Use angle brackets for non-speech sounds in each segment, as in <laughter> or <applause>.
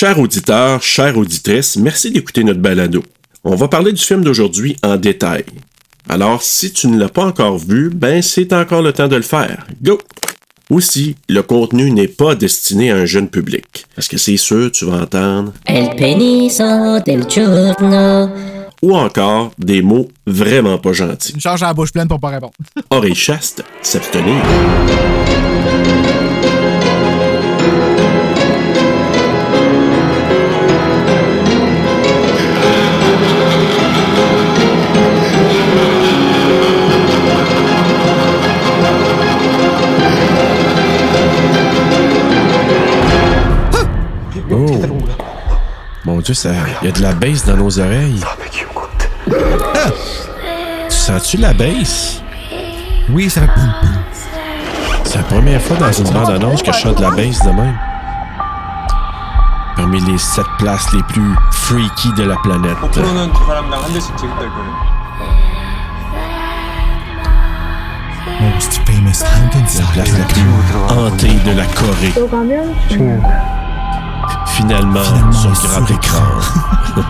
Chers auditeurs, chères auditrices, merci d'écouter notre balado. On va parler du film d'aujourd'hui en détail. Alors, si tu ne l'as pas encore vu, ben c'est encore le temps de le faire. Go! Aussi, le contenu n'est pas destiné à un jeune public. Parce que c'est sûr, tu vas entendre? El peniso del giorno. Ou encore des mots vraiment pas gentils. Je change la bouche pleine pour pas répondre. Oreille chaste, s'abstenir. il y a de la baisse dans nos oreilles. Ah! ah! Tu sens-tu la baisse? Oui, ça fait... C'est la première fois dans une bande-annonce que je chante de la baisse de même. Parmi les sept places les plus freaky de la planète. La place la plus hantée de la Corée Finalement, Finalement, sur sur grand écran. <laughs>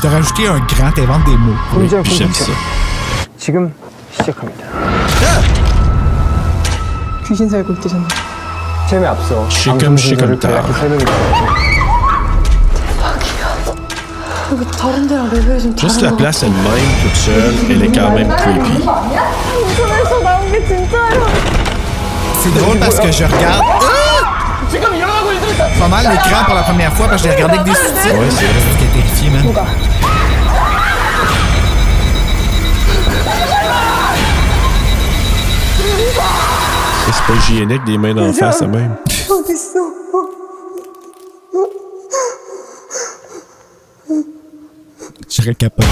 T'as rajouté un grand, t'inventes des mots. Oui, puis j'aime ça. 지금 시작합니다. 귀신 살고 있대잖아. 체험에 앞서 시금, 방송 시금 순서를 다. 간략히 설명해 드릴게요. 여기 다른 데랑 레벨이 좀 Juste la place elle-même, toute seule, elle est quand même creepy. 인터넷에서 나온 게 진짜예요. C'est drôle parce que je regarde. pas mal l'écran pour la première fois parce que j'ai regardé avec des sous-titres. Ouais, c'est vrai. J'étais terrifié, man. C'est pas hygiénique des mains d'en face, ça même. Je serais capable.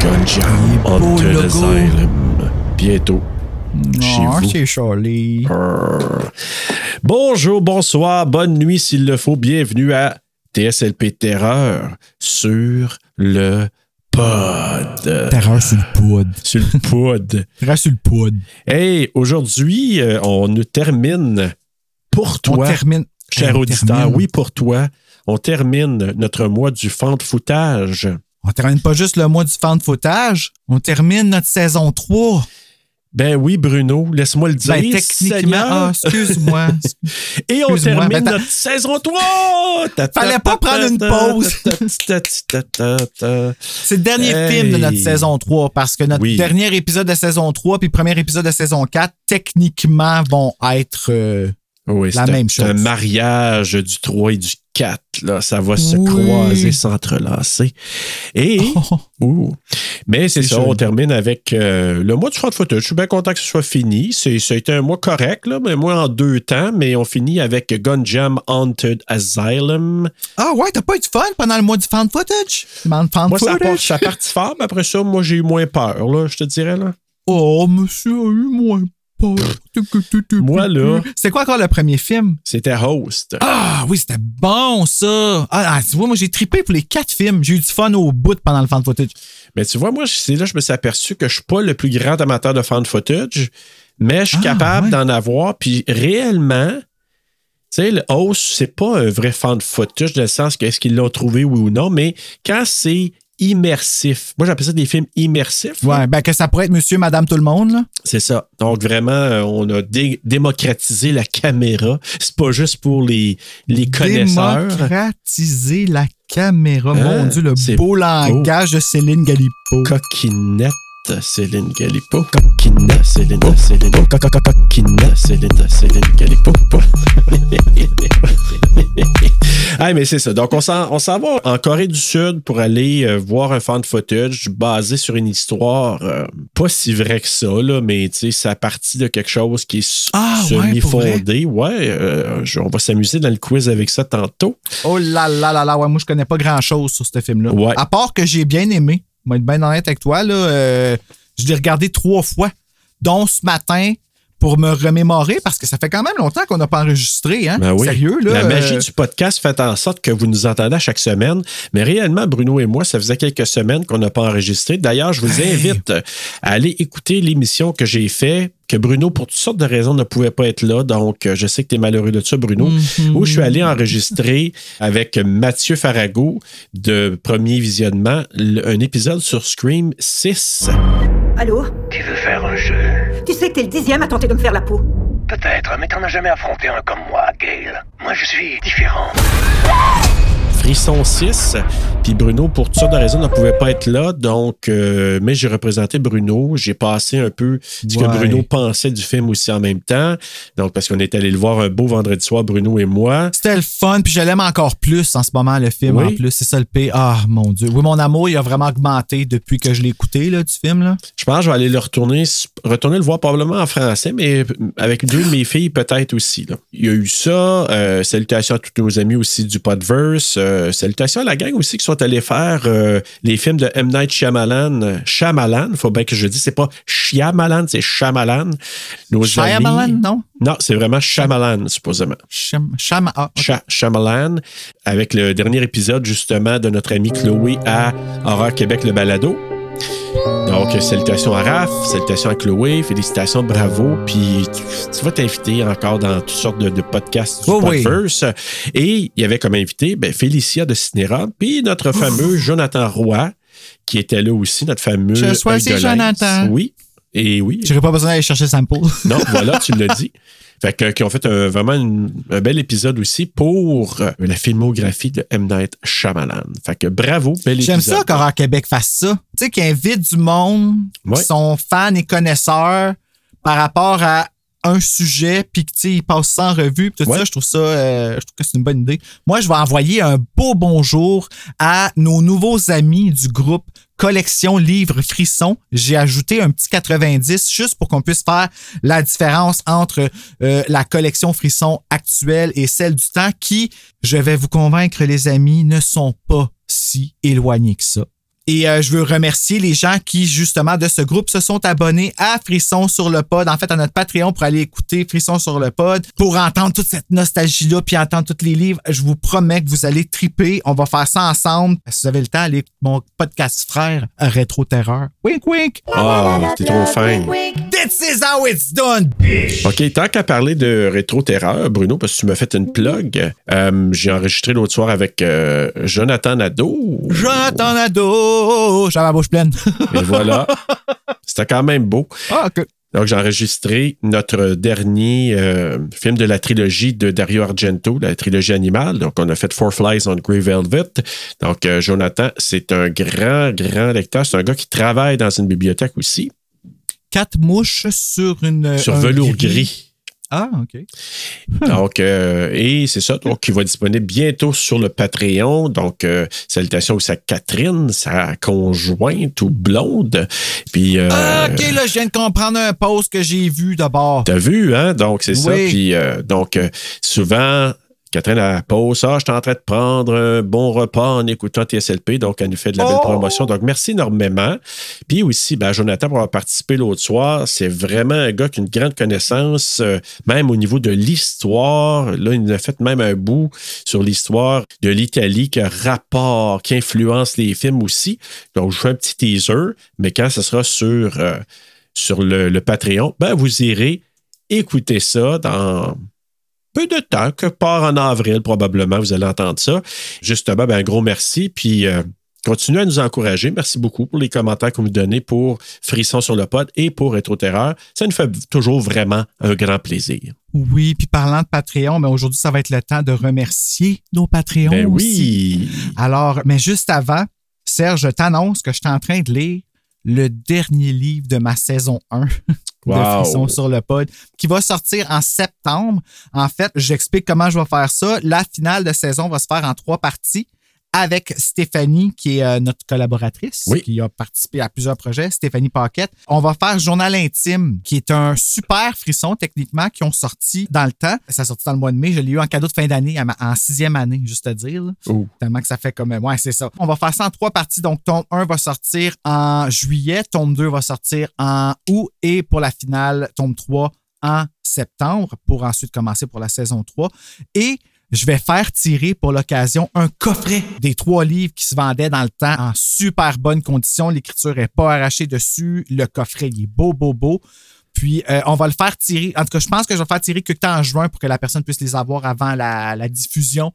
Gunja on the. Asylum. Bientôt. Non, c'est Charlie. Bonjour, bonsoir, bonne nuit s'il le faut. Bienvenue à TSLP Terreur sur le pod. Terreur sur le pod. Sur le pod. <laughs> Terreur sur le pod. Hey, aujourd'hui, euh, on nous termine pour On toi, termine. cher on auditeur. termine. Oui, pour toi. On termine notre mois du fan de foutage. On termine pas juste le mois du fan de footage, on termine notre saison 3. Ben oui, Bruno, laisse-moi le dire. Ben, techniquement, ah, excuse-moi. <laughs> Et on excuse-moi, termine ben, notre saison 3! Fallait pas prendre une pause. C'est le dernier Hey. film de notre saison 3 parce que notre Oui. dernier épisode de saison 3 puis le premier épisode de saison 4, techniquement, vont être. euh, Oui, La c'est un- mariage du 3 et du 4. Là. Ça va se Oui. croiser, s'entrelacer. Et. Oh. <laughs> Ouh. Mais c'est ça, joli. on termine avec euh, le mois du front de footage. Je suis bien content que ce soit fini. C'est, ça a été un mois correct, là, mais moi en deux temps. Mais on finit avec Gunjam Haunted Asylum. Ah ouais, t'as pas eu de fun pendant le mois du fan footage? Man fan Moi, ça footage? part- ça a parti fort, mais après ça, moi, j'ai eu moins peur, là, je te dirais. Là. Oh, monsieur a eu moins peur. Moi, là- C'est quoi encore le premier film? C'était Host. Ah oui, c'était bon ça! Ah, ah, tu vois, moi j'ai trippé pour les quatre films. J'ai eu du fun au bout pendant le fan footage. Mais tu vois, moi, c'est là que je me suis aperçu que je suis pas le plus grand amateur de fan footage, mais je suis Ah, capable ouais. d'en avoir. Puis réellement, tu sais, le host, c'est pas un vrai fan footage dans le sens que est-ce qu'ils l'ont trouvé oui ou non, mais quand c'est immersif, moi j'appelle ça des films immersifs. là. Ouais, ben que ça pourrait être monsieur, madame, tout le monde, là. C'est ça. Donc vraiment, euh, on a dé- démocratisé la caméra. C'est pas juste pour les, les connaisseurs. Démocratiser la caméra. Ah, Mon Dieu, le beau langage de Céline Galipo. Coquinette Céline Galipo. Coquinette Céline, Céline. Co- co- co- Coquinette Céline, Céline Galipo. <laughs> ah, mais c'est ça. Donc, on s'en, on s'en va en Corée du Sud pour aller euh, voir un fan footage basé sur une histoire euh, pas si vraie que ça, là, mais tu sais, ça partie de quelque chose qui est Ah, ouais, semi-fondé. Ouais, euh, je- on va s'amuser dans le quiz avec ça tantôt. Oh là là là là, ouais, moi je connais pas grand chose sur ce film-là. Ouais. À part que j'ai bien aimé. Vais être bien honnête avec toi, là. euh, je l'ai regardé trois fois, dont ce matin pour me remémorer parce que ça fait quand même longtemps qu'on n'a pas enregistré. Hein? Ben oui. Sérieux, là. La magie euh, du podcast fait en sorte que vous nous entendez à chaque semaine. Mais réellement, Bruno et moi, ça faisait quelques semaines qu'on n'a pas enregistré. D'ailleurs, je vous Hey. invite à aller écouter l'émission que j'ai fait que Bruno, pour toutes sortes de raisons, ne pouvait pas être là. Donc, euh, je sais que tu es malheureux de ça, Bruno. Mhm. Où je suis allé enregistrer avec Mathieu Farago de Premier Visionnement un épisode sur Scream 6. Allô? Tu veux faire un jeu? Tu sais que t'es le dixième à tenter de me faire la peau. Peut-être, mais t'en as jamais affronté un comme moi, Gail. Moi, je suis différent. Frisson 6. Puis Bruno, pour toutes sortes de raisons, ne pouvait pas être là. Donc, euh, mais j'ai représenté Bruno. J'ai passé un peu ce que. Bruno pensait du film aussi en même temps. Donc, parce qu'on est allé le voir un beau vendredi soir, Bruno et moi. C'était le fun, puis je l'aime encore plus en ce moment, le film, Oui. en plus. C'est ça le P. Ah, mon Dieu. Oui, mon amour, il a vraiment augmenté depuis que je l'ai écouté, là, du film, là. Je pense que je vais aller le retourner, retourner le voir probablement en français, mais avec deux de mes filles peut-être aussi. là. Il y a eu ça. euh, salutations à tous nos amis aussi du Podverse. euh, salutations à la gang aussi qui sont allés faire euh, les films de M. Night Shyamalan. Shyamalan, faut bien que je dise, c'est pas Shyamalan, c'est Shyamalan. Nos Shyamalan, amis- non? Non, c'est vraiment Shyamalan, supposément. Cham- ah. Sha- Shyamalan, avec le dernier épisode justement de notre amie Chloé à Horreur Québec le balado. Donc, salutations à Raph, salutations à Chloé, félicitations, bravo. Puis, tu, tu vas t'inviter encore dans toutes sortes de, de podcasts du Oh oui. Et il y avait comme invité ben, Félicia de Cinéra, puis notre fameux Jonathan Roy, qui était là aussi, notre fameux. Je lynx. Jonathan. Oui. Et oui. J'aurais pas besoin d'aller chercher le sample. <laughs> Non, voilà, tu l'as dit. <laughs> Fait que, qui ont fait un- vraiment une- un bel épisode aussi pour euh, la filmographie de M. Night Shyamalan. Fait que bravo, bel épisode. J'aime ça qu'Horreur Québec fasse ça. Tu sais, qu'il invite du monde Ouais. qui sont fans et connaisseurs par rapport à un sujet, puis que, tu sais, ils passent ça en revue, puis tout Ouais. ça, je trouve ça, euh, je trouve que c'est une bonne idée. Moi, je vais envoyer un beau bonjour à nos nouveaux amis du groupe Collection Livres Frissons. J'ai ajouté un petit 90 juste pour qu'on puisse faire la différence entre euh, la collection Frissons actuelle et celle du temps qui, je vais vous convaincre, les amis, ne sont pas si éloignés que ça. Et euh, je veux remercier les gens qui, justement, de ce groupe se sont abonnés à Frisson sur le pod, en fait, à notre Patreon pour aller écouter Frisson sur le pod, pour entendre toute cette nostalgie-là, puis entendre tous les livres. Je vous promets que vous allez triper. On va faire ça ensemble. Si vous avez le temps, allez écouter mon podcast frère, Rétro Terreur. Wink, wink! Ah, t'es trop fin. This is how it's done! OK, tant qu'à parler de rétro-terreur, Bruno, parce que tu m'as fait une plug, euh, j'ai enregistré l'autre soir avec euh, Jonathan Nadeau. Jonathan Nadeau! J'avais la bouche pleine. <laughs> Et voilà. C'était quand même beau. ah, ok. Donc, j'ai enregistré notre dernier euh, film de la trilogie de Dario Argento, la trilogie animale. Donc, on a fait Four Flies on Grey Velvet. Donc, euh, Jonathan, c'est un grand, grand lecteur. C'est un gars qui travaille dans une bibliothèque aussi, Quatre mouches sur une. sur un velours gris. Ah, OK. <laughs> Donc, euh, et c'est ça. Donc, il va être disponible bientôt sur le Patreon. Donc, euh, salutations aussi à Catherine, sa conjointe ou blonde. Puis, euh, Ah, OK, là, je viens de comprendre un post que j'ai vu d'abord. T'as vu, hein? Donc, c'est ça. Puis, euh, donc, souvent, Catherine, la pause, ah, je suis en train de prendre un bon repas en écoutant TSLP. Donc, elle nous fait de la belle Oh! promotion. Donc, merci énormément. Puis aussi, ben, Jonathan, pour avoir participé l'autre soir, c'est vraiment un gars qui a une grande connaissance, euh, même au niveau de l'histoire. Là, il nous a fait même un bout sur l'histoire de l'Italie qui rapport, qui influence les films aussi. Donc, je fais un petit teaser, mais quand ce sera sur, euh, sur le, le Patreon, ben, vous irez écouter ça dans peu de temps, que part en avril probablement, vous allez entendre ça. Justement, ben, un gros merci, puis euh, continuez à nous encourager. Merci beaucoup pour les commentaires que vous donnez pour Frisson sur le pod et pour Rétro Terreur. Ça nous fait toujours vraiment un grand plaisir. Oui, puis parlant de Patreon, mais aujourd'hui, ça va être le temps de remercier nos Patreons. Ben aussi. oui! Alors, mais juste avant, Serge, je t'annonce que je suis en train de lire le dernier livre de ma saison 1 <laughs> de. Frisson sur le pod, qui va sortir en septembre. En fait, j'explique comment je vais faire ça. La finale de saison va se faire en trois parties avec Stéphanie, qui est euh, notre collaboratrice, Oui. qui a participé à plusieurs projets, Stéphanie Paquette. On va faire Journal intime, qui est un super frisson techniquement, qui ont sorti dans le temps. Ça a sorti dans le mois de mai. Je l'ai eu en cadeau de fin d'année, en sixième année, juste à dire. là. Oh. Tellement que ça fait comme. Ouais, c'est ça. On va faire ça en trois parties. Donc, tome 1 va sortir en juillet, tome 2 va sortir en août et pour la finale, tome 3 en septembre pour ensuite commencer pour la saison 3. Et je vais faire tirer pour l'occasion un coffret des trois livres qui se vendaient dans le temps en super bonne condition. L'écriture n'est pas arrachée dessus. Le coffret, il est beau, beau, beau. Puis, euh, on va le faire tirer. En tout cas, je pense que je vais faire tirer que en juin pour que la personne puisse les avoir avant la, la diffusion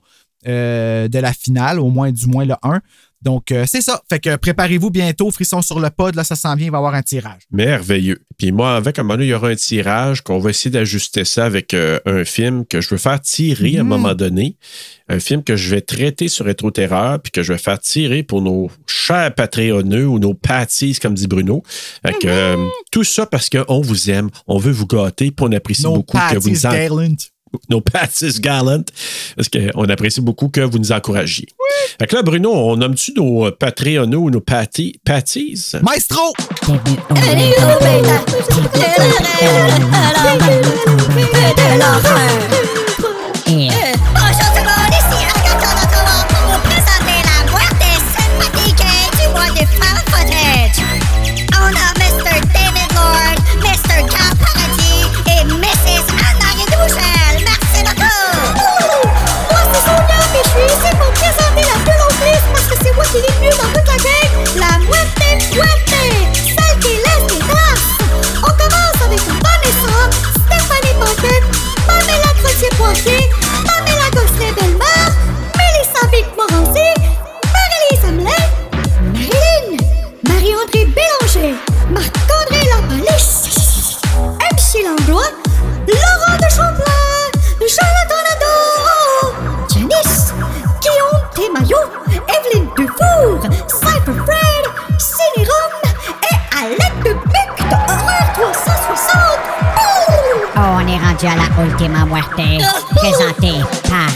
euh, de la finale, au moins du moins le 1. Donc, euh, c'est ça. Fait que préparez-vous bientôt, Frisson sur le pod, là, ça s'en vient, il va y avoir un tirage. Merveilleux. Puis moi, avec un moment donné, il y aura un tirage qu'on va essayer d'ajuster ça avec euh, un film que je veux faire tirer à un Mhm. moment donné. Un film que je vais traiter sur Rétro Terreur, puis que je vais faire tirer pour nos chers Patreonneux ou nos patties, comme dit Bruno. Fait que, euh, tout ça parce qu'on vous aime, on veut vous gâter, puis on apprécie beaucoup que vous nous en-. Nos patties gallant, parce qu'on apprécie beaucoup que vous nous encouragiez. Fait que là, Bruno, on nomme-tu nos euh, Patreonneux ou nos patties? patties? Maestro! Pamela Gosselin-Bellemare, Mélissa Vic-Morancy, Marie-Lise Hamelin, Marilyn, Marie-André Bélanger, Marc-André Lapalisse, MC Langlois, Laurent de Champlain, Jonathan Nadeau, Janice, Guillaume Desmaillots, Evelyne Dufour, on est rendu à la Ultima Muerte, présentée par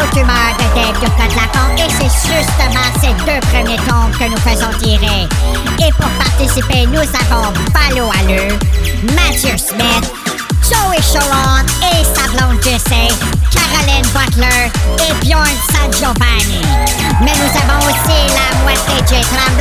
de Ducat Lafont et c'est justement ces deux premiers tombes que nous faisons tirer. Et pour participer, nous avons Palo Alu, Matthew Smith, Joey Sharon et sa blonde Jessé, Caroline Butler et Bjorn San Giovanni. Mais nous avons aussi la moitié J. Tremblay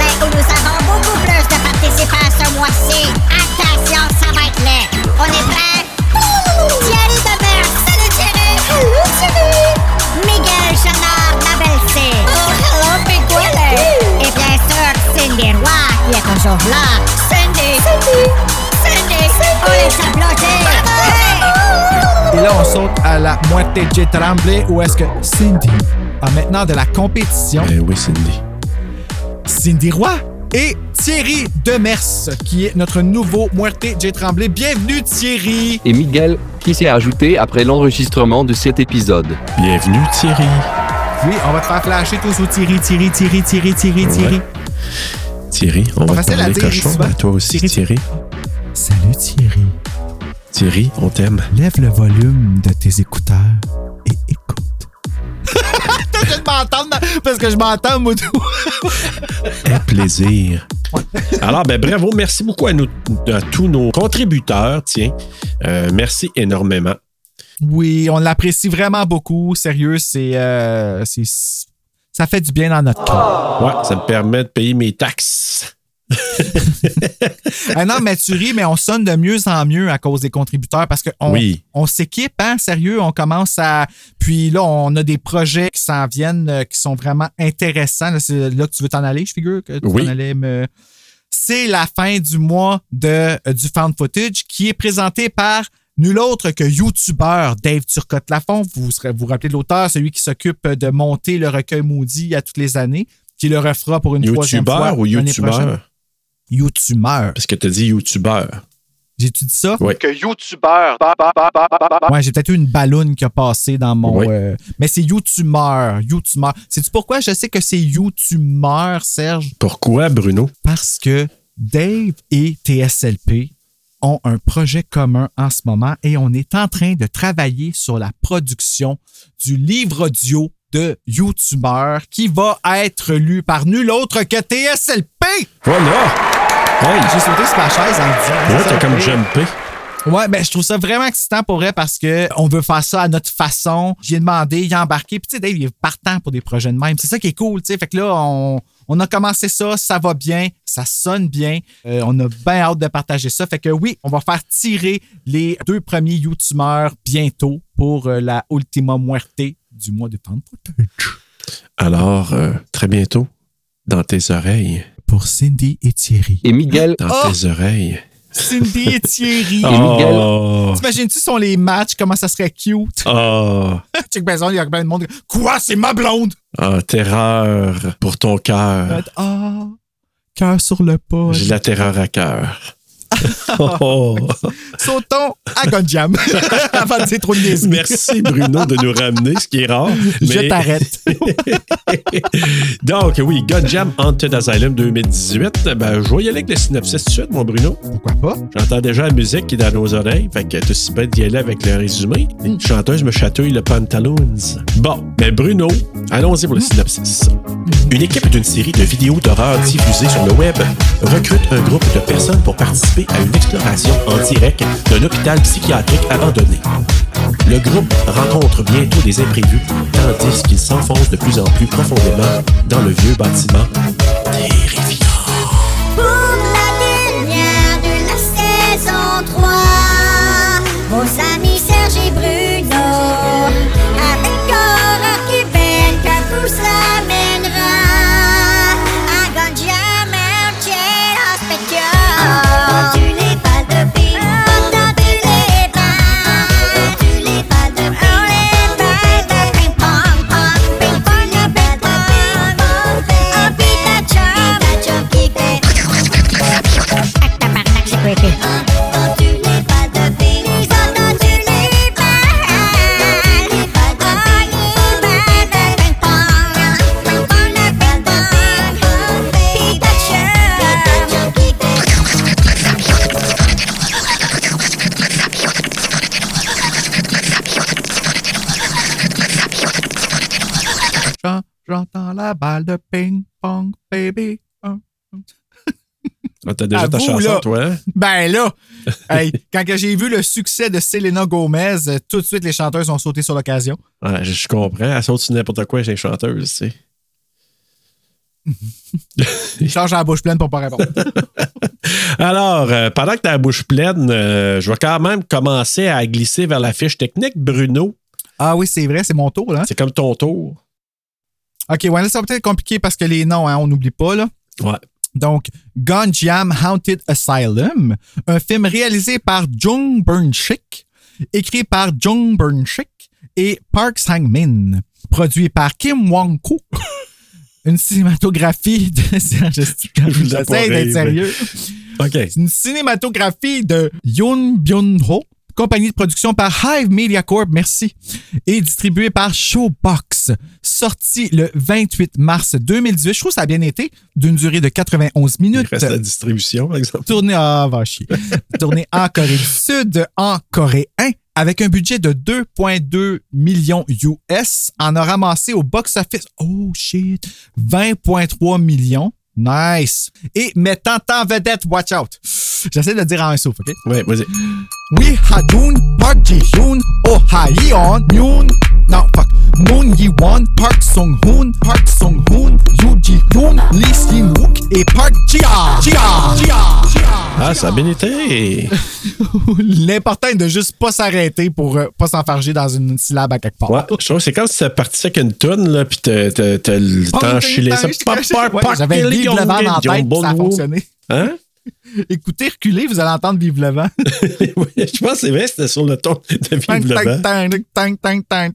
à la moitié J. Tremblay où est-ce que Cindy a maintenant de la compétition? Ben oui, Cindy. Cindy Roy et Thierry Demers, qui est notre nouveau Muerte J. Tremblay. Bienvenue, Thierry! et Miguel qui s'est ajouté après l'enregistrement de cet épisode. Bienvenue, Thierry. Oui, on va te faire flasher tous au Thierry, Thierry, Thierry, Thierry, Thierry, Thierry. Thierry, on va te parler cochon. À toi aussi, Thierry. Thierry. Salut, Thierry. Thierry, on t'aime. Lève le volume de tes écouteurs et écoute. <laughs> Que je m'entends parce que je m'entends, moi, tout. <laughs> Un plaisir. Alors, ben bravo, merci beaucoup à, nous- à tous nos contributeurs, tiens. Euh, merci énormément. Oui, on l'apprécie vraiment beaucoup. Sérieux, c'est, euh, c'est- ça fait du bien dans notre cœur. Ouais, ça me permet de payer mes taxes. Ah non, mais tu ris, mais on sonne de mieux en mieux à cause des contributeurs parce qu'on Oui. on s'équipe, hein, sérieux, on commence à... Puis là, on a des projets qui s'en viennent, euh, qui sont vraiment intéressants. Là, c'est là que tu veux t'en aller, je figure que tu Oui. t'en allais me... C'est la fin du mois de, euh, du Found Footage qui est présenté par nul autre que YouTuber Dave Turcotte-Lafont. Vous serez- vous rappelez de l'auteur, celui qui s'occupe de monter le recueil maudit à toutes les années, qui le refera pour une troisième fois. YouTuber ou. YouTuber? YouTuber. Parce que tu as dit YouTuber. J'ai-tu dit ça? Oui. Que YouTuber. Ouais, j'ai peut-être eu une balloune qui a passé dans mon. Oui. euh, mais c'est YouTuber. YouTuber. Sais-tu pourquoi? Je sais que c'est YouTuber, Serge? Pourquoi, Bruno? Parce que Dave et TSLP ont un projet commun en ce moment et on est en train de travailler sur la production du livre audio de YouTuber qui va être lu par nul autre que TSLP. Voilà! J'ai sauté sur ma chaise en me disant. Ouais, t'as comme jumpé. Ouais, ben je trouve ça vraiment excitant pour vrai parce que on veut faire ça à notre façon. J'ai demandé, il a embarqué. Puis tu sais, Dave, il est partant pour des projets de même. C'est ça qui est cool, tu sais. Fait que là, on, on a commencé ça, ça va bien, ça sonne bien. Euh, on a bien hâte de partager ça. Fait que oui, on va faire tirer les deux premiers YouTubers bientôt pour euh, la Ultima Muerte du mois de Footage. Alors, euh, très bientôt, dans tes oreilles. Pour Cindy et Thierry. Et Miguel. Dans Oh! tes oreilles. Cindy et Thierry. Oh. T'imagines-tu sont les matchs, comment ça serait cute? Oh. <laughs> Check Bezon, il y a plein de monde. Quoi, c'est ma blonde? Ah, terreur pour ton cœur. Ah, cœur sur le pas. J'ai la terreur à cœur. Oh. <laughs> Sautons à Gunjam <laughs> avant de trop de. Merci Bruno de nous ramener, ce qui est rare. Je mais- t'arrête. <laughs> Donc, oui, Gunjam Haunted Asylum 2018. Ben, je vais y aller avec le synopsis tout de suite, mon Bruno. Pourquoi pas? J'entends déjà la musique qui est dans nos oreilles, fait que t'as si bien d'y aller avec le résumé. Les chanteuses me chatouillent le pantaloons. Bon, mais Bruno, allons-y pour le synopsis. Une équipe d'une série de vidéos d'horreur diffusées sur le web recrute un groupe de personnes pour participer à une exploration en direct d'un hôpital psychiatrique abandonné. Le groupe rencontre bientôt des imprévus, tandis qu'il s'enfonce de plus en plus profondément dans le vieux bâtiment terrifiant. La balle de ping-pong, baby. Hum. Ah, T'as déjà À ta vous, chanson, là. toi, hein? Ben là, <laughs> hey, quand j'ai vu le succès de Selena Gomez, euh, tout de suite les chanteuses ont sauté sur l'occasion. Ouais, je, je comprends. Elle saute sur n'importe quoi chez les chanteuses, tu sais. <laughs> Ils changent la bouche pleine pour pas répondre. <laughs> Alors, euh, pendant que tu as la bouche pleine, euh, je vais quand même commencer à glisser vers la fiche technique. Bruno, ah oui, c'est vrai, c'est mon tour, là. c'est comme ton tour. OK, ouais, là, ça va peut-être être compliqué parce que les noms, hein, on n'oublie pas, là. Ouais. Donc, Gunjam Haunted Asylum, un film réalisé par Jung Burn-shik, écrit par Jung Burn-shik et Park Sang-min, produit par Kim Wong-kook. <laughs> Une cinématographie de... <laughs> Je vous J'essaie d'être sérieux. OK. Une cinématographie de Yoon Byun-ho, compagnie de production par Hive Media Corp, merci, et distribuée par Showbox. Sorti le 28 mars 2018. Je trouve que ça a bien été, d'une durée de 91 Il minutes. reste la distribution, par exemple. Tourné, ah, va chier. <laughs> Tourné en Corée du Sud, en coréen, avec un budget de 2,2 millions US, en a ramassé au box-office, oh shit, 20,3 millions. Nice. Et mettant en vedette, watch out. J'essaie de le dire en un souffle, OK? Ouais, vas-y. Wi Ha-dun, Park Ji-hyun, Oh Ha-yeon, Yoon, non, fuck, Moon Yi-won, Park Sung-hoon, Park Sung-hoon, Yoo Ji-hyun, Lee Si-wook et Park Ji-ah. Ji-ah. Ji-ah. Ah, ça a bien été. L'important est de juste pas s'arrêter pour euh, pas s'enfarger dans une syllabe à quelque part. Ouais, je trouve que c'est comme si ça partit avec une toune, là, puis t'as le temps enchilé ça. Ouais, J'avais Vive le vent en tête, ça a fonctionné. Hein? Écoutez, reculez, vous allez entendre Vive le vent. oui, je pense que c'est vrai, c'était sur le ton de Vive le vent. Tang, tang, tang, tang, tang.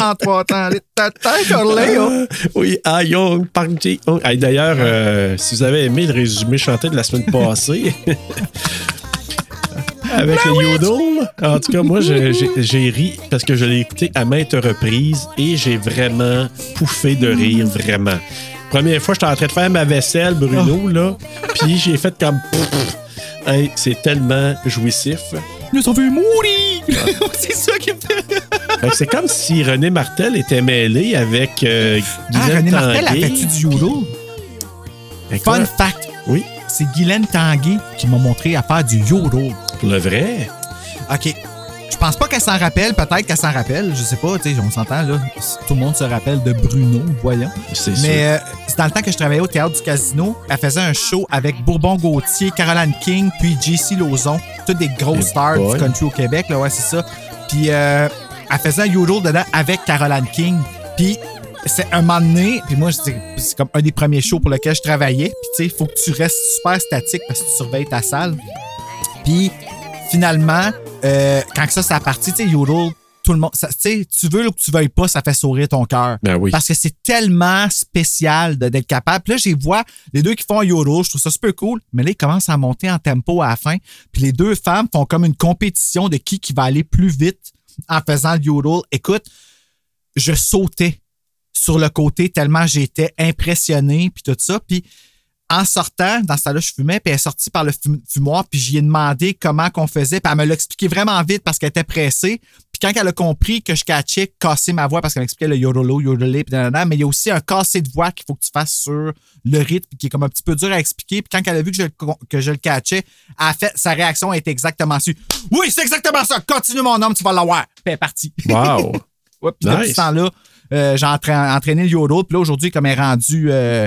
En trois temps, les tatins, Corléo. Ah, oui, Ah Young Park Ji Young. Hey, D'ailleurs, euh, si vous avez aimé le résumé chanté de la semaine passée, avec le yodel, en tout cas, moi, je- j'ai j'ai ri parce que je l'ai écouté à maintes reprises et j'ai vraiment pouffé de rire, vraiment. Première fois, j'étais en train de faire ma vaisselle, Bruno, là, puis j'ai fait comme... Hey, c'est tellement jouissif. Nous ont vu mourir. <laughs> c'est ça qui me fait. C'est comme si René Martel était mêlé avec euh, Ah, René Martel a Tanguay. fait du judo? Fait Fun fact. Oui. c'est Guylaine Tanguay qui m'a montré à faire du yodel. Pour le vrai? OK. Je pense pas qu'elle s'en rappelle. Peut-être qu'elle s'en rappelle. Je sais pas. tu sais, On s'entend, là. Tout le monde se rappelle de Bruno, voyons. C'est Mais euh, c'est dans le temps que je travaillais au théâtre du Casino. Elle faisait un show avec Bourbon Gauthier, Caroline King, puis JC Lauzon. Toutes des grosses stars boy. du country au Québec, là. Ouais, c'est ça. Puis euh, elle faisait un yodel dedans avec Caroline King. Puis c'est un moment donné, puis moi, c'est c'est comme un des premiers shows pour lequel je travaillais. Puis tu sais, il faut que tu restes super statique parce que tu surveilles ta salle. Puis finalement, euh, quand que ça, c'est parti, tu sais, Yodel, tout le monde, ça- tu sais, tu veux ou que tu veuilles pas, ça fait sourire ton cœur. Ben oui. Parce que c'est tellement spécial d'être capable. Puis là, j'ai vois les deux qui font un Yodel, je trouve ça super cool, mais là, ils commencent à monter en tempo à la fin. Puis les deux femmes font comme une compétition de qui qui va aller plus vite en faisant le Yodel. Écoute, je sautais sur le côté tellement j'étais impressionné, puis tout ça. Puis en sortant, dans ce temps-là, je fumais, puis elle est sortie par le fum- fumoir, puis j'y ai demandé comment qu'on faisait, puis elle me l'a expliqué vraiment vite parce qu'elle était pressée. Puis quand elle a compris que je catchais casser ma voix parce qu'elle m'expliquait le yodelo, yodelé, puis nanana, mais il y a aussi un cassé de voix qu'il faut que tu fasses sur le rythme qui est comme un petit peu dur à expliquer. Puis quand elle a vu que je, que je le catchais, elle a fait, sa réaction était exactement su. Oui, c'est exactement ça. Continue mon homme, tu vas l'avoir. Puis elle est partie. Wow! <laughs> Ouais, puis depuis ce temps-là, euh, j'ai entra- entraîné le yodel. Puis là, aujourd'hui, comme elle est rendue euh,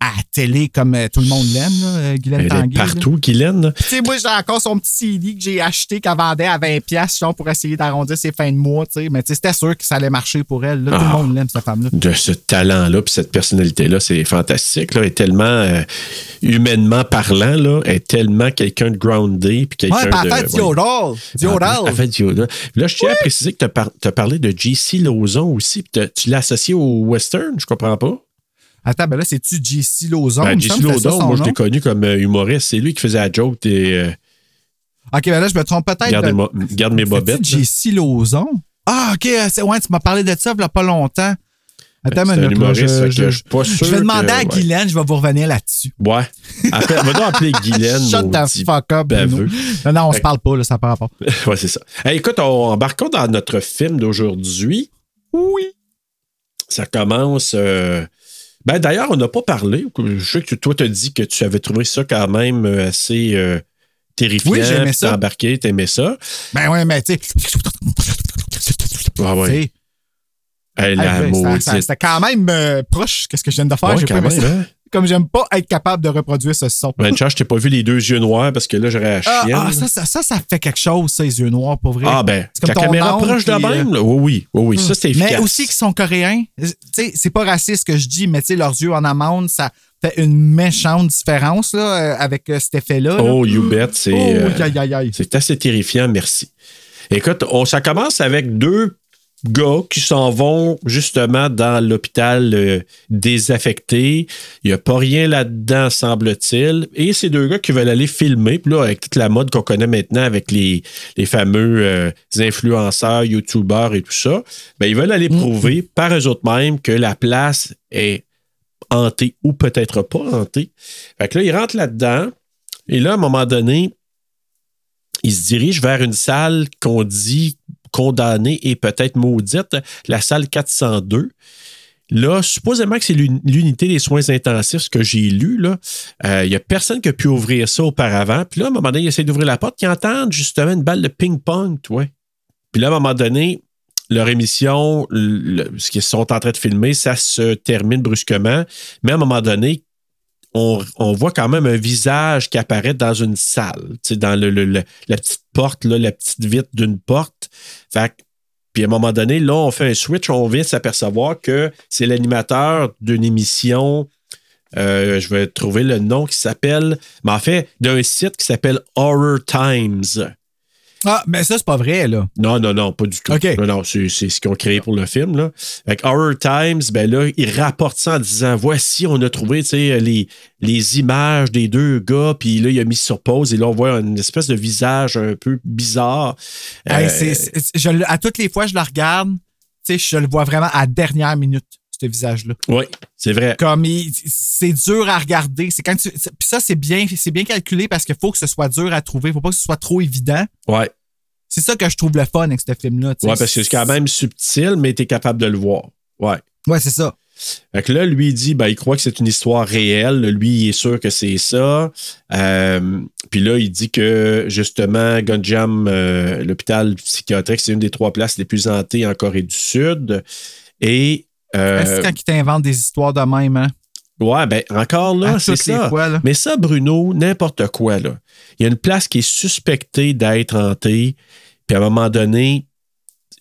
à la télé, comme euh, tout le monde l'aime, là, euh, Guylaine Elle est Tanguay. là. partout, Guylaine. là. Tu sais, moi, j'ai encore son petit CD que j'ai acheté, qu'elle vendait à 20$ piastres, genre, pour essayer d'arrondir ses fins de mois. tu sais. Mais tu sais, c'était sûr que ça allait marcher pour elle. là. Tout le Ah. monde l'aime, cette femme-là. de ce talent-là, puis cette personnalité-là, c'est fantastique. Là. Elle est tellement euh, humainement parlant, là, elle est tellement quelqu'un de groundé, puis quelqu'un Ouais, de. du ouais. yodel. Du Elle fait du. Là, je tiens à préciser que tu as, parlé de JC Lauzon aussi, puis tu l'as associé au western, je comprends pas. Attends, ben là, c'est-tu JC Lauzon? Ben, JC son moi, je l'ai connu comme euh, humoriste. C'est lui qui faisait la joke des euh, Ok, ben là, je me trompe peut-être. garde, de- mes mo- garde mes bobettes. JC Lauzon? Ah, ok, euh, c'est- ouais, tu m'as parlé de ça il y a pas longtemps. Attends Ben, un là, humoriste, je, je- je suis pas sûr je vais demander que- à ouais. Guylaine, je vais vous revenir là-dessus. Ouais. Appelle- Va donc appeler <laughs> Guylaine. Shut the fuck up, baveux. Non, non, on se Fait- parle pas, là, ça n'a pas rapport. <laughs> Ouais, c'est ça. Hey, écoute, on embarquons dans notre film d'aujourd'hui. Oui. Ça commence. euh, Ben, d'ailleurs, on n'a pas parlé. Je sais que toi, tu as dit que tu avais trouvé ça quand même euh, assez euh, terrifiant. Oui, j'aimais ça. embarqué, t'aimais ça. Ben ouais, mais tu sais. Ah ouais. Hey, ben, C'était quand même euh, proche. Qu'est-ce que je viens de faire? Ouais, J'ai pas quand aimé même, ça. hein? Comme j'aime pas être capable de reproduire ce son. Ben, je t'ai pas vu les deux yeux noirs parce que là, j'aurais la Ah, chienne. ah, ça, ça, ça, ça fait quelque chose, ça, les yeux noirs, pour vrai. Ah, ben, C'est comme la ton caméra proche de même, euh, là. Oui, oui, oui, oui, ça, c'est efficace. Mais aussi qu'ils sont coréens. Tu sais, c'est pas raciste ce que je dis, mais tu sais, leurs yeux en amande, ça fait une méchante différence là, euh, avec euh, cet effet-là. là. Oh, you bet, c'est. Oh, euh, assez terrifiant, merci. Écoute, on, ça commence avec deux gars qui s'en vont justement dans l'hôpital euh, désaffecté. Il n'y a pas rien là-dedans, semble-t-il. Et ces deux gars qui veulent aller filmer. Puis là, avec toute la mode qu'on connaît maintenant avec les, les fameux euh, influenceurs, YouTubers et tout ça, ben, ils veulent aller prouver par eux autres mêmes que la place est hantée ou peut-être pas hantée. Fait que là, ils rentrent là-dedans. Et là, à un moment donné, il se dirige vers une salle qu'on dit condamnée et peut-être maudite, la salle 402. Là, supposément que c'est l'uni- l'unité des soins intensifs, ce que j'ai lu. Euh, Il n'y a personne qui a pu ouvrir ça auparavant. Puis là, à un moment donné, il essaie d'ouvrir la porte, ils entendent justement une balle de ping-pong, toi. Puis là, à un moment donné, leur émission, ce qu'ils sont en train de filmer, ça se termine brusquement. Mais à un moment donné, on, voit quand même un visage qui apparaît dans une salle, dans la petite porte, là, la petite vitre d'une porte. Fait puis à un moment donné, là, on fait un switch, on vient s'apercevoir que c'est l'animateur d'une émission. euh, je vais trouver le nom qui s'appelle, mais en fait, d'un site qui s'appelle Horror Times. Ah, mais ça, c'est pas vrai, là. Non, non, non, pas du tout. OK. Non, non, c'est ce qu'ils ont créé pour le film. Là. Avec Horror Times, ben là, ils rapportent ça en disant voici, on a trouvé tu sais, les, les images des deux gars, puis là, il a mis sur pause, et là, on voit une espèce de visage un peu bizarre. Hey, Euh, je à toutes les fois, je la regarde, tu sais, je le vois vraiment à la dernière minute, ce visage-là. Oui, c'est vrai. Comme c'est dur à regarder. C'est quand tu. Puis ça, c'est bien, c'est bien calculé parce qu'il faut que ce soit dur à trouver. Il faut pas que ce soit trop évident. Ouais. C'est ça que je trouve le fun avec ce film-là. Ouais, parce que c'est quand même subtil, mais tu es capable de le voir. Ouais. Ouais, c'est ça. Fait que là, lui, il dit, ben, il croit que c'est une histoire réelle. Lui, il est sûr que c'est ça. Euh, puis là, il dit que, justement, Gunjam, euh, l'hôpital psychiatrique, c'est une des trois places les plus hantées en Corée du Sud. Et. Euh, C'est quand ils t'inventent des histoires de même, hein? Ouais, ben encore là, c'est ça. fois, là. Mais ça, Bruno, n'importe quoi, là. Il y a une place qui est suspectée d'être hantée, puis à un moment donné,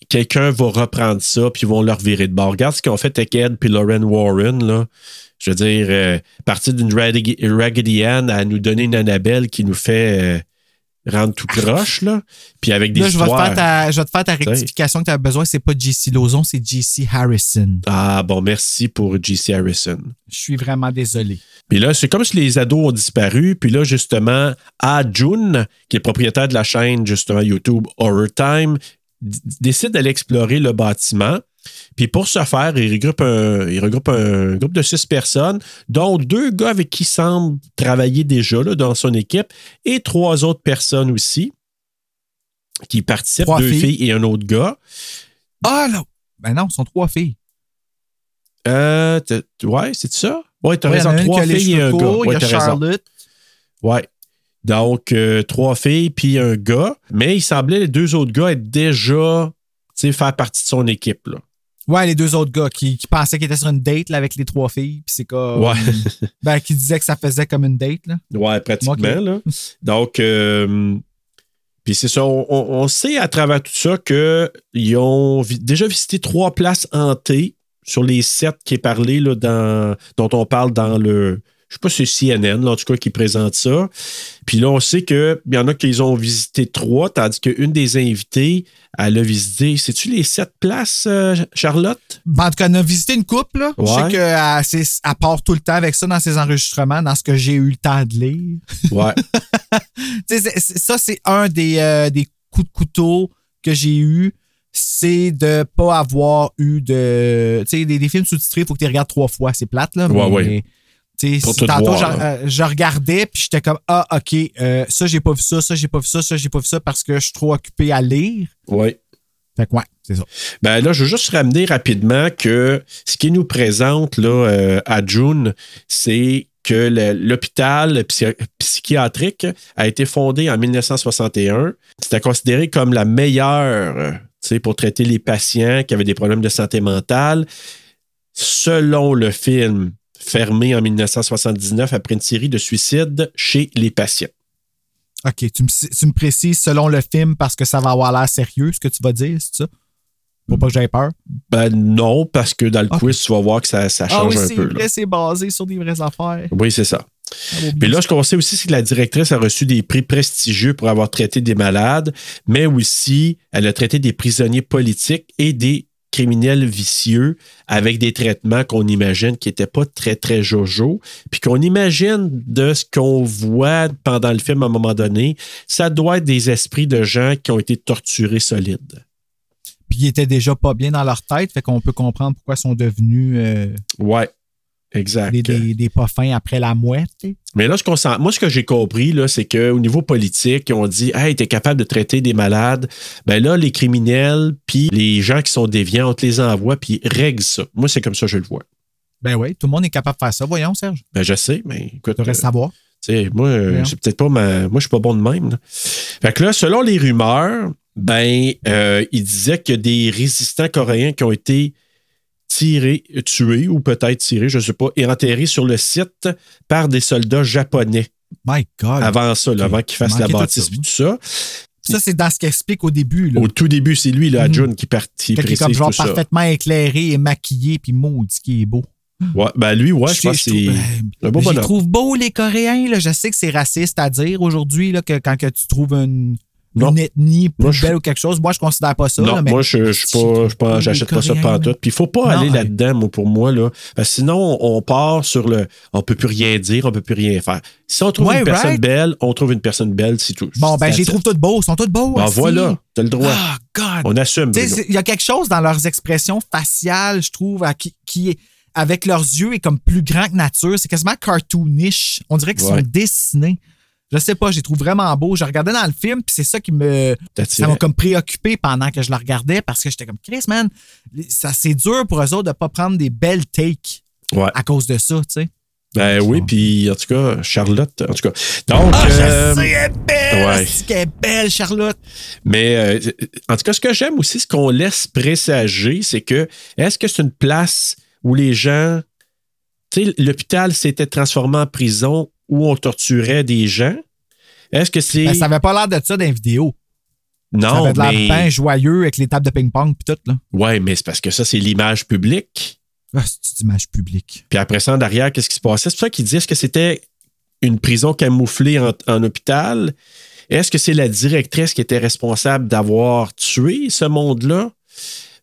quelqu'un va reprendre ça, puis ils vont leur virer de bord. Regarde ce qu'ils ont fait avec Ed puis Lauren Warren, là. Je veux dire, euh, partir d'une Raggedy, Raggedy Ann à nous donner une Annabelle qui nous fait euh, rendre tout croche, là. Puis avec des Là, je vais, te histoires. faire ta, je vais te faire ta rectification que tu as besoin. C'est pas JC Lozon, c'est JC Harrison. Ah, bon, merci pour J.C. Harrison. Je suis vraiment désolé. Puis là, c'est comme si les ados ont disparu. Puis là, justement, Ah Jun, qui est propriétaire de la chaîne, justement, YouTube Horror Time, décide d'aller explorer le bâtiment. Puis pour ce faire, il regroupe, un, il regroupe un groupe de six personnes, dont deux gars avec qui il semble travailler déjà là, dans son équipe, et trois autres personnes aussi qui participent, Trois deux filles. filles et un autre gars. Ah, là! Ben non, ce sont trois filles. Euh, ouais, c'est ça? Ouais, t'as Ouais, raison. Trois filles et un gars. courts, il y Ouais, a t'as raison. Charlotte. Ouais. Donc, euh, trois filles puis un gars. Mais il semblait les deux autres gars être déjà, tu sais, faire partie de son équipe, là. Ouais, les deux autres gars qui, qui pensaient qu'ils étaient sur une date là, avec les trois filles. Puis c'est comme. Ouais. <laughs> ben, qui disaient que ça faisait comme une date. Là. Ouais, pratiquement, là. <laughs> Donc, euh, puis c'est ça, on, on- on sait à travers tout ça qu'ils ont vi- déjà visité trois places hantées sur les sept qui est parlé, là, dans, dont on parle dans le. Je sais pas si c'est CNN, là, en tout cas, qui présente ça. Puis là, on sait qu'il y en a qui ont visité trois, tandis qu'une des invitées, elle a visité. C'est-tu les sept places, euh, Charlotte? Ben, en tout cas, on a visité une couple. Là. Je sais qu'elle elle part tout le temps avec ça dans ses enregistrements, dans ce que j'ai eu le temps de lire. Ouais. <laughs> Ça, c'est un des, euh, des coups de couteau que j'ai eu. C'est de pas avoir eu de. Tu sais, des, des films sous-titrés, il faut que tu les regardes trois fois. C'est plate, là. Ouais, mais, ouais. Si tantôt, voir, euh, je regardais, puis j'étais comme Ah, OK, euh, ça, j'ai pas vu ça, ça, j'ai pas vu ça, ça, j'ai pas vu ça parce que je suis trop occupé à lire. Ouais. Fait que, ouais, c'est ça. Ben là, je veux juste ramener rapidement que ce qui nous présente là, euh, à June, c'est que l'hôpital psy- psychiatrique a été fondé en 1961. C'était considéré comme la meilleure pour traiter les patients qui avaient des problèmes de santé mentale. Selon le film fermé en 1979 après une série de suicides chez les patients. OK, tu me, tu me précises selon le film parce que ça va avoir l'air sérieux, ce que tu vas dire, c'est ça? Pour pas que j'aie peur? Ben non, parce que dans le quiz, tu vas voir que ça, ça Ah change oui, un c'est peu. vrai, c'est basé sur des vraies affaires. Oui, c'est ça. Ah, Puis là, ce qu'on sait aussi, c'est que la directrice a reçu des prix prestigieux pour avoir traité des malades, mais aussi elle a traité des prisonniers politiques et des criminels vicieux avec des traitements qu'on imagine qui n'étaient pas très, très jojo, puis qu'on imagine de ce qu'on voit pendant le film à un moment donné, ça doit être des esprits de gens qui ont été torturés solides. Puis ils étaient déjà pas bien dans leur tête, fait qu'on peut comprendre pourquoi ils sont devenus euh, Ouais, exact. des, des, des pas fins après la mouette. Mais là, ce qu'on sent- moi, ce que j'ai compris, là, c'est qu'au niveau politique, ont dit Hey, t'es capable de traiter des malades. Ben là, les criminels, puis les gens qui sont déviants, on te les envoie, puis ils règlent ça. Moi, c'est comme ça que je le vois. Ben oui, tout le monde est capable de faire ça. Voyons, Serge. Ben, je sais, mais écoute. Tu euh, savoir. tu sais, moi, euh, c'est peut-être pas ma. Moi, je suis pas bon de même. là. Fait que là, selon les rumeurs, ben, euh, il disait qu'il y a des résistants coréens qui ont été tirés, tués ou peut-être tirés, je ne sais pas, et enterrés sur le site par des soldats japonais. My God. Avant ça, là, avant qu'ils fassent la bâtisse ça, et tout ça. Ça, c'est dans ce qu'il explique au début. Là. Au tout début, c'est lui, là, Mhm. Jun, qui partit Quelqu'un qui est comme genre ça. parfaitement éclairé et maquillé, puis maudit qui est beau. Ouais, ben lui, ouais, je Je- pense que c'est un beau Je trouve beaux, les Coréens. Là. Je sais que c'est raciste à dire aujourd'hui, que quand que tu trouves une, Non. une ethnie plus Moi, je- belle ou quelque chose, moi, je considère pas ça. Non, là, mais moi, je, je suis pas, je pas- pas ça pantoute. Puis il faut pas Non, aller ouais. là-dedans, pour moi, là. Parce que sinon, on, part sur le, on peut plus rien dire, on peut plus rien faire. Si on trouve Ouais, une personne belle, on trouve une personne belle, c'est tout. Bon, ben, je les trouve toutes beaux. Ils sont tous beaux. Ben aussi. voilà, t'as le droit. Ah, God. On assume, Tu Il y a quelque chose dans leurs expressions faciales, je trouve, à qui, qui est, avec leurs yeux, est comme plus grand que nature. C'est quasiment cartoonish. On dirait qu'ils Ouais. sont dessinés. Je sais pas, je les trouve vraiment beaux. Je regardais dans le film, puis c'est ça qui me. Ça m'a comme préoccupé pendant que je le regardais parce que j'étais comme Chris, man, ça c'est dur pour eux autres de pas prendre des belles takes Ouais. à cause de ça, tu sais. Ben oui, puis en tout cas, Charlotte, en tout cas. Donc, Ah, euh, je sais, elle est belle! ouais. est belle, Charlotte! Mais euh, en tout cas, ce que j'aime aussi, ce qu'on laisse présager, c'est que est-ce que c'est une place où les gens. Tu sais, l'hôpital s'était transformé en prison où on torturait des gens? Est-ce que c'est. Ben, ça avait pas l'air de ça dans les vidéos. ça non, avait de l'air mais. bien joyeux avec les tables de ping-pong puis tout, là. Ouais, mais c'est parce que ça, c'est l'image publique. Ah, c'est une image publique. Puis après ça, en arrière, qu'est-ce qui se passait? C'est pour ça qu'ils disent que c'était une prison camouflée en, en hôpital? Est-ce que c'est la directrice qui était responsable d'avoir tué ce monde-là?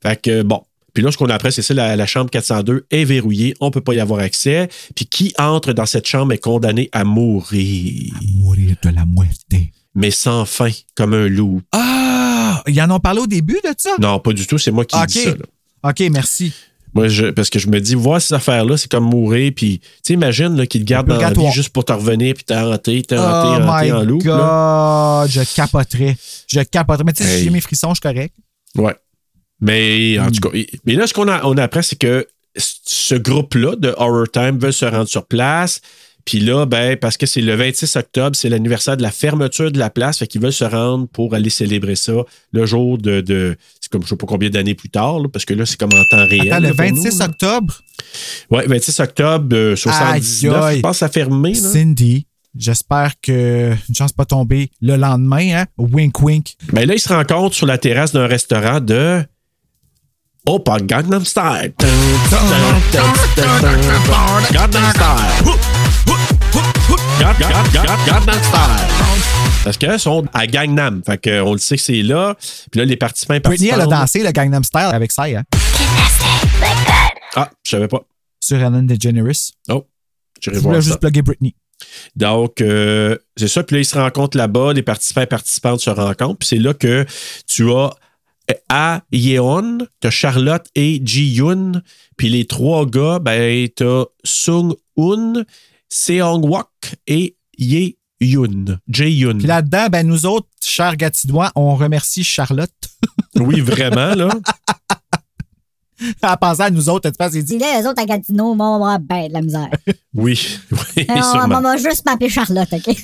Fait que, bon. Puis là, ce qu'on a après, c'est ça, la, la chambre 402 est verrouillée, on ne peut pas y avoir accès. Puis qui entre dans cette chambre est condamné à mourir. Mourir de la muerte. Mais sans fin, comme un loup. Ah! Ils en ont parlé au début de ça? Non, pas du tout, c'est moi qui dis ça. là. OK, merci. Moi, je- parce que je me dis, voir ces affaires-là, c'est comme mourir. Puis, tu sais, imagine là, qu'ils te gardent dans la vie Purgatoire. juste pour te revenir, puis t'es hanté, t'es Oh hanté, hanté my en loup. là. God! Je capoterais. Je capoterais. Mais tu sais, si j'ai mes frissons, je suis correct. Ouais. Mais en Hmm. tout cas, mais là, ce qu'on a, on apprend, c'est que ce groupe-là de Horror Time veut se rendre sur place. Puis là, ben, parce que c'est le 26 octobre, c'est l'anniversaire de la fermeture de la place, fait qu'ils veulent se rendre pour aller célébrer ça le jour de. de- c'est comme je sais pas combien d'années plus tard, là, parce que là, c'est comme en temps réel. Attends, le là, pour 26 nous, là. octobre, Ouais, 26 octobre euh, 79. Aïe. Je pense fermé. là. Cindy, j'espère que une chance pas tomber le lendemain, hein? Wink wink. Ben là, ils se rencontrent sur la terrasse d'un restaurant de. Opa Gangnam Style. Gangnam Style. Gan- gan- gan- Gangnam Style. Parce qu'elles sont à Gangnam. Fait qu'on le sait que c'est là. Puis là, les participants Britney, elle a dansé le Gangnam Style avec ça, hein? Ah, je savais pas. Sur Ellen DeGeneres. Oh, j'irai Je voulais voir juste plugger Britney. Donc, euh, c'est ça. Puis là, ils se rencontrent là-bas. Les participants et participantes se rencontrent. Puis c'est là que tu as A. Yeon, tu as Charlotte et Ji-Yoon. Puis les trois gars, ben, tu as Sung-Hoon, Seong-Wok et Ye-Yoon. Jae-Yoon. Puis là-dedans, ben nous autres, chers Gatinois, on remercie Charlotte. <laughs> Oui, vraiment, là. <laughs> en pensant à nous autres, elle se dit Dis là, les autres à Gatineau vont avoir ben de la misère. Oui, <laughs> oui, on, sûrement. on va juste m'appeler Charlotte, OK?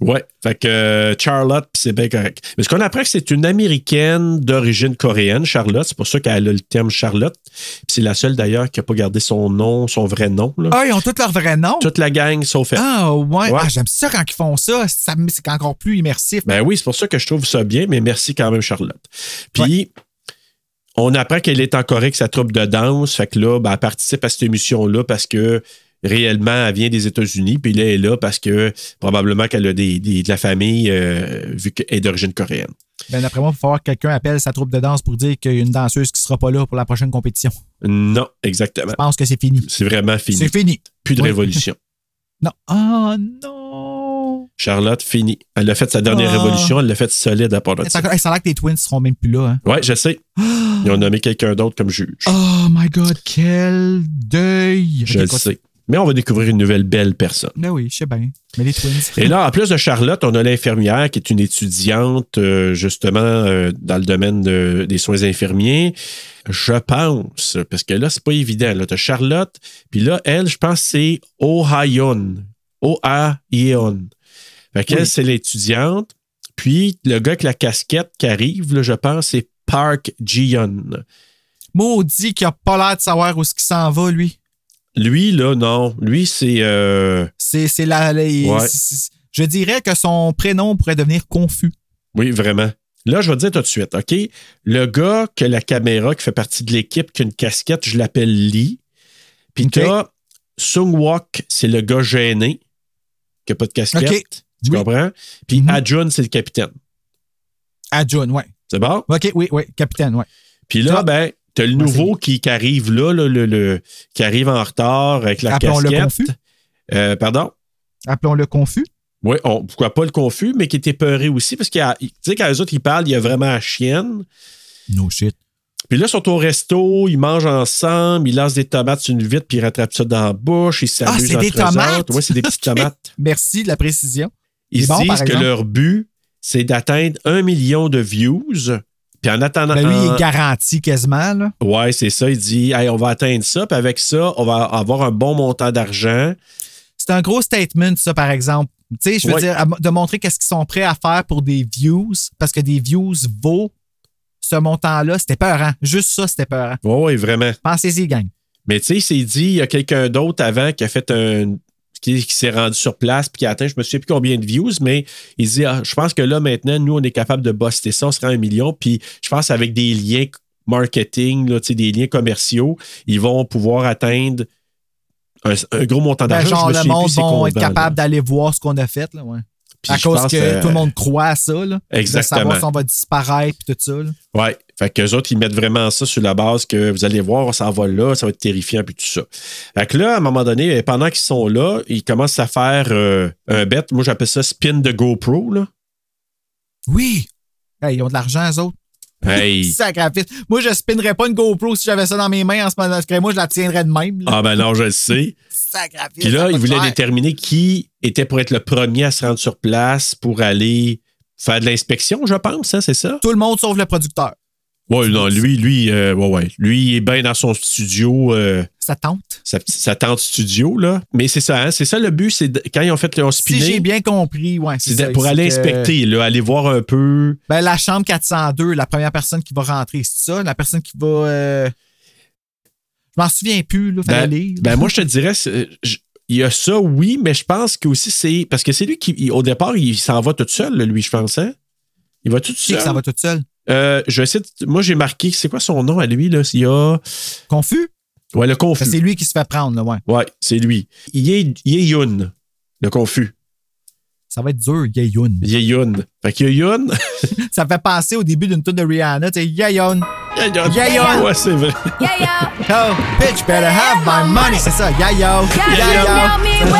Ouais, fait que euh, Charlotte, puis c'est bien correct. Mais ce qu'on apprend, que c'est une américaine d'origine coréenne, Charlotte. C'est pour ça qu'elle a le terme Charlotte. Puis c'est la seule d'ailleurs qui n'a pas gardé son nom, son vrai nom. là. Ah, ils ont tous leur vrai nom? Toute la gang sauf elle. Ah, ouais. Ouais. Ah, j'aime ça quand ils font ça. ça c'est encore plus immersif. Ben oui, c'est pour ça que je trouve ça bien, mais merci quand même, Charlotte. Puis, on apprend qu'elle est en Corée avec sa troupe de danse. Fait que là, ben, elle participe à cette émission-là parce que réellement, elle vient des États-Unis. Puis là, elle est là parce que probablement qu'elle a des, des- de la famille euh, vu qu'elle est d'origine coréenne. Ben, d'après moi, il va falloir que quelqu'un appelle sa troupe de danse pour dire qu'il y a une danseuse qui sera pas là pour la prochaine compétition. Non, exactement. Je pense que c'est fini. C'est vraiment fini. C'est fini. Plus de Oui. révolution. <laughs> Non. Ah, non. Charlotte, fini. Elle a fait sa dernière Ah. révolution. Elle l'a fait solide à part de ça. ça a l'air que les Twins seront même plus là. Hein? Ouais, je sais. <gasps> Ils ont nommé quelqu'un d'autre comme juge. Oh my God, quel deuil. je le sais. Mais on va découvrir une nouvelle belle personne. Ben oui, je sais bien. Mais les Twins. Et là, en plus de Charlotte, on a l'infirmière qui est une étudiante euh, justement euh, dans le domaine de- des soins infirmiers. Je pense, parce que là, c'est pas évident. Là, t'as Charlotte, puis là, elle, je pense c'est Ohayon. O-A-Yeon. Fait qu'elle, Oui. c'est l'étudiante. Puis le gars avec la casquette qui arrive, là, je pense, c'est Park Ji-yeon. Maudit qui a pas l'air de savoir où ce qui s'en va, lui. Lui, là, non. Lui, c'est. euh, C'est c'est la. les- Ouais. je dirais que son prénom pourrait devenir confus. Oui, vraiment. Là, je vais te dire tout de suite, OK? Le gars que la caméra, qui fait partie de l'équipe, qui a une casquette, je l'appelle Lee. Puis OK. t'as Sung Wok, c'est le gars gêné, qui n'a pas de casquette. OK. Tu Oui. comprends? Puis. Adjun, c'est le capitaine. John, ouais. C'est bon? OK, oui, oui, capitaine, ouais. Puis là, ben, t'as le Ouais, nouveau qui, qui arrive là, le, le- qui arrive en retard avec la Appelons-le casquette. confus. Euh, pardon? Appelons-le confus. Oui, on, pourquoi pas le confus, mais qui était peuré aussi, parce qu'il y a- tu sais, quand les autres, ils parlent, il y a vraiment la chienne. No shit. Puis là, ils sont au resto, ils mangent ensemble, ils lancent des tomates sur une vitre, puis ils rattrapent ça dans la bouche, ils s'amusent Ah, c'est des tomates? Ouais, c'est des petites <laughs> tomates. Merci de la précision. Il Ils bon, disent que leur but, c'est d'atteindre un million de views. Puis en attendant. Ben, lui, il est garanti quasiment. Là. Ouais, c'est ça. Il dit, hey, on va atteindre ça. Puis avec ça, on va avoir un bon montant d'argent. C'est un gros statement, ça, par exemple. Tu sais, je veux Ouais. dire, de montrer qu'est-ce qu'ils sont prêts à faire pour des views, parce que des views vaut ce montant-là. C'était peurant. Juste ça, c'était peurant. Oui, vraiment. Pensez-y, gang. Mais tu sais, il s'est dit, il y a quelqu'un d'autre avant qui a fait un. Qui, qui s'est rendu sur place puis qui a atteint, je me souviens plus combien de views, mais il dit, ah, je pense que là, maintenant, nous, on est capable de buster ça, on se rend à un million. Puis je pense avec des liens marketing, là, des liens commerciaux, ils vont pouvoir atteindre un, un gros montant Ben, d'argent. genre, Je me le monde vont être capable d'aller voir ce qu'on a fait. Là, ouais. Puis à cause que euh, tout le monde croit à ça. Là, Exactement. De savoir si on va disparaître et tout ça. là. Ouais. Fait qu'eux autres, ils mettent vraiment ça sur la base que vous allez voir, ça va là, ça va être terrifiant, puis tout ça. Fait que là, à un moment donné, pendant qu'ils sont là, ils commencent à faire euh, un bet. Moi, j'appelle ça spin de GoPro, là. Oui! Hey, ils ont de l'argent, eux autres. Hey. <laughs> Sacrifice. Moi, je spinnerais pas une GoPro si j'avais ça dans mes mains en ce moment. Moi, je la tiendrais de même. là. Ah ben non, je le sais. Sacrifice. Puis là, voulaient faire. déterminer qui était pour être le premier à se rendre sur place pour aller faire de l'inspection, je pense, hein, c'est ça? Tout le monde sauf le producteur. Ouais, non, lui, lui, euh, ouais, ouais. Lui, il est bien dans son studio. euh, Ça tente. sa, sa tente studio, là. Mais c'est ça, hein, c'est ça le but, c'est de- quand ils ont fait le Si spiné, j'ai bien compris, ouais. c'est pour aller que- inspecter, là, aller voir un peu. Ben, la chambre 402, la première personne qui va rentrer, c'est ça? La personne qui va. euh, Je m'en souviens plus, là. Ben, ben, moi, je te dirais, je- il y a ça, oui, mais je pense que aussi c'est. Parce que c'est lui qui, il- au départ, il s'en va tout seul, lui, je pense, hein? Il va tout seul. que ça va tout seul? Euh, je vais essayer de- Moi, j'ai marqué, c'est quoi son nom à lui, là? Il y a. Confus? Ouais, le confus. C'est lui qui se fait prendre, là, ouais. Ouais, c'est lui. Ye Yun, le confus. Ça va être dur, Yayoun. Ye Yun. Fait que Yun. <laughs> ça fait penser au début d'une tune de Rihanna, tu sais, Yayoun. Yayoun. Yayoun. Ouais, c'est vrai. <laughs> Oh, bitch, better have my money, c'est ça. Yayo. Yayo. <laughs>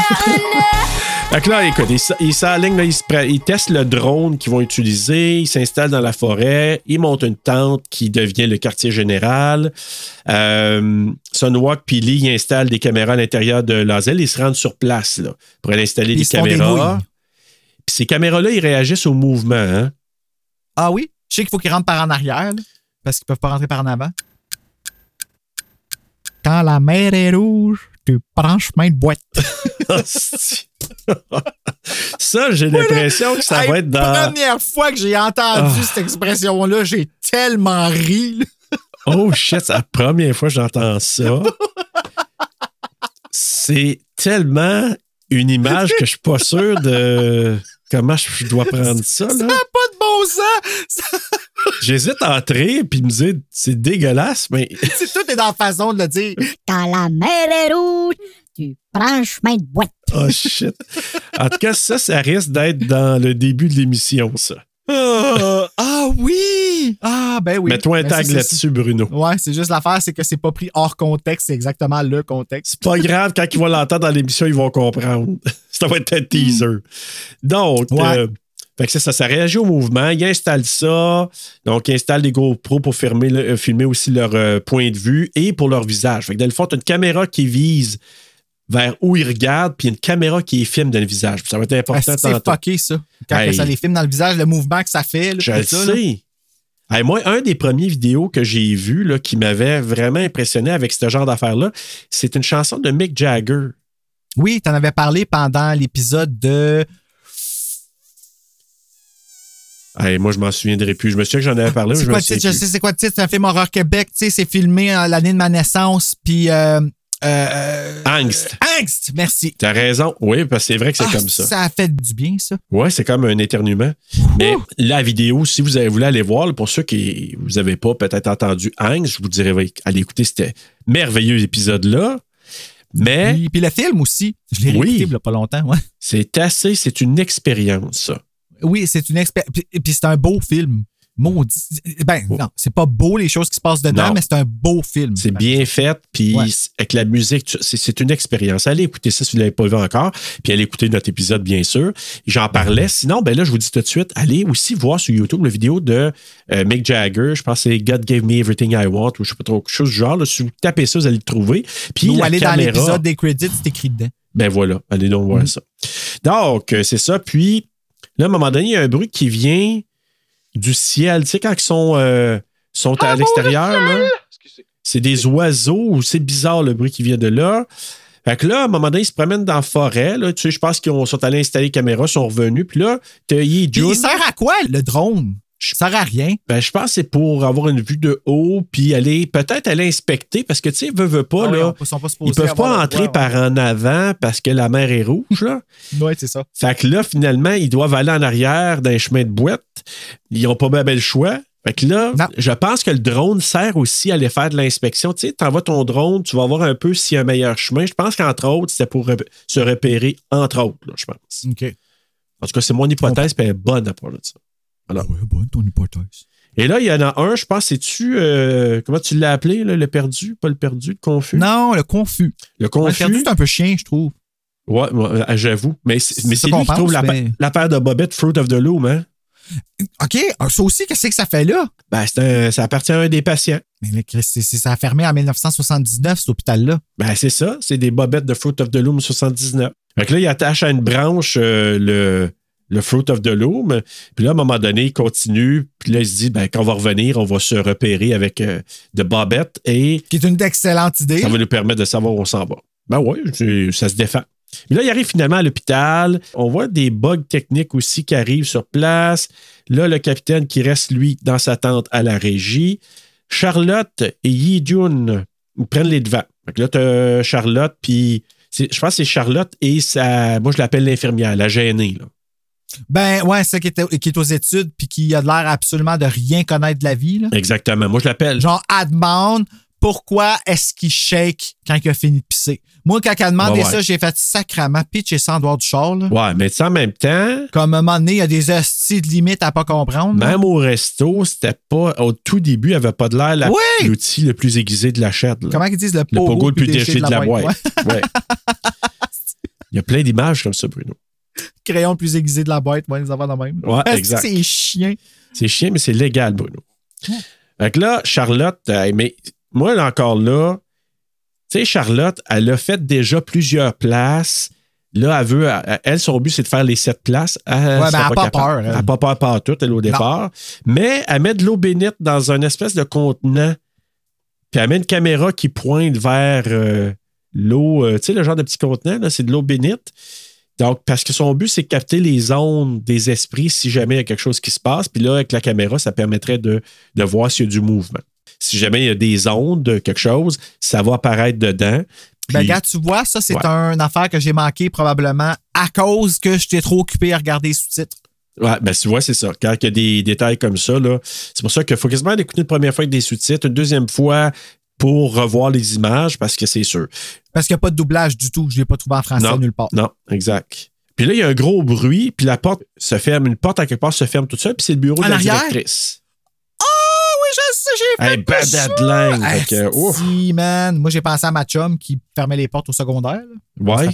Fait que là, écoute, ils s'alignent, ils, ils testent le drone qu'ils vont utiliser, ils s'installent dans la forêt, ils montent une tente qui devient le quartier général. Euh, Sunwalk puis Lee ils installent des caméras à l'intérieur de l'asile, ils se rendent sur place là, pour aller installer ils des caméras. Ces caméras-là, ils réagissent au mouvement. Hein? Ah oui? Je sais qu'il faut qu'ils rentrent par en arrière, là, parce qu'ils peuvent pas rentrer par en avant. Quand la mer est rouge, tu prends chemin de boîte. <laughs> Ça, j'ai l'impression que ça Hey, va être dans. Première fois que j'ai entendu Ah. cette expression-là, j'ai tellement ri. Oh shit, c'est la première fois que j'entends ça. C'est tellement une image que je suis pas sûr de comment je dois <laughs> prendre ça. Ça Là? n'a pas de bon sens. <laughs> Ça- J'hésite à entrer puis me dire c'est dégueulasse, mais <laughs> C'est tout est dans la façon de le dire. Quand la mer est rouge, tu prends chemin de boîte. oh shit. En tout cas, ça, ça risque d'être dans le début de l'émission, ça. Ah, ah oui! Ah ben oui. Mets-toi un Ben, tag là-dessus, Bruno. Ouais, c'est juste l'affaire, c'est que c'est pas pris hors contexte, c'est exactement le contexte. C'est pas grave, quand ils vont l'entendre dans l'émission, ils vont comprendre. Ça va être un teaser. Donc, Ouais. euh, fait que c'est ça, ça réagit au mouvement. Ils installent ça. Donc, ils installent des GoPro pour filmer, le- euh, filmer aussi leur euh, point de vue et pour leur visage. Fait que dans le fond, tu une caméra qui vise vers où ils regardent, puis une caméra qui filme dans le visage. Puis ça va être Ah, important c'est tantôt. fucké, ça. Quand Hey. ça les filme dans le visage, le mouvement que ça fait. là, Je le ça, sais. Hey, moi, un des premiers vidéos que j'ai vu là, qui m'avait vraiment impressionné avec ce genre d'affaires-là, c'est une chanson de Mick Jagger. Oui, t'en avais parlé pendant l'épisode de. Hey, moi, je m'en souviendrai plus. Je me souviens que j'en avais parlé, C'est quoi le titre? Je sais c'est quoi le titre? C'est un film horreur Québec. Tu sais, c'est filmé l'année de ma naissance. Puis. euh, euh, Angst. Angst, merci. T'as raison. Oui, parce que c'est vrai que c'est Ah, comme ça. Ça a fait du bien, ça. Ouais, c'est comme un éternuement. Mais la vidéo, si vous avez voulu aller voir, pour ceux qui vous n'avez pas peut-être entendu Angst, je vous dirais allez écouter ce merveilleux épisode-là. Mais Puis, puis le film aussi. Je l'ai Oui. il y a pas longtemps. Ouais. c'est assez, c'est une expérience, ça. Oui, c'est une expérience. Puis, puis c'est un beau film. Maudit. Ben, non, c'est pas beau les choses qui se passent dedans, Non. mais c'est un beau film. C'est bien fait, puis Ouais. avec la musique, c'est une expérience. Allez écouter ça si vous ne l'avez pas vu encore, puis allez écouter notre épisode, bien sûr. J'en parlais. Sinon, ben là, je vous dis tout de suite, allez aussi voir sur YouTube la vidéo de euh, Mick Jagger. Je pense que c'est God Gave Me Everything I Want, ou je sais pas trop, quelque chose du genre. là. si vous tapez ça, vous allez le trouver. Puis Ou la aller dans l'épisode des credits, c'est écrit dedans. ben voilà, allez donc voir ça. Donc, euh, c'est ça. Puis, Là, à un moment donné, il y a un bruit qui vient du ciel. Tu sais, quand ils sont, euh, sont à l'extérieur, là, c'est des oiseaux ou c'est bizarre le bruit qui vient de là. Fait que là, à un moment donné, ils se promènent dans la forêt. Là. Tu sais, je pense qu'ils ont- sont allés installer les caméras, sont revenus. Puis là, t'as Yi Puis Jun. il sert à quoi, le drone? Ça sert à rien. Ben, je pense que c'est pour avoir une vue de haut, puis aller peut-être aller inspecter, parce que tu sais, veut, veut pas, Ah oui, là. on- pas ils peuvent pas le entrer droit, par en avant parce que la mer est rouge, là. Ouais, c'est ça. Fait que là, finalement, ils doivent aller en arrière d'un chemin de boîte. Ils n'ont pas bien bel choix. Fait que là, je pense que le drone sert aussi à aller faire de l'inspection. Tu sais, t'envoies ton drone, tu vas voir un peu s'il y a un meilleur chemin. Je pense qu'entre autres, c'était pour se repérer, entre autres, là, je pense. OK. En tout cas, c'est mon hypothèse, puis elle est bonne à part de ça. Voilà. Ouais, bonne ton hypothèse. Et là, il y en a un, je pense, c'est-tu. euh, comment tu l'as appelé, là, le perdu Pas le perdu, le confus? Non, le confus. Le Le confus. perdu, c'est un peu chien, je trouve. Ouais, ouais, euh, j'avoue. Mais c'est lui trouve la, mais- pa- la paire de bobettes Fruit of the Loom, hein? OK, ah, ça aussi, qu'est-ce que ça fait là? Ben, un- ça appartient à un des patients. Mais là, ça a fermé en 1979, cet hôpital-là. Ben, c'est ça. C'est des bobettes de Fruit of the Loom 79. Fait que là, il attache à une branche euh, le, le Fruit of the Loom. Puis là, à un moment donné, il continue. Puis là, il se dit, ben, quand on va revenir, on va se repérer avec euh, de bobettes et Qui est une excellente idée. ça va nous permettre de savoir où on s'en va. Ben oui, ça se défend. Mais là, il arrive finalement à l'hôpital. On voit des bugs techniques aussi qui arrivent sur place. Là, le capitaine qui reste, lui, dans sa tente à la régie. Charlotte et Yi Jun ils prennent les devants. Fait que là, t'as Charlotte, puis je pense que c'est Charlotte et sa. Moi, je l'appelle l'infirmière, la gênée. Là. Ben, ouais, c'est ça qui est, qui est aux études puis qui a l'air absolument de rien connaître de la vie. Là. Exactement. Moi, je l'appelle. Genre, elle demande pourquoi est-ce qu'il shake quand il a fini de pisser? Moi, quand elle a demandé Ouais, ouais. ça, j'ai fait sacrament pitch et sans dehors du char. Là. Ouais, mais tu sais, en même temps, Comme à un moment donné, il y a des hosties de limites à pas comprendre. là. même au resto, c'était pas. Au tout début, il avait pas de l'air la- Oui! l'outil le plus aiguisé de la chatte. là. Comment ils disent le Le pogo, pogo le plus déchiré de la boîte. Ouais. <laughs> Il y a plein d'images comme ça, Bruno. Crayon le plus aiguisé de la boîte, ouais, les avoir de même. Ouais, exact. C'est chien. C'est chiant, mais c'est légal, Bruno. Fait que là, Charlotte, euh, mais moi, là, encore là, tu sais, Charlotte, elle a fait déjà plusieurs places. Là, elle veut, elle, son but, c'est de faire les sept places. Elle, Ouais, sera mais elle a pas capable. peur, elle. N'a pas peur par tout, elle, au départ. Mais elle met de l'eau bénite dans un espèce de contenant. Puis elle met une caméra qui pointe vers euh, l'eau, euh, tu sais, le genre de petit contenant, là, c'est de l'eau bénite. Donc, parce que son but, c'est de capter les ondes des esprits si jamais il y a quelque chose qui se passe. Puis là, avec la caméra, ça permettrait de, de voir s'il y a du mouvement. Si jamais il y a des ondes de quelque chose, ça va apparaître dedans. Ben, Puis- gars, tu vois, ça, c'est Ouais. une affaire que j'ai manqué probablement à cause que j'étais trop occupé à regarder les sous-titres. Ouais, ben tu vois, c'est ça. Quand il y a des détails comme ça, là, c'est pour ça qu'il faut quasiment l'écouter une première fois avec des sous-titres, une deuxième fois pour revoir les images, parce que c'est sûr. Parce qu'il n'y a pas de doublage du tout. Je ne l'ai pas trouvé en français Non, nulle part. non, exact. Puis là, il y a un gros bruit, puis la porte se ferme. Une porte, à quelque part, se ferme toute seule, puis c'est le bureau En de la arrière? directrice. Ah oui, je sais, j'ai fait Hey, bad ça. que. Asti, man. Moi, j'ai pensé à ma chum qui fermait les portes au secondaire. là. Ouais.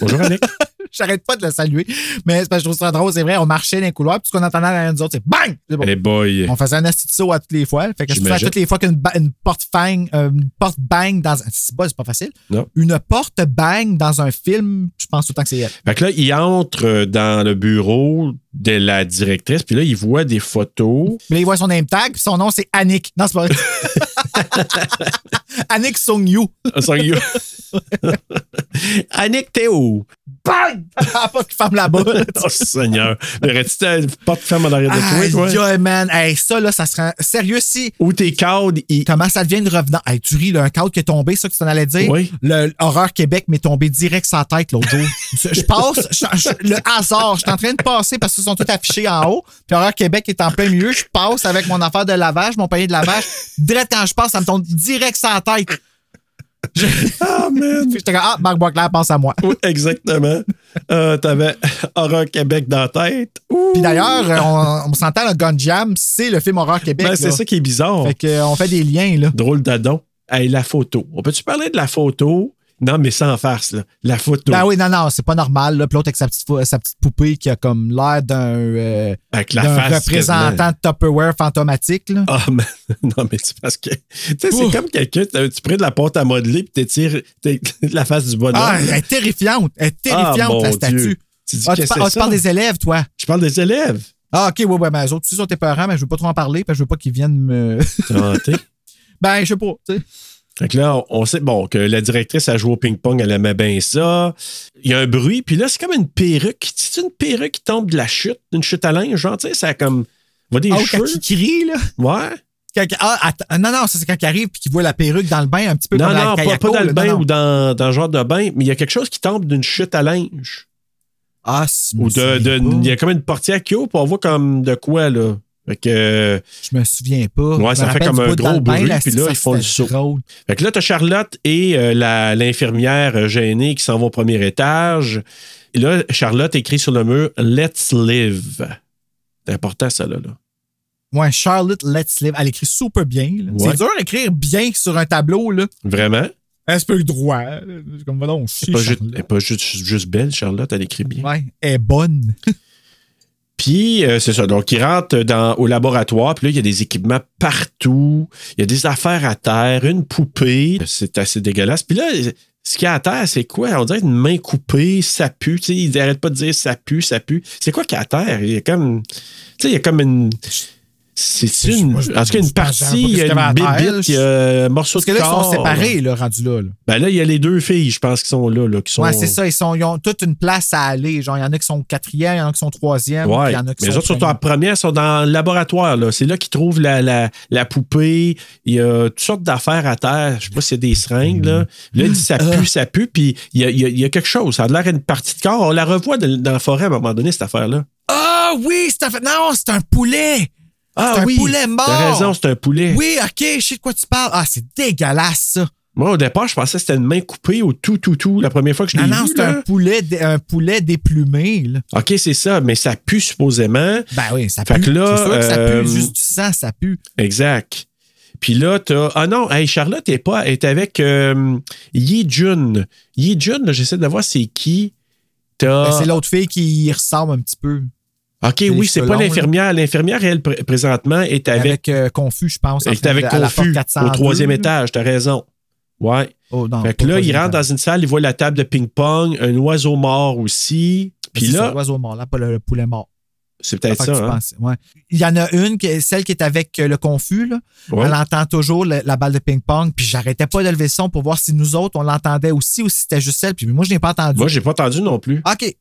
Bonjour, Annick. <laughs> <laughs> J'arrête pas de le saluer. Mais c'est parce que je trouve ça drôle. C'est vrai, on marchait dans les couloirs, puis ce qu'on entendait derrière nous autres, c'est bang! Bon. Hey boy. On faisait un de saut à toutes les fois. Fait que je à toutes les fois qu'une une porte bang, euh, une porte bang dans un. C'est pas, c'est pas facile. Non. Une porte bang dans un film, je pense tout le temps que c'est elle. Fait que là, il entre euh, dans le bureau de la directrice, puis là, il voit des photos. Puis là, il voit son name tag, puis son nom, c'est Annick. Non, c'est pas vrai. <laughs> Annick Song Yu. Song-yu. <laughs> Annick Théo. Bang! Ah, pas qu'il ferme la boule. <laughs> Oh, Seigneur. Mais restes pas de femme en arrière de toi, toi? aïe, man. Hey, ça, là, ça serait. Sérieux, si. Ou tes cadres, ils. Comment ça devient le revenant? Hey, tu ris, là, un cadre qui est tombé, ça que tu t'en allais dire? Oui. Le Horreur Québec m'est tombé direct sur la tête l'autre jour. je passe, je- je- le hasard, je suis en train de passer parce qu'ils sont tous affichés en haut. Puis Horreur Québec est en plein milieu. Je passe avec mon affaire de lavage, mon panier de lavage. Direct quand je passe, ça me tombe direct sur la tête. Ah, man. J'étais comme, ah, Marc Boisclair pense à moi. Oui, exactement. Euh, T'avais Horror Québec dans la tête. Ouh. Puis d'ailleurs, on, on s'entend, le Gun Jam, c'est le film Horreur Québec. Ben, c'est ça qui est bizarre. Fait qu'on fait des liens, là. Drôle d'adon. Hey, la photo. On peut-tu parler de la photo? Non, mais sans farce, là. La photo. Ben oui, non, non, c'est pas normal. Là. Puis l'autre avec sa petite, sa petite poupée qui a comme l'air d'un euh, la représentant quasiment. de Tupperware fantomatique. Là. Ah, mais, <laughs> non, mais c'est parce que. Tu sais, c'est comme quelqu'un, tu prends de la pâte à modeler puis t'étires <laughs> la face du bonhomme. Ah, elle est terrifiante. Elle est Ah, terrifiante, mon la Dieu. statue. Tu dis Ah, tu, par- ah, tu ça? parles des élèves, toi? Je parle des élèves. Ah, ok, ouais, ouais, ben, eux autres, ils sont tes parents, mais je veux pas trop en parler, parce que je veux pas qu'ils viennent me. Hanté. <laughs> ben, je sais pas, tu sais. Fait que là, on sait bon, que la directrice a joué au ping-pong, elle aimait bien ça. Il y a un bruit, puis là, c'est comme une perruque. C'est une perruque qui tombe de la chute, d'une chute à linge, genre, tu sais, ça a comme. Va des Ah, ou cheveux. quand il crie, là. Ouais. Quand- ah, attends, non, non, ça, c'est quand il arrive puis qu'il voit la perruque dans le bain, un petit peu Non, comme non, la pas, Kayako, pas dans le bain Non, non. ou dans, dans le genre de bain, mais il y a quelque chose qui tombe d'une chute à linge. Ah, c'est- Ou de. de- Il y a comme une portière qui ouvre, puis on voit comme de quoi, là. Fait que. Je me souviens pas. Ouais, ça fait comme un gros bain, bruit, puis là, ils font le c'était saut. drôle. Fait que là, t'as Charlotte et euh, l'infirmière euh, gênée qui s'en vont au premier étage. Et là, Charlotte écrit sur le mur Let's live. C'est important, ça, là. là. Ouais, Charlotte Let's Live. Elle écrit super bien. Ouais. C'est dur d'écrire bien sur un tableau, là. Vraiment? Elle se peut droit. Comme, voilà, on juste, elle est pas juste, juste belle, Charlotte, elle écrit bien. Ouais, elle est bonne. <laughs> Puis, euh, c'est ça. Donc, ils rentrent dans, au laboratoire. Puis là, il y a des équipements partout. Il y a des affaires à terre, une poupée. C'est assez dégueulasse. Puis là, ce qu'il y a à terre, c'est quoi? On dirait une main coupée, ça pue. Tu sais, ils n'arrêtent pas de dire ça pue, ça pue. C'est quoi qu'il y a à terre? Il y a comme. Tu sais, il y a comme une. C'est une. Moi, je- En tout cas, une partie, il y a une il y a un morceau Parce que de là, ils sont séparés, là, rendus là. là. Ben là, il y a les deux filles, je pense, qui sont là. là qui sont... Ouais, c'est ça. Ils, sont, ils ont toute une place à aller. Genre, il y en a qui sont quatrième, il y en a qui sont troisième. Ouais. il y en a qui Mais les autres sont premiers. en première, sont dans le laboratoire. là. C'est là qu'ils trouvent la, la, la poupée. Il y a toutes sortes d'affaires à terre. Je sais pas s'il y a des seringues. Là, là il dit ça pue, ça pue. Puis il y a, il y a- il y a quelque chose. Ça a l'air d'une partie de corps. On la revoit dans la forêt à un moment donné, cette affaire-là. Ah oui, c'est. Non, c'est un poulet. Ah c'est un oui, poulet mort. T'as raison, c'est un poulet. Oui, OK, je sais de quoi tu parles. Ah, c'est dégueulasse, ça. Moi, au départ, je pensais que c'était une main coupée au tout, tout, tout. La première fois que je l'ai Non, non, vu. c'est un poulet, dé- un poulet déplumé. Là. OK, c'est ça, mais ça pue supposément. Ben oui, ça Fait pue. que là, c'est sûr que ça euh, pue. Juste du sang, ça pue. Exact. Puis là, t'as. Ah non, hey, Charlotte est pas. est avec euh, Yi Jun. Yi Jun, là, j'essaie de voir c'est qui. T'as. Ben, c'est l'autre fille qui y ressemble un petit peu. OK, oui, c'est pas l'infirmière. L'infirmière, elle, pr- présentement, est avec. Avec, euh, Confus, je pense. en elle est avec Confus 402, au troisième étage, t'as raison. Ouais. Oh, non, fait que là, il rentre dans une salle, il voit la table de ping-pong, un oiseau mort aussi. Puis C'est ça, là, l'oiseau mort, là, pas le, le poulet mort. c'est peut-être ça. Hein? ouais. Il y en a une, celle qui est avec euh, le confus, là. Ouais. Elle entend toujours la balle de ping-pong, puis j'arrêtais pas de lever le son pour voir si nous autres, on l'entendait aussi ou si c'était juste elle. Puis moi, je n'ai pas entendu. Moi, j'ai pas entendu non plus. OK.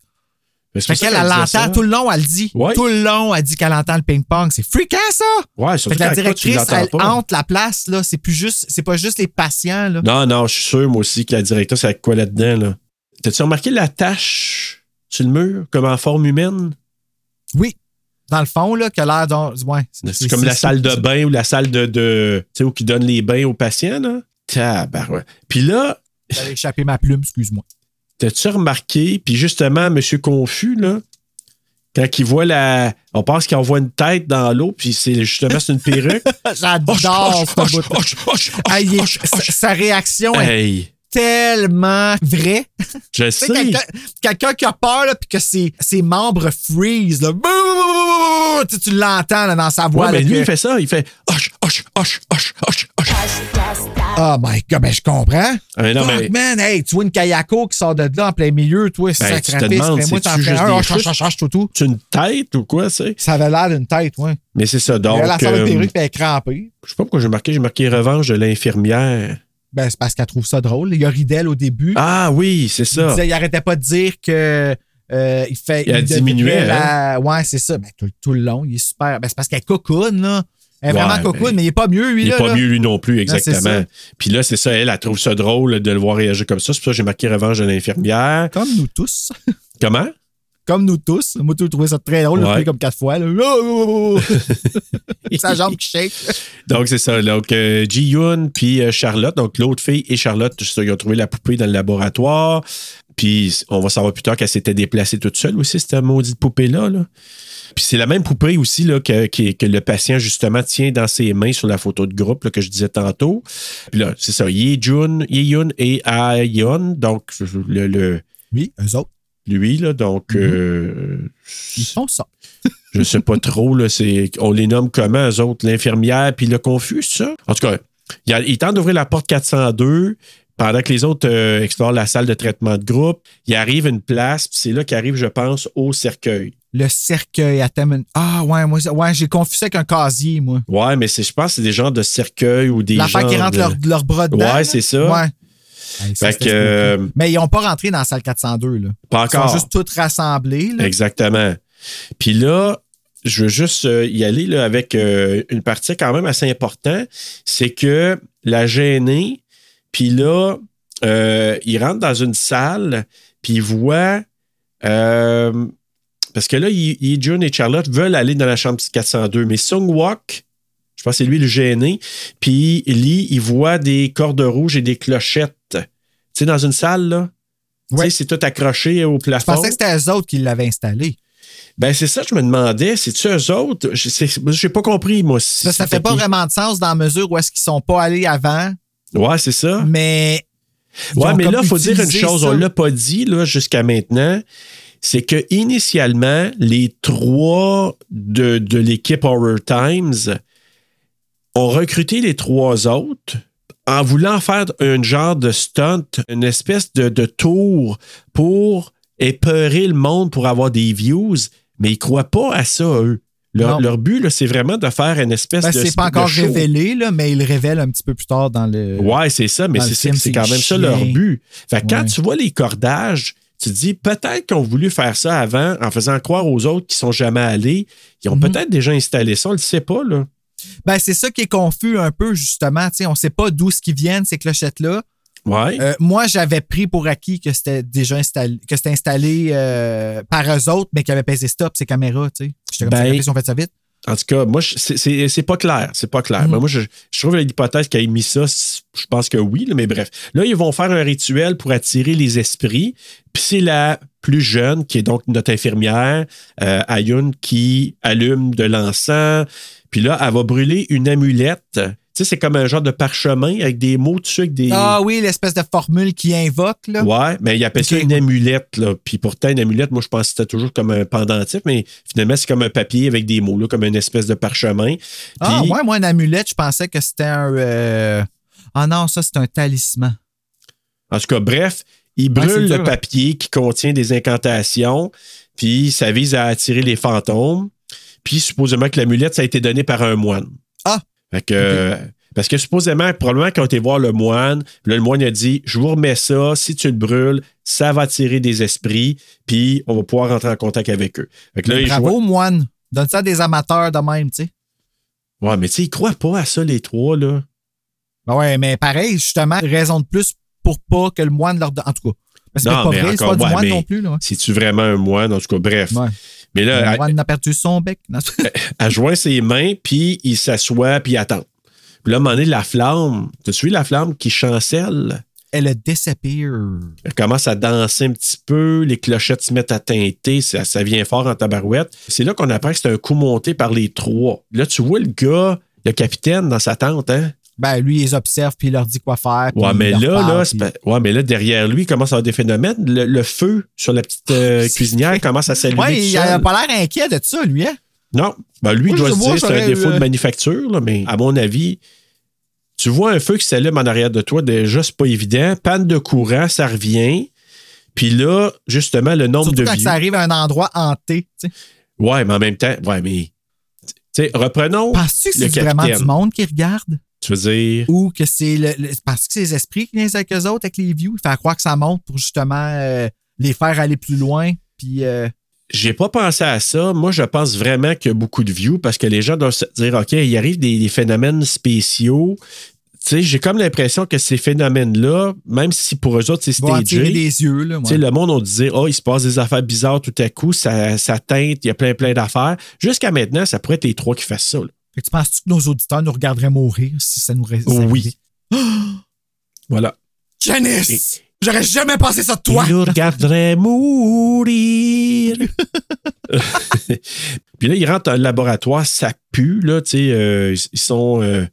Mais c'est Fait qu'elle, elle l'entend tout le long, elle le dit. Ouais. Tout le long, elle dit qu'elle entend le ping-pong. C'est fréquent, ça! Ouais, Fait surtout que la toi, directrice, elle pas. hante la place, là. C'est plus juste, c'est pas juste les patients, là. Non, non, je suis sûr, moi aussi, que la directrice, avec quoi là-dedans, là? T'as-tu remarqué la tache sur le mur, comme en forme humaine? Oui. Dans le fond, là, qui a l'air d'un. Ouais. C'est comme la salle de bain ou la salle de. de tu sais, où qui donne les bains aux patients, là? Tabarouette. Puis là, J'avais échappé ma plume, excuse-moi. T'as-tu remarqué, puis justement, Monsieur Confus, là, quand il voit la. On pense qu'il envoie une tête dans l'eau, puis c'est justement c'est une perruque. J'adore sa- réaction est Hey, tellement vraie. je <laughs> sais, quelqu'un qui a peur, là, puis que ses, ses membres freeze, là. Tu, tu l'entends dans sa voix. Ouais, mais là, lui, que- il fait ça. Il fait hoche, hoche, hoche, hoche, hoche, hoche. Oh my god, ben je comprends. Ah, mais non, Fuck, mais- man, hey, tu vois une Kayako qui sort de là en plein milieu, toi, c'est Ben, ça tu te demandes, moi, t'en fais un, change, tout, tout. C'est une tête ou quoi, c'est? Ça avait l'air d'une tête, ouais. Mais c'est ça, donc. elle a sort de euh, perruque, puis elle est crampée. Je sais pas pourquoi j'ai marqué. J'ai marqué revanche de l'infirmière. Ben, c'est parce qu'elle trouve ça drôle. Il y a Ridel au début. Ah oui, c'est Il, ça. disait, il arrêtait pas de dire que. euh, il fait. Il a diminué, la- Ouais, c'est ça. Ben, tout, tout le long, il est super. Ben, c'est parce qu'elle cocoon, là. Elle est Ouais, vraiment cocoon, ben, mais il est pas mieux, lui, Il là. est pas là. mieux, lui non plus, exactement. Puis là, c'est ça, elle, elle trouve ça drôle de le voir réagir comme ça. C'est pour ça que j'ai marqué revanche de l'infirmière. Comme nous tous. Comment? Comme nous tous. Moi, j'ai trouvé ça très drôle, Ouais. le comme quatre fois. Là. <laughs> Sa jambe qui shake. Donc, c'est ça. Donc, euh, Ji-Yoon puis euh, Charlotte, donc l'autre fille et Charlotte, ça, ils ont trouvé la poupée dans le laboratoire. Puis, on va savoir plus tard qu'elle s'était déplacée toute seule aussi, cette maudite poupée-là. là. Puis, c'est la même poupée aussi là, que, le patient, justement, tient dans ses mains sur la photo de groupe là, que je disais tantôt. Puis là, c'est ça. Yi-Jun, Yi-Yoon et Ayeon. Donc, le, le- Oui, eux autres. Lui, là, donc, euh, Ils font ça. <laughs> je sais pas trop, là, on les nomme comment, eux autres, l'infirmière, puis le confus, ça? En tout cas, il, a- il tente d'ouvrir la porte 402, pendant que les autres euh, explorent la salle de traitement de groupe, il arrive une place, puis c'est là qu'arrive, je pense, au cercueil. Le cercueil à thème. Ah, ouais, moi, ouais, j'ai confusé avec un casier, moi. Ouais, mais c'est, je pense que c'est des genres de cercueil ou des L'affaire genres qui rentre de- leur, leur bras dedans. Ouais, c'est ça. Ouais. Hey, ça, Fait c'était que, euh. Mais ils n'ont pas rentré dans la salle 402. Là. Pas Ils sont encore. juste toutes rassemblées. là. Exactement. Puis là, je veux juste euh, y aller là, avec euh, une partie quand même assez importante. C'est que la gênée, puis là, euh, il rentre dans une salle, puis il voit. parce que là, il, il- June et Charlotte veulent aller dans la chambre 402, mais Sung Wok, je pense que c'est lui le gêné, puis Lee, il voit des cordes rouges et des clochettes. Tu sais, dans une salle, là? Tu sais, c'est tout accroché au Je plafond. pensais que c'était eux autres qui l'avaient installé. Ben, c'est ça, je me demandais, c'est-tu eux autres? Je J'ai pas compris, moi. Si Ça, ça c'était fait pas qui. vraiment de sens dans la mesure où est-ce qu'ils sont pas allés avant, Ouais, c'est ça. mais. Ouais, mais là, il faut dire une chose, ça. on l'a pas dit là, jusqu'à maintenant. C'est que initialement, les trois de, de l'équipe Horror Times ont recruté les trois autres en voulant faire un genre de stunt, une espèce de, de tour pour épeurer le monde pour avoir des views, mais ils croient pas à ça, eux. Leur, leur but, c'est vraiment de faire une espèce Ben, de. c'est pas encore révélé, là, mais ils le révélent un petit peu plus tard dans le. Ouais, c'est ça, mais c'est quand même ça leur but. Fait que quand tu vois les cordages, tu te dis peut-être qu'ils ont voulu faire ça avant en faisant croire aux autres qui sont jamais allés. Ils ont Mhm. peut-être déjà installé ça, on le sait pas, là. Ben, c'est ça qui est confus un peu, justement. On sait pas d'où ce qui viennent, ces clochettes-là. Ouais. Euh, moi, j'avais pris pour acquis que c'était déjà installé, que c'était installé euh, par eux autres, mais qu'ils avaient pesé stop, ces caméras, tu sais. J'étais comme Ben, ont fait ça vite. En tout cas, moi, c'est- pas clair. C'est pas clair. Mhm. Mais moi, je, je trouve l'hypothèse qu'ils aient mis ça, je pense que oui, là, mais bref. Là, ils vont faire un rituel pour attirer les esprits. Puis c'est la plus jeune, qui est donc notre infirmière, euh, Ayun, qui allume de l'encens. Puis là, elle va brûler une amulette. Tu sais, c'est comme un genre de parchemin avec des mots dessus, avec des. Ah oui, l'espèce de formule qui invoque, là. Ouais, mais il appelle ça une amulette, là. Puis pourtant, une amulette, moi, je pense que c'était toujours comme un pendentif, mais finalement, c'est comme un papier avec des mots, là, comme une espèce de parchemin. Ah, ouais, moi, une amulette, je pensais que c'était un. euh, Ah non, ça, c'est un talisman. En tout cas, bref, il brûle le papier qui contient des incantations, puis ça vise à attirer les fantômes. Puis supposément que l'amulette, ça a été donné par un moine. Ah! Fait que, Parce que supposément, probablement ont été voir le moine, là, le moine a dit Je vous remets ça, si tu le brûles, ça va attirer des esprits, puis on va pouvoir rentrer en contact avec eux. Fait que là, Mais ils bravo, jouent- moine. Donne ça à des amateurs de même, tu sais. Ouais, mais tu sais, ils croient pas à ça, les trois, là. Ben ouais, mais pareil, justement, raison de plus pour pas que le moine leur donne. En tout cas. Parce que Non, pas mais vrai, c'est encore, pas du moine mais non plus, là. C'est-tu vraiment un moine? En tout cas, bref. Ouais. Mais là, moine n'a perdu son bec. Non. elle <laughs> joint ses mains, puis il s'assoit, puis il attend. Puis là, à un moment donné, la flamme, t'as-tu vu la flamme qui chancelle? Elle a disappear. Elle commence à danser un petit peu, les clochettes se mettent à teinter, ça, ça vient fort en tabarouette. C'est là qu'on apprend que c'est un coup monté par les trois. Là, tu vois le gars, le capitaine dans sa tente, hein? Ben, lui, il les observe puis il leur dit quoi faire. Ouais, mais là, parle, là, puis- ouais, mais là, derrière lui, il commence à avoir des phénomènes. Le, le feu sur la petite euh, cuisinière commence à s'allumer. Ouais, il seul. a pas l'air inquiet de ça, lui, hein? Non. Ben, lui, il doit je se dire que c'est un défaut de manufacture, là, mais à mon avis, tu vois un feu qui s'allume en arrière de toi, déjà, c'est pas évident. Panne de courant, ça revient. Puis là, justement, le nombre Surtout de quand views. ça arrive à un endroit hanté, tu sais. Ouais, mais en même temps, ouais, mais. Tu sais, reprenons. Penses-tu que c'est vraiment du monde qui regarde? Tu veux dire? Ou que c'est le, le- parce que c'est les esprits qui viennent avec eux autres, avec les views, faire croire que ça monte pour justement euh, les faire aller plus loin. Puis euh, J'ai pas pensé à ça. Moi, je pense vraiment qu'il y a beaucoup de views parce que les gens doivent se dire OK, il arrive des, des phénomènes spéciaux. Tu sais, j'ai comme l'impression que ces phénomènes-là, même si pour eux autres, c'est stagé, les yeux. Là, le monde, on disait, oh, il se passe des affaires bizarres tout à coup, ça, ça teinte, il y a plein, plein d'affaires. Jusqu'à maintenant, ça pourrait être les trois qui fassent ça. là. Fait que tu que nos auditeurs nous regarderaient mourir si ça nous restait? Oui. <gasps> Voilà. Janice! J'aurais jamais pensé ça de toi! Il nous regarderait mourir. <laughs> Puis là, ils rentrent dans le laboratoire, ça pue, là, tu sais, euh, ils sont. euh,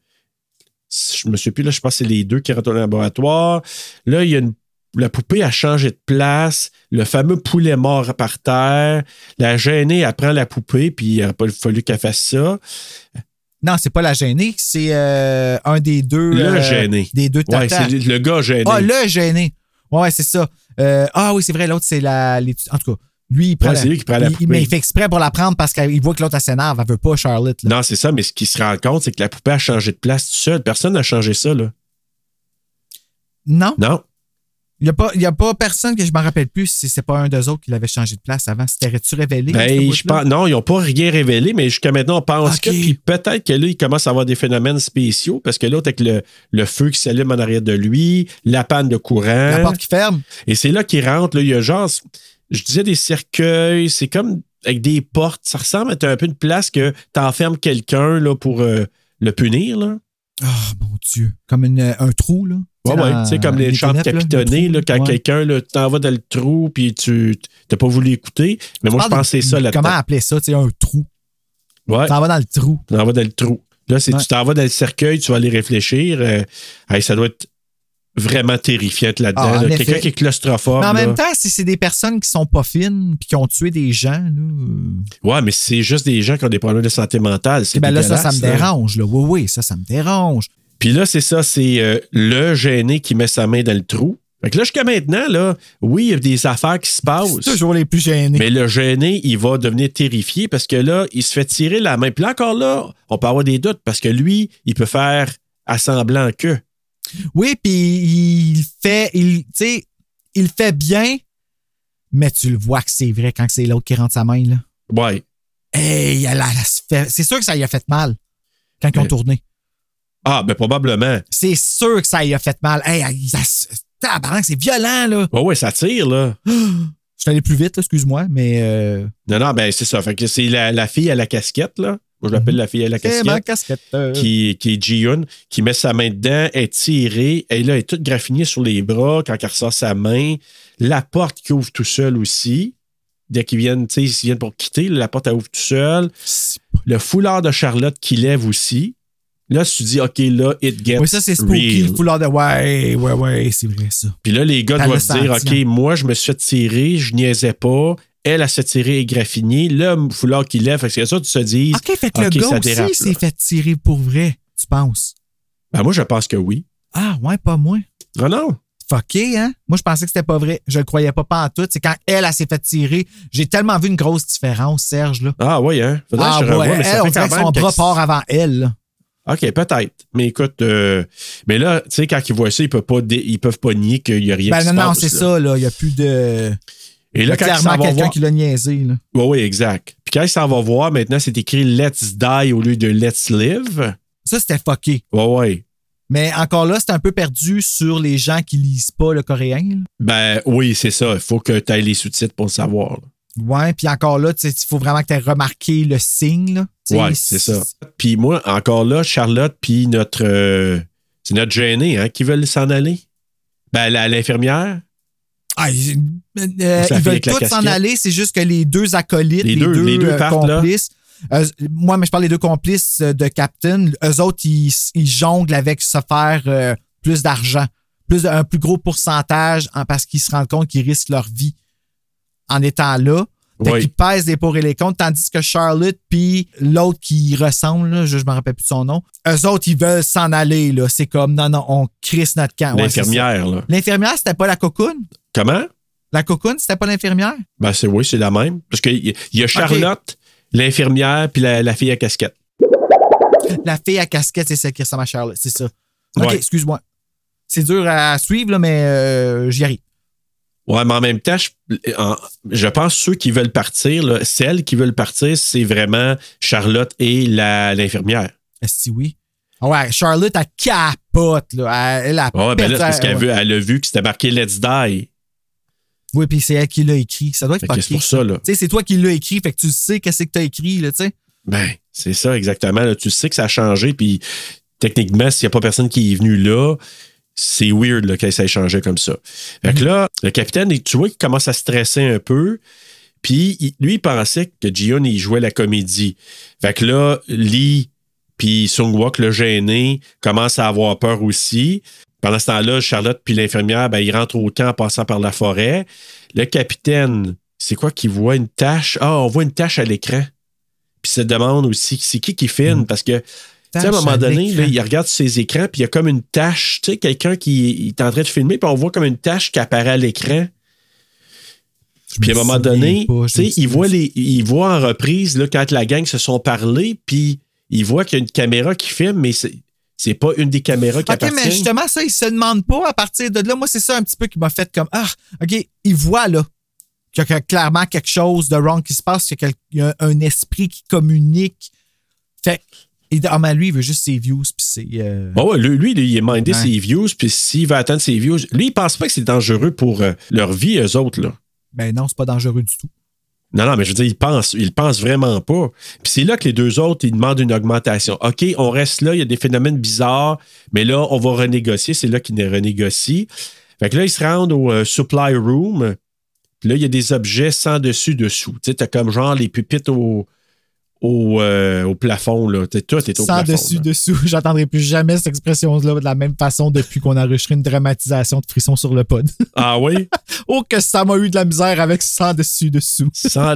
je me suis plus, là, je pense que c'est les deux qui rentrent dans le laboratoire. Là, il y a une. La poupée a changé de place. Le fameux poulet mort par terre. La gênée, elle prend la poupée, puis il n'aurait pas fallu qu'elle fasse ça. Non, c'est pas la gênée, c'est euh, un des deux. Le euh, gêné. Des deux Ouais, c'est le gars gêné. Ah, le gêné. Ouais, c'est ça. Euh, ah oui, c'est vrai, l'autre, c'est la. les- En tout cas, lui, il prend. Ouais, la- c'est lui qui prend la il- poupée. Mais il fait exprès pour la prendre parce qu'il voit que l'autre, elle s'énerve. Elle veut pas Charlotte. là. Non, c'est ça, mais ce qui se rend compte, c'est que la poupée a changé de place tout seul. Personne n'a changé ça, là. Non? Non. Il n'y a, pas- y a pas personne que je me rappelle plus si c'est pas un d'eux autres qui l'avait changé de place avant. C'était-tu révélé? Ben, bout-là? je pense, non, ils n'ont pas rien révélé, mais jusqu'à maintenant, on pense que. Puis peut-être que là, il commence à avoir des phénomènes spéciaux parce que l'autre, avec le, le feu qui s'allume en arrière de lui, la panne de courant. La porte qui ferme. Et c'est là qu'il rentre. Là, il y a genre, je disais des cercueils, c'est comme avec des portes. Ça ressemble à un peu une place que tu enfermes quelqu'un là, pour euh, le punir. Là. Oh mon Dieu. Comme une- un trou, là. Ouais, Tu sais, ouais. dans Tu sais, comme les chambres capitonnées, là, quand Ouais. quelqu'un là, t'en vas dans le trou, puis tu n'as pas voulu écouter. Mais moi, je pensais ça là-dedans. Comment appeler ça? Tu sais, un trou? Ouais. T'en vas dans le trou. Tu t'en vas dans le trou. Là, c'est Ouais. tu t'en vas dans le cercueil, tu vas aller réfléchir. euh, hey, ça doit être vraiment terrifiant là-dedans. Ah, là. Quelqu'un qui est claustrophobe. Mais en là. même temps, si c'est des personnes qui sont pas fines puis qui ont tué des gens, là. euh, Ouais, mais c'est juste des gens qui ont des problèmes de santé mentale. C'est ben là, ça, ça me dérange, là. Oui, oui, ça, ça me dérange. Puis là, c'est ça, c'est euh, le gêné qui met sa main dans le trou. Fait que là, jusqu'à maintenant, là, oui, il y a des affaires qui se passent. C'est toujours les plus gênés. Mais le gêné, il va devenir terrifié parce que là, il se fait tirer la main. Puis là, encore là, on peut avoir des doutes parce que lui, il peut faire assemblant que. Oui, puis il fait, il, tu sais, il fait bien, mais tu le vois que c'est vrai quand c'est l'autre qui rentre sa main, là. Ouais. Hey, elle, a- elle c'est sûr que ça y a fait mal quand ils ont tourné. Ah, ben probablement. C'est sûr que ça y a fait mal. Hey, tabarnak, c'est violent, là. Ouais, ouais, ça tire, là. <gasps> Je suis allé plus vite, excuse-moi, mais euh, Non, non, ben c'est ça. Fait que c'est la, la fille à la casquette, là. Moi, je l'appelle la fille à la c'est ma casquette. casquette. euh. Qui, qui est Ji-Yoon, qui met sa main dedans, est tirée, et là, elle est toute graffinée sur les bras quand elle ressort sa main. La porte qui ouvre tout seul aussi. Dès qu'ils viennent, tu sais, ils viennent pour quitter, la porte elle ouvre tout seul. Le foulard de Charlotte qui lève aussi. Là, tu te dis, OK, là, it gets Oui, ça, c'est spooky, real. le foulard de. Ouais, ouais, ouais, c'est vrai, ça. Puis là, les gars doivent l'a dire, OK, moi, je me suis fait tirer, je niaisais pas. Elle, elle s'est tirée et graffinée. Là, le foulard qui lève. Fait que c'est ça, tu te dis. OK, fait que le gars aussi s'est fait tirer pour vrai, tu penses? Ben, moi, je pense que oui. Ah, ouais, pas moi. Ah non? Fucké, hein? Moi, je pensais que c'était pas vrai. Je le croyais pas, pas en tout. C'est quand elle, elle s'est fait tirer. J'ai tellement vu une grosse différence, Serge, là. Ah oui, hein? Faudrait Ah, que je revoie, ouais, mais ça elle, fait on dirait quand que même son bras part avant elle, là. OK, peut-être. Mais écoute, euh, mais là, tu sais, quand ils voient ça, ils peuvent pas, ils peuvent pas nier qu'il y a rien Ben qui non, se non, passe, c'est ça, là. Il n'y a plus de. Et Il là, quand clairement quelqu'un voir... qui l'a niaisé, là. Oui, oui, exact. Puis quand ils s'en vont voir, maintenant, c'est écrit « Let's die » au lieu de « Let's live Ça, c'était fucké. ». Ouais, ouais. Mais encore là, c'est un peu perdu sur les gens qui lisent pas le coréen. là. Ben oui, c'est ça. Il faut que tu aies les sous-titres pour le savoir. là. Ouais, puis encore là, il faut vraiment que tu aies remarqué le signe. Là. Ouais, c'est ça. Puis moi, encore là, Charlotte, puis notre. euh, c'est notre gêné, hein, qui veulent s'en aller? Ben, la- l'infirmière. Ah, ils, euh, ils fait veulent tous s'en aller, c'est juste que les deux acolytes, Les les, deux- deux, les deux euh, partent, complices, euh, moi, mais je parle des deux complices euh, de Captain, eux autres, ils, ils jonglent avec se faire euh, plus d'argent, plus un plus gros pourcentage en- parce qu'ils se rendent compte qu'ils risquent leur vie en étant là. Oui. qu'ils pèsent les pour et les contre, tandis que Charlotte puis l'autre qui y ressemble, là, je ne me rappelle plus de son nom, eux autres, ils veulent s'en aller. là. C'est comme, non, non, on crisse notre camp. Ouais. L'infirmière, là. L'infirmière, c'était pas la cocoon? Comment? La cocoon, c'était pas l'infirmière? Ben, c'est oui, c'est la même. Parce qu'il y, a Charlotte, l'infirmière, puis la, la fille à casquette. La fille à casquette, c'est celle qui ressemble à Charlotte, c'est ça. OK, Ouais. excuse-moi. C'est dur à suivre, là, mais euh, j'y arrive. Ouais, mais en même temps, je, en- je pense que ceux qui veulent partir, là, celles qui veulent partir, c'est vraiment Charlotte et l'infirmière. Est-ce que oui? Ah Ouais, Charlotte, elle capote, là. Elle, elle a Ouais, ben là, parce qu'elle ouais. veut- elle a vu que c'était marqué Let's Die. Oui, puis c'est elle qui l'a écrit. Ça doit être fucké. c'est pour ça, là. Tu sais, c'est toi qui l'as écrit, fait que tu sais qu'est-ce que t'as écrit, là, tu sais. Ben, c'est ça, exactement. là. tu sais que ça a changé, puis techniquement, s'il n'y a pas personne qui est venu là, c'est weird là, que ça ait changé comme ça. Fait que là, le capitaine, tu vois qu'il commence à stresser un peu. Puis lui, il pensait que Jion, il jouait la comédie. Fait que là, Lee puis Sung-Wok, le gêné, commence à avoir peur aussi. Pendant ce temps-là, Charlotte puis l'infirmière, ben, ils rentrent au camp en passant par la forêt. Le capitaine, c'est quoi qu'il voit? Une tache? Ah, on voit une tache à l'écran. Puis il se demande aussi, c'est qui qui filme? Parce que sais, à un moment donné, là, il regarde ses écrans, puis il y a comme une tache, tu sais, quelqu'un qui est en train de filmer, puis on voit comme une tache qui apparaît à l'écran. Puis à un moment donné, tu sais, il voit, les, il voit en reprise, là, quand la gang se sont parlé, puis il voit qu'il y a une caméra qui filme, mais c'est. C'est pas une des caméras qui OK, appartient. mais justement, ça, il se demande pas à partir de là. Moi, c'est ça un petit peu qui m'a fait comme Ah, OK, il voit là qu'il y a clairement quelque chose de wrong qui se passe, qu'il y a un esprit qui communique. Fait il ah, mais lui, il veut juste ses views, puis euh, Bon, ouais, lui, lui, il est mindé Ouais. ses views, puis s'il va atteindre ses views, lui, il pense pas que c'est dangereux pour euh, leur vie, eux autres, là. Ben non, c'est pas dangereux du tout. Non, non, mais je veux dire, il pense, il pense vraiment pas. Puis c'est là que les deux autres, ils demandent une augmentation. OK, on reste là, il y a des phénomènes bizarres, mais là, on va renégocier. C'est là qu'ils ne renégocient. Fait que là, ils se rendent au euh, supply room. Puis là, il y a des objets sans dessus-dessous. Tu sais, t'as comme genre les pupitres au, au, euh, au plafond, là. T'es, toi, t'es au Sans plafond. dessus, là. dessous. <laughs> J'entendrai plus jamais cette expression-là de la même façon depuis qu'on a enregistré une dramatisation de frisson sur le pod. <laughs> Ah oui? oh, que ça m'a eu de la misère avec sans dessus, dessous. <laughs> Sans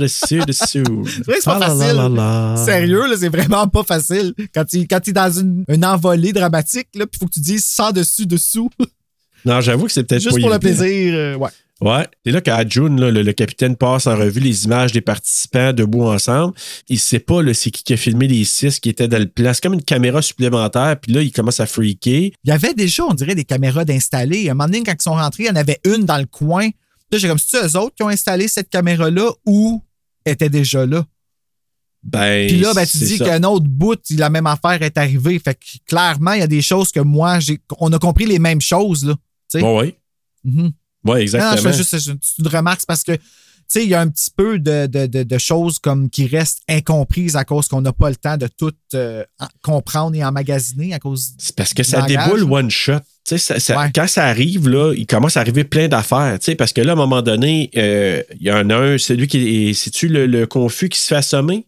vrai que c'est pas Ah facile. là là là. Sérieux, là, c'est vraiment pas facile. Quand tu quand es dans une, une envolée dramatique, il faut que tu dises sans dessus, dessous. Non, j'avoue que c'est peut-être Juste pas pour le plaisir. euh, ouais. Ouais. C'est là qu'à June, là, le, le capitaine passe en revue les images des participants debout ensemble. Il sait pas c'est qui qui a filmé les six qui étaient dans le plan. C'est comme une caméra supplémentaire. Puis là, il commence à freaker. Il y avait déjà, on dirait, des caméras d'installer. À un moment donné, quand ils sont rentrés, il y en avait une dans le coin. Là, j'ai comme, c'est eux autres qui ont installé cette caméra-là ou était déjà là? Ben, Puis là, ben, tu dis qu'un autre bout, la même affaire est arrivée. Fait que clairement, il y a des choses que moi, j'ai, on a compris les mêmes choses, là. Sais? Ouais, ouais. Mhm. Ouais, Non, exactement. je fais juste je- tu te remarques c'est parce que tu sais, il y a un petit peu de, de- de- de choses comme qui restent incomprises à cause qu'on n'a pas le temps de tout euh, en- comprendre et emmagasiner à cause. C'est parce que ça langage, déboule one shot. Tu sais, ça- ça- Ouais. Quand ça arrive, là, il commence à arriver plein d'affaires. tu sais, Parce que là, à un moment donné, euh, il y en a un, c'est lui qui est. C'est-tu le, le confus qui se fait assommer?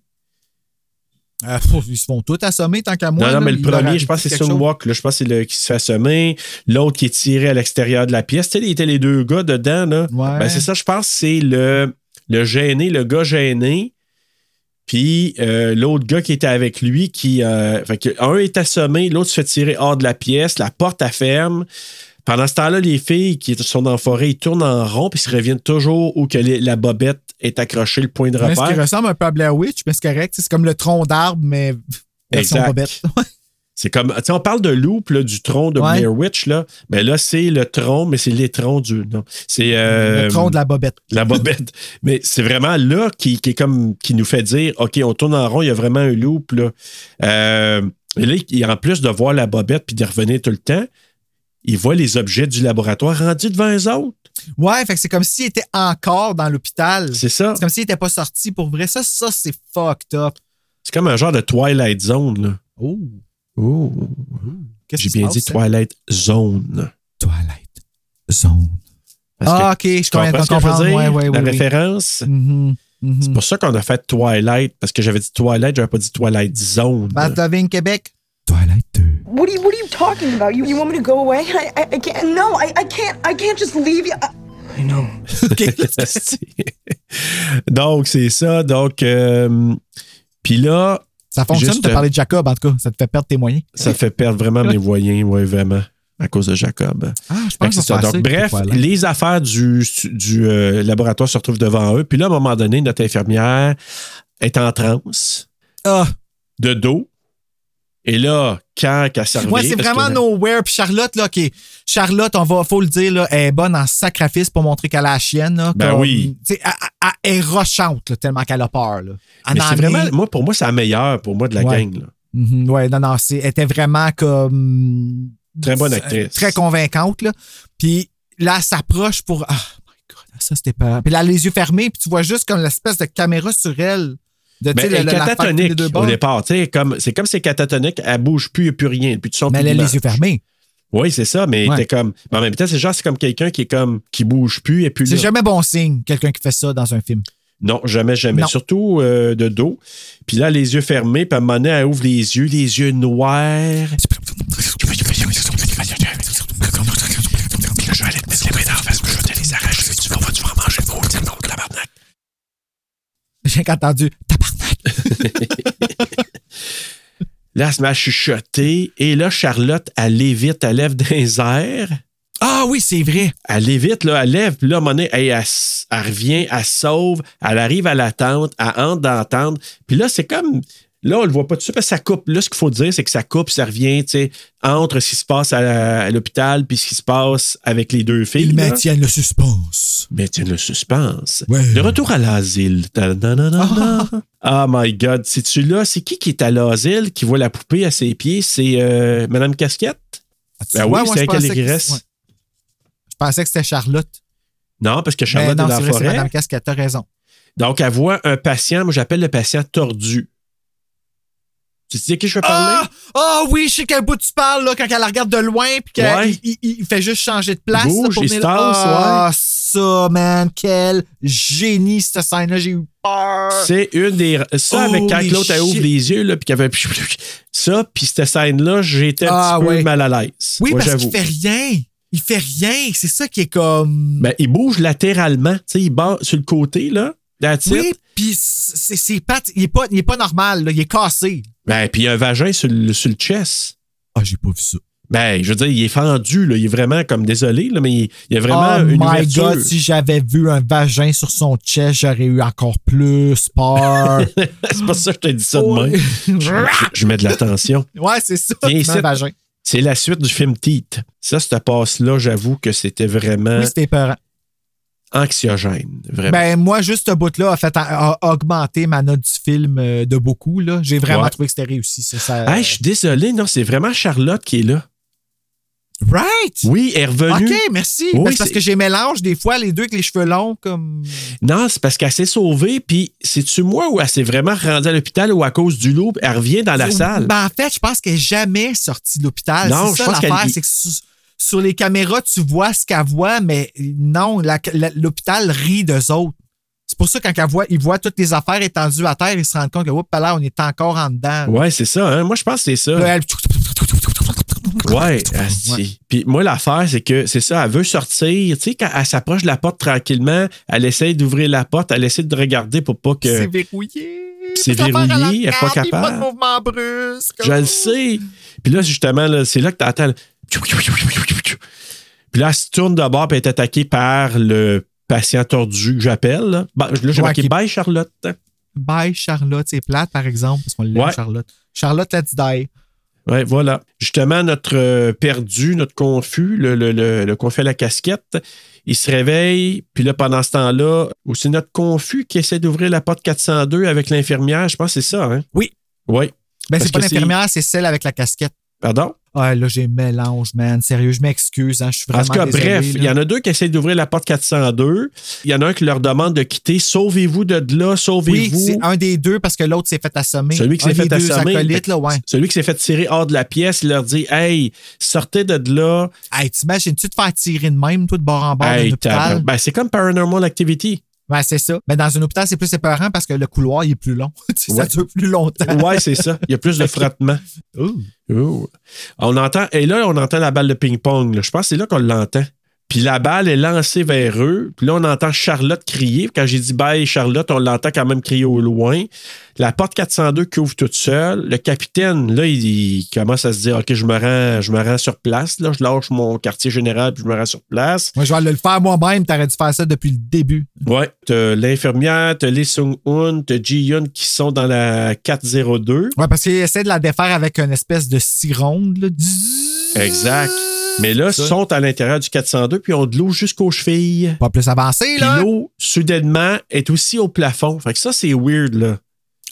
Euh, pff, ils se font tous assommer tant qu'à moi. non, non, là, mais le premier, je pense que c'est. Sunwalk. Là, je pense que c'est le qui se fait assommer. L'autre qui est tiré à l'extérieur de la pièce. Tu sais, il était les deux gars dedans. Là. Ouais. Ben, c'est ça, je pense c'est le, le gêné, le gars gêné. Puis euh, l'autre gars qui était avec lui, qui. euh, fait que un est assommé, l'autre se fait tirer hors de la pièce, la porte elle ferme. Pendant ce temps-là, les filles qui sont dans la forêt, ils tournent en rond, puis ils se reviennent toujours où que les- la bobette est accrochée, le point de Mais ce qui repère. ressemble un peu à Blair Witch, mais c'est correct. C'est comme le tronc d'arbre, mais version bobette. <laughs> C'est comme, tu sais, on parle de loop, là, du tronc de Ouais. Blair Witch, là. Mais là, c'est le tronc, mais c'est l'étron du. Non. C'est. euh, le tronc de la bobette. La <laughs> bobette. Mais c'est vraiment là qui, qui est comme qui nous fait dire OK, on tourne en rond, il y a vraiment un loop. Là. Euh, et là, en plus de voir la bobette puis de revenir tout le temps, il voit les objets du laboratoire rendus devant eux autres. Ouais, fait que c'est comme s'il était encore dans l'hôpital. C'est ça. C'est comme s'il n'était pas sorti pour vrai. Ça, ça c'est fucked up. C'est comme un genre de Twilight Zone. Là. Oh. Oh. Qu'est-ce J'ai bien dit? Twilight Zone. Twilight Zone. Parce ah, ok, je comprends ce que je veux dire? Ouais, ouais, La oui. référence? Mhm, mhm. C'est pour ça qu'on a fait Twilight, parce que j'avais dit Twilight, j'avais pas dit Twilight Zone. Bad What are you What are you talking about? You You want me to go away? I I, I can't. No, I I can't. I can't just leave you. I, I know. <laughs> donc, c'est ça. Donc, euh, puis là. Ça fonctionne juste, de parler de Jacob, en tout cas. Ça te fait perdre tes moyens. Ça fait perdre vraiment mes moyens, oui, vraiment, à cause de Jacob. Ah, je pense que que c'est ça. Donc, bref, les affaires du, du euh, laboratoire se retrouvent devant eux. Puis là, à un moment donné, notre infirmière est en transe, Ah. de dos. Et là, quand elle s'est Moi, c'est vraiment nowhere. Puis Charlotte, là, qui Charlotte, on va, faut le dire, là, elle est bonne en sacrifice pour montrer qu'elle a la chienne. Là, Ben oui. tu sais, Elle, elle- elle est rochante, là, tellement qu'elle a peur. Là. Mais c'est est- vraiment, moi, pour moi, c'est la meilleure, pour moi, de la Ouais. gang. là. Mhm, ouais, non, non, elle était vraiment comme. Très bonne actrice. Très convaincante, là. Puis là, elle s'approche pour. Ah, my God, ça, c'était pas. Puis là, elle a les yeux fermés, puis tu vois juste comme l'espèce de caméra sur elle. De, Ben, elle est catatonique au départ. Comme, c'est comme c'est catatonique, elle bouge plus, a plus rien. Son, Mais elle a les yeux fermés. Oui, c'est ça, mais Ouais. t'es comme. mais en même temps, c'est genre, c'est comme quelqu'un qui est comme. qui bouge plus et puis C'est jamais bon signe, quelqu'un qui fait ça dans un film. Non, jamais, jamais. Non. Surtout euh, de dos. Puis là, les yeux fermés, puis à un moment donné, elle ouvre les yeux, les yeux noirs. Je vais aller te mettre les mains dans la face, je vais te les arracher. Tu vas, tu vas manger. J'ai entendu. <laughs> Là, elle se met à chuchoter. Et là, Charlotte, elle lévite, elle lève les airs. Ah oui, c'est vrai. Elle lévite, là, elle lève, puis là, hey, elle, s- elle revient, elle sauve, elle arrive à la tente, elle entre dans la tente. Puis là, c'est comme. Là, on le voit pas tout de suite parce que ça coupe. Là, ce qu'il faut dire, c'est que ça coupe, ça revient, tu sais, entre ce qui se passe à, l'hôpital puis ce qui se passe avec les deux filles. Ils là. maintiennent le suspense. Maintiennent le suspense. Ouais. Le retour à l'asile. Ta-da-da-da-da. Oh my God. C'est-tu là? C'est qui qui est à l'asile qui voit la poupée à ses pieds? C'est euh, Madame Casquette? Ben oui, Ouais, c'est régresse. ouais. Je pensais que c'était Charlotte. Non, parce que Mais Charlotte non, est dans c'est la vrai, c'est forêt. Madame Casquette, t'as raison. Donc, elle voit un patient, moi j'appelle le patient tordu. Tu sais qui je veux parler? Ah ah oui, je sais quel bout tu parles, là, quand elle la regarde de loin, puis qu'il Ouais. il, fait juste changer de place. Bouge, là, pour il venir- Ah, ça, man, quel génie, cette scène-là, j'ai eu peur. C'est une des. Ça, avec quand l'autre elle ouvre les yeux, là, puis qu'elle fait. Ça, puis cette scène-là, j'étais un Ah, petit peu ouais. mal à l'aise. Oui, Moi, parce qu'il fait rien. Il fait rien. C'est ça qui est comme. Ben, il bouge latéralement. Tu sais, il bat sur le côté, là. That's oui, puis ses pattes, il est pas, il est pas normal, là, il est cassé. Ben, puis il y a un vagin sur le, sur le chest. Ah, j'ai pas vu ça. Ben, je veux dire, il est fendu, là. Il est vraiment comme désolé, là, mais il, il y a vraiment oh une my ouverture. god, si j'avais vu un vagin sur son chest, j'aurais eu encore plus peur. <laughs> c'est pas ça que je t'ai dit ça de Ouais. même. Je, mets de l'attention. <laughs> ouais, c'est ça. C'est la suite du film Teeth. Ça, cette passe-là, j'avoue que c'était vraiment Oui, c'était peurant. Anxiogène. Vraiment. Ben, moi, juste ce bout-là a fait a, a augmenté ma note du film euh, de beaucoup. là. J'ai vraiment Ouais. trouvé que c'était réussi. Ça, ça- Hey, je suis désolé, non, c'est vraiment Charlotte qui est là. Right! Oui, elle est revenue. OK, merci. Oui, Ben, c'est parce que j'ai mélange des fois les deux avec les cheveux longs comme. Non, c'est parce qu'elle s'est sauvée, puis c'est-tu moi ou elle s'est vraiment rendue à l'hôpital ou à cause du loup, elle revient dans la salle? Ben, en fait, je pense qu'elle n'est jamais sortie de l'hôpital. Non, je ça pense l'affaire, qu'elle- c'est que sur, les caméras, tu vois ce qu'elle voit, mais non, l'hôpital rit d'eux autres. C'est pour ça, quand elle voit, ils voient toutes les affaires étendues à terre, ils se rendent compte que, oups, là, on est encore en dedans. Ouais, c'est ça, hein? Moi, je pense que c'est ça. Là, elle- Ouais. Puis moi, l'affaire, c'est que c'est ça, elle veut sortir. Tu sais, quand elle s'approche de la porte tranquillement, elle essaye d'ouvrir la porte, elle essaie de regarder pour pas que. C'est verrouillé. C'est verrouillé, elle est pas puis Pas de capable. mouvement brusque. Je le sais. Puis là, justement, là, c'est là que tu entends. Puis là, elle se tourne de bord et est attaquée par le patient tordu que j'appelle. Là, Bah, là j'ai Ouais, marqué qui- Bye Charlotte. Bye, Charlotte. C'est plate, par exemple, parce qu'on l'aime, Ouais. Charlotte. Charlotte, let's die. Ouais, voilà. Justement, notre euh, perdu, notre confus, le, le, le, le confus à la casquette, il se réveille. Puis là, pendant ce temps-là, ou c'est notre confus qui essaie d'ouvrir la porte 402 avec l'infirmière. Je pense que c'est ça, hein? Oui. Oui. Ben, c'est pas l'infirmière, c'est celle avec la casquette. Pardon? Ah, là, j'ai mélange, man. Sérieux, je m'excuse. Hein, je suis En vraiment tout cas, désolé, bref, il y en a deux qui essaient d'ouvrir la porte 402. Il y en a un qui leur demande de quitter. Sauvez-vous de là, Oui, sauvez-vous. c'est un des deux parce que l'autre s'est fait assommer. Celui qui s'est fait assommer. acolytes, là, ouais. Celui qui s'est fait tirer hors de la pièce, il leur dit Hey, sortez de là. Hey, t'imagines-tu te faire tirer de même, toi, de bord en bord Hey, ben, c'est comme Paranormal Activity. Ouais, c'est ça. Mais dans un hôpital, c'est plus épeurant parce que le couloir, il est plus long. <laughs> Ouais. Ça dure plus longtemps. Ouais, c'est ça. Il y a plus de <laughs> frottement. On entend, et là, on entend la balle de ping-pong. Je pense que c'est là qu'on l'entend. Puis la balle est lancée vers eux. Puis là, on entend Charlotte crier. Quand j'ai dit bye, Charlotte, on l'entend quand même crier au loin. La porte 402 qui ouvre toute seule. Le capitaine, là, il, il commence à se dire OK, je me rends, je me rends sur place. Là, je lâche mon quartier général puis je me rends sur place. Moi, je vais aller le faire moi-même. T'aurais dû faire ça depuis le début. Ouais, t'as l'infirmière, t'as Lee Sung-un, t'as Ji-Yun qui sont dans la 402. Ouais, parce qu'il essaie de la défaire avec une espèce de scie ronde. Là. Exact. Mais là, ils sont à l'intérieur du 402 puis ont de l'eau jusqu'aux chevilles. Pas plus avancé, Puis là. l'eau, soudainement, est aussi au plafond. Fait que ça, c'est weird, là.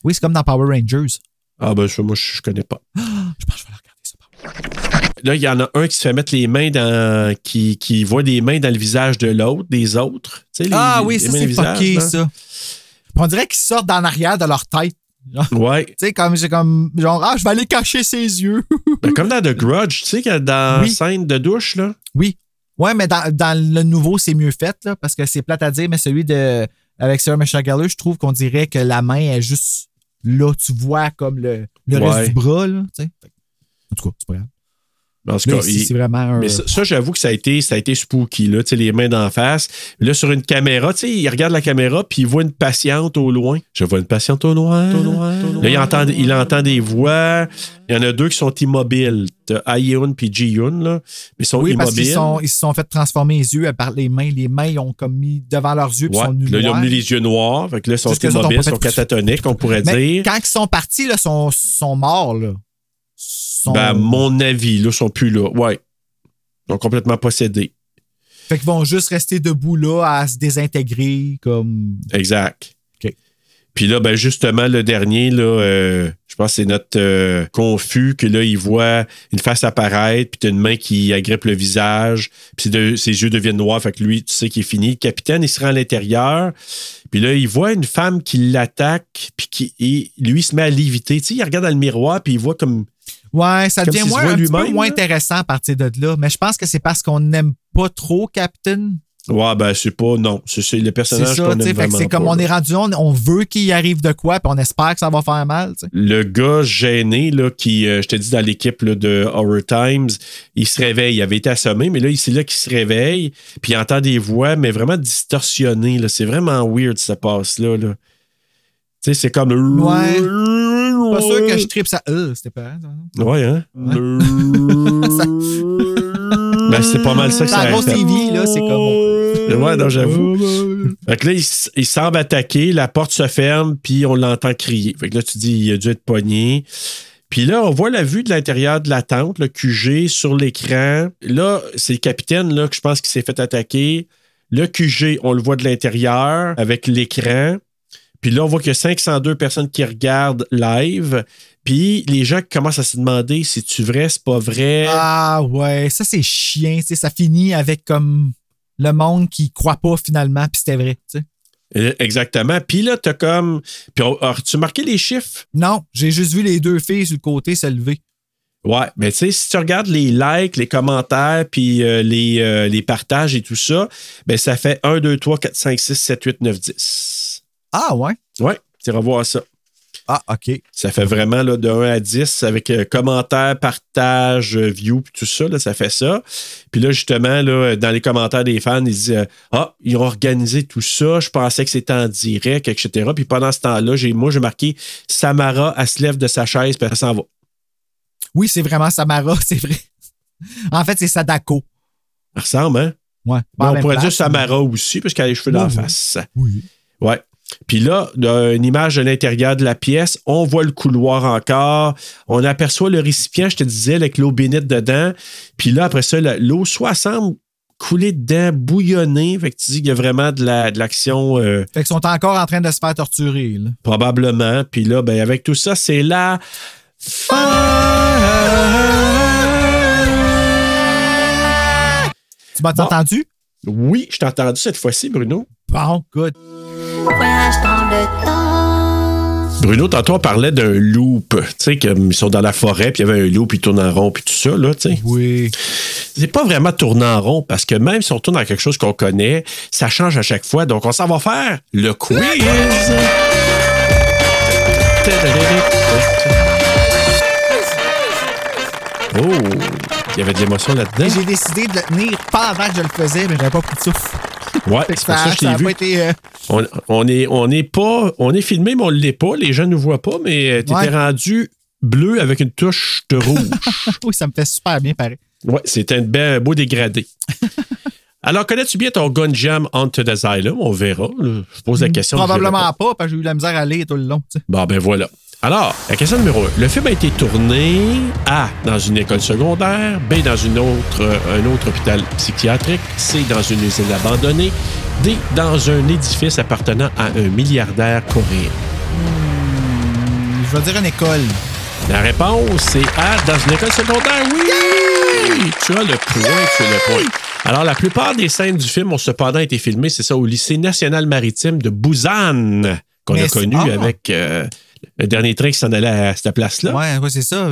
Oui, c'est comme dans Power Rangers. Ah, ben, ça, moi, je je connais pas. <gasps> Je pense que je vais la regarder, ça. Là, il y en a un qui se fait mettre les mains dans. qui, qui voit des mains dans le visage de l'autre, des autres. Tu sais, les- Ah oui, les ça, c'est fucké, ça. On dirait qu'ils sortent d'en arrière de leur tête. Ouais. Tu sais, comme, j'ai comme, genre, ah, je vais aller cacher ses yeux. <laughs> Ben, comme dans The Grudge, tu sais, que dans Oui. la scène de douche, là. oui. Ouais, mais dans, dans le nouveau, c'est mieux fait, là, parce que c'est plate à dire, mais celui de, avec Sarah Michelle Gellar, je trouve qu'on dirait que la main est juste là, tu vois comme le, le Ouais. reste du bras, là, tu sais. En tout cas, c'est pas grave. En tout cas, il- c'est vraiment un. Mais ça, ça, j'avoue que ça a été, ça a été spooky, là, tu sais, les mains d'en face. Là, sur une caméra, tu sais, il regarde la caméra, puis il voit une patiente au loin. Je vois une patiente au loin. Là, il entend, il entend des voix. Il y en a deux qui sont immobiles. T'as Ayeon puis Ji-Yoon, là. Mais ils sont oui, parce immobiles. qu'ils sont, ils se sont fait transformer les yeux par les mains. Les mains, ils ont comme mis devant leurs yeux, puis Ouais. ils sont nus Là, ils ont noirs. mis les yeux noirs. Fait que là, ils sont immobiles, ils sont catatoniques, on pourrait Mais dire. quand ils sont partis, là, sont, sont morts, là. Sont- Ben, à mon avis, là, ils sont plus là. Ouais. Ils sont complètement possédés. Fait qu'ils vont juste rester debout là à se désintégrer comme. Exact. OK. Puis là, ben justement, le dernier, là, euh, je pense que c'est notre euh, confus que là, il voit une face apparaître, puis t'as une main qui agrippe le visage, puis de- ses yeux deviennent noirs, fait que lui, tu sais qu'il est fini. Le capitaine, il se rend à l'intérieur, puis là, il voit une femme qui l'attaque, puis qui, et lui, il se met à léviter. Tu sais, il regarde dans le miroir, puis il voit comme... Ouais, ça Comme devient moins, un petit peu moins là. intéressant à partir de là. Mais je pense que c'est parce qu'on n'aime pas trop Captain. Ouais, ben c'est pas... Non, c'est le C'est personnage ça, qu'on tu sais. aime c'est comme on là. est rendu, on, on veut qu'il y arrive de quoi, puis on espère que ça va faire mal, le gars gêné, là, qui, euh, je te dis, dans l'équipe là, de Horror Times, il se réveille. Il avait été assommé, mais là, c'est là qu'il se réveille, puis il entend des voix, mais vraiment distorsionnées. là. C'est vraiment weird, ça passe-là. Là. Tu sais, c'est comme. Ouais. Pas sûr que je tripe ça. Euh, c'était pas. Ouais, hein? <laughs> ben, c'est pas mal ça que C'est ça la grosse fait. TV, là, c'est comme. Ouais, non, j'avoue. Fait que là, il, il semble attaquer, la porte se ferme, puis on l'entend crier. Fait que là, tu dis, il a dû être pogné. Puis là, on voit la vue de l'intérieur de la tente, le QG sur l'écran. Là, c'est le capitaine, là, que je pense qu'il s'est fait attaquer. Le QG, on le voit de l'intérieur avec l'écran. Puis là, on voit qu'il y a 502 personnes qui regardent live. Puis les gens qui commencent à se demander si tu vrai, c'est pas vrai? Ah ouais, ça c'est chien, ça finit avec comme le monde qui croit pas finalement, puis c'était vrai, tu sais. Euh, Exactement. Puis là, t'as comme. Puis as-tu marqué les chiffres? Non, j'ai juste vu les deux filles sur le côté se lever. Ouais, mais tu sais, si tu regardes les likes, les commentaires, puis euh, les, euh, les partages et tout ça, ben ça fait 1, 2, 3, 4, 5, 6, 7, 8, 9, 10. Ah ouais? Ouais, tu iras voir ça. Ah, OK. Ça fait vraiment là, de 1 à 10 avec euh, commentaires, partages, euh, views, puis tout ça, là, ça fait ça. Puis là, justement, là, dans les commentaires des fans, ils disent euh, Ah, ils ont organisé tout ça, je pensais que c'était en direct, etc. Puis pendant ce temps-là, j'ai, moi, j'ai marqué Samara, elle se lève de sa chaise, puis elle s'en va. Oui, c'est vraiment Samara, <laughs> c'est vrai. En fait, c'est Sadako. Elle ressemble, hein? Ouais. On pourrait dire Samara aussi, parce qu'elle a les cheveux dans la Oui, oui. face. Oui. Ouais. Puis là, une image de l'intérieur de la pièce, on voit le couloir encore. On aperçoit le récipient, je te disais, avec l'eau bénite dedans. Puis là, après ça, l'eau soit semble couler dedans, bouillonner. Fait que tu dis qu'il y a vraiment de la- de l'action euh, Fait qu'ils sont encore en train de se faire torturer, là. probablement. Puis là, ben, avec tout ça, c'est la Tu m'as Bon. entendu? Oui, je t'ai entendu cette fois-ci, Bruno. Bon, good. Voyage dans le temps. Bruno, tantôt, on parlait d'un loop. Tu sais, qu'ils sont dans la forêt, puis il y avait un loop, puis ils tournent en rond, puis tout ça, là, tu sais. Oui. C'est pas vraiment tourner en rond, parce que même si on tourne dans quelque chose qu'on connaît, ça change à chaque fois. Donc, on s'en va faire le quiz. Oh, il y avait de l'émotion là-dedans. J'ai décidé de le tenir pendant que je le faisais, mais j'avais pas pris de souffle. Ouais, c'est pour ça que je ça t'ai vu. pas été. euh, On, on est, on est pas, on est filmé, mais on l'est pas. Les gens ne nous voient pas, mais tu étais Ouais. rendu bleu avec une touche de rouge. <laughs> oui, ça me fait super bien pareil. ouais, c'était un ben- beau dégradé. <laughs> Alors, connais-tu bien ton Gun Jam Haunted Asylum? On verra. là. Je pose la question. je Probablement pas, parce que j'ai eu la misère à lire tout le long. tu sais. Bon, ben voilà. Alors, la question numéro 1. Le film a été tourné A. Dans une école secondaire. B. Dans une autre, euh, un autre hôpital psychiatrique. C. Dans une usine abandonnée. D. Dans un édifice appartenant à un milliardaire coréen. Je vais dire une école. La réponse, c'est A. Dans une école secondaire. Oui! Tu as le point, tu as le point. Alors, la plupart des scènes du film ont cependant été filmées, c'est ça, au lycée national maritime de Busan, qu'on a connu ah! avec euh, le dernier train qui s'en allait à cette place-là. Ouais, ouais, c'est ça.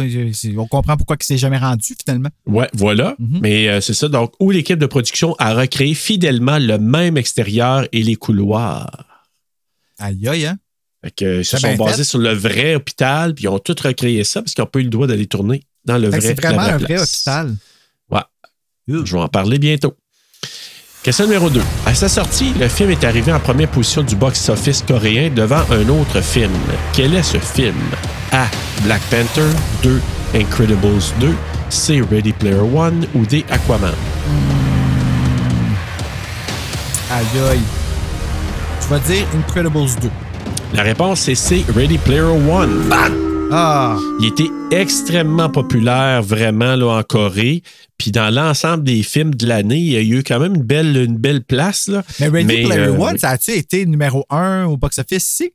On comprend pourquoi il s'est jamais rendu, finalement. Ouais, voilà. Mhm. Mais euh, c'est ça. Donc, où l'équipe de production a recréé fidèlement le même extérieur et les couloirs. Aïe, aïe, hein? Fait que, ils se sont basés fait. sur le vrai hôpital, puis ils ont tout recréé ça parce qu'ils n'ont pas eu le droit d'aller tourner dans le Fait que vrai c'est vraiment un vrai hôpital. Ouais. Je vais en parler bientôt. Question numéro 2. À sa sortie, le film est arrivé en première position du box-office coréen devant un autre film. Quel est ce film? A. Black Panther. 2. Incredibles 2. C. Ready Player One. Ou D. Aquaman? Aïe aïe. Je vais dire Incredibles 2. La réponse c'est C. Ready Player One. Ah! Il était extrêmement populaire vraiment là, en Corée. Puis dans l'ensemble des films de l'année, il y a eu quand même une belle, une belle place. Là. Mais Ready Player euh, One, ça a-tu été numéro 1 au box-office ici?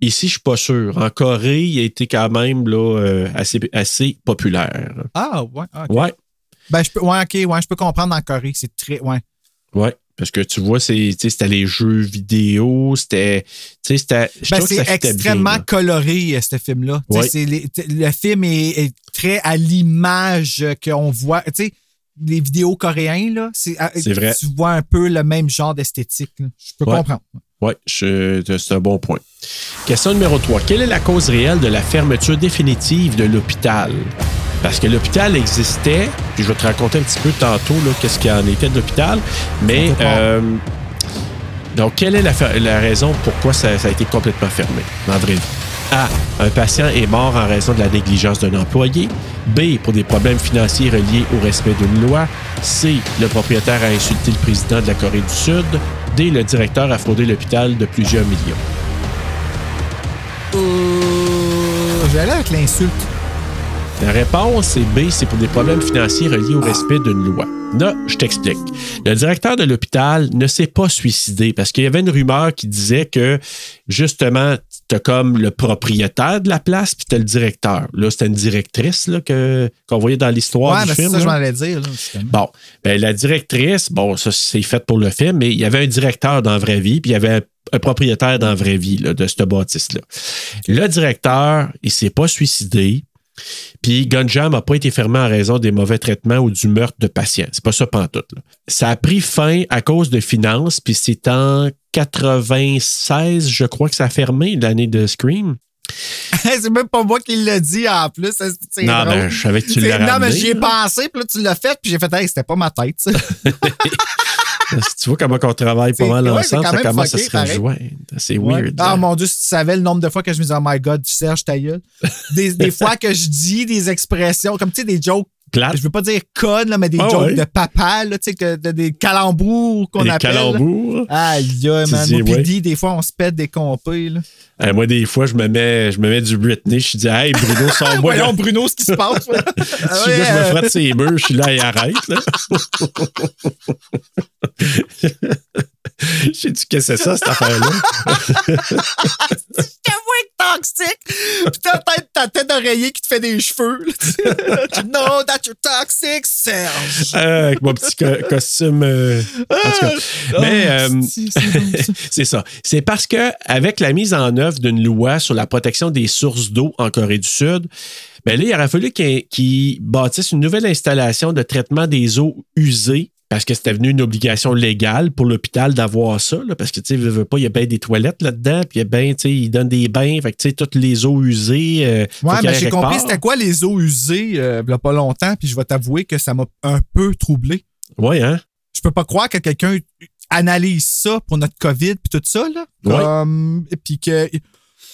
Ici, je suis pas sûr. En Corée, il a été quand même là, euh, assez, assez populaire. Ah, ouais. ok. Ouais, Ben, je peux, ouais, ok, ouais, je peux comprendre en Corée. C'est très. Ouais. ouais. Parce que tu vois, c'était les jeux vidéo, c'était. Ben, c'est bien, extrêmement coloré, euh, ce film-là. Le film est, est très à l'image qu'on voit. Tu sais, les vidéos coréens, là, c'est, vrai. tu vois un peu le même genre d'esthétique. Je peux Ouais. comprendre. Oui, c'est un bon point. Question numéro 3. Quelle est la cause réelle de la fermeture définitive de l'hôpital? Parce que l'hôpital existait, puis je vais te raconter un petit peu tantôt là, qu'est-ce qu'il en était de l'hôpital, mais euh, donc quelle est la, raison pourquoi ça, ça a été complètement fermé vraie vie? A. Un patient est mort en raison de la négligence d'un employé. B. Pour des problèmes financiers reliés au respect d'une loi. C. Le propriétaire a insulté le président de la Corée du Sud. D. Le directeur a fraudé l'hôpital de plusieurs millions. Euh, je vais aller avec l'insulte. La réponse est B, c'est pour des problèmes financiers reliés au respect d'une loi. Là, je t'explique. Le directeur de l'hôpital ne s'est pas suicidé parce qu'il y avait une rumeur qui disait que, justement, t'as comme le propriétaire de la place puis t'as le directeur. Là, c'était une directrice là, que, qu'on voyait dans l'histoire Ouais, du c'est film. ça que je là. m'en allais dire. Là. Bon, ben, la directrice, bon, ça c'est fait pour le film, mais il y avait un directeur dans la vraie vie, puis il y avait un, un propriétaire dans la vraie vie là, de cette bâtisse-là. Le directeur, il s'est pas suicidé. Puis Gunjam n'a pas été fermé en raison des mauvais traitements ou du meurtre de patients. C'est pas ça pantoute. Là. Ça a pris fin à cause de finances, puis c'est en 96, je crois que ça a fermé l'année de Scream. <laughs> c'est même pas moi qui l'ai dit en plus. c'est- c'est Non, drôle. ben, je savais que tu l'as Non, mais j'y ai là. pensé, puis là, tu l'as fait, puis j'ai fait, hey, c'était pas ma tête, ça. <laughs> tu vois comment on travaille pas mal ouais, ensemble, ça commence à se rejoindre. C'est Ouais. weird. Ah mon Dieu, si tu savais le nombre de fois que je me disais, oh my God, Serge, ta gueule. Des, des fois que je dis des expressions, comme tu sais, des jokes. Plate. Je veux pas dire connes, là, mais des Ah jokes ouais. de papa, là, tu sais, que- de- des calembours qu'on Des appelle. là. calembours. Aïe, Tu man. Moi, ouais. Guy, des fois, on se pète des compés, là. Euh, moi, des fois, je me mets, je me mets du Britney. Je dis, hey, Bruno, <laughs> sors-moi. Voyons. Bruno, ce qui se passe. là. Je suis là, je me frotte ses murs, je suis là, et arrête. Là. J'ai dit, qu'est-ce que c'est ça, cette affaire-là? <laughs> Toxique. Puis t'as peut-être ta tête d'oreiller qui te fait des cheveux. tu know that you're toxic, Serge. Euh, avec mon petit co- costume. euh, en tout cas. Mais Ah, euh, si, <laughs> c'est ça. c'est parce que avec la mise en œuvre d'une loi sur la protection des sources d'eau en Corée du Sud, ben là, il aurait fallu qu'ils qu'ils bâtissent une nouvelle installation de traitement des eaux usées. Parce que c'était venu une obligation légale pour l'hôpital d'avoir ça, là, parce que tu sais, pas, il y a bien des toilettes là-dedans, puis il y a bien, tu sais, ils donnent des bains, fait que tu sais, toutes les eaux usées. euh, Ouais, mais j'ai compris c'était quoi les eaux usées euh, il y a pas longtemps, puis je vais t'avouer que ça m'a un peu troublé. Ouais, hein? Je peux pas croire que quelqu'un analyse ça pour notre COVID puis tout ça, là. Ouais. Comme, et puis que.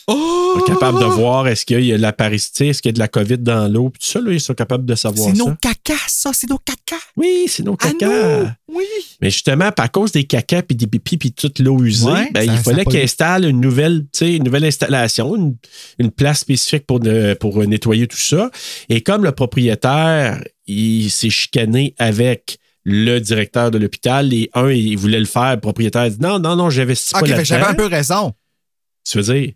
Oh! Capable de voir est-ce qu'il y a de la parasité, est-ce qu'il y a de la COVID dans l'eau, puis tout ça, là, ils sont capables de savoir C'est nos caca, ça, c'est nos caca. Oui, c'est nos À caca. nous, Oui. Mais justement, à cause des caca puis des pipis puis toute l'eau usée, Ouais, ben, ça- il fallait qu'ils installent une nouvelle, une installation, une, une place spécifique pour, pour euh, nettoyer tout ça. Et comme le propriétaire, il s'est chicané avec le directeur de l'hôpital, et un, il voulait le faire, le propriétaire dit non, non, non, j'investis Ok, pas là-dedans. j'avais un peu raison. Tu veux dire?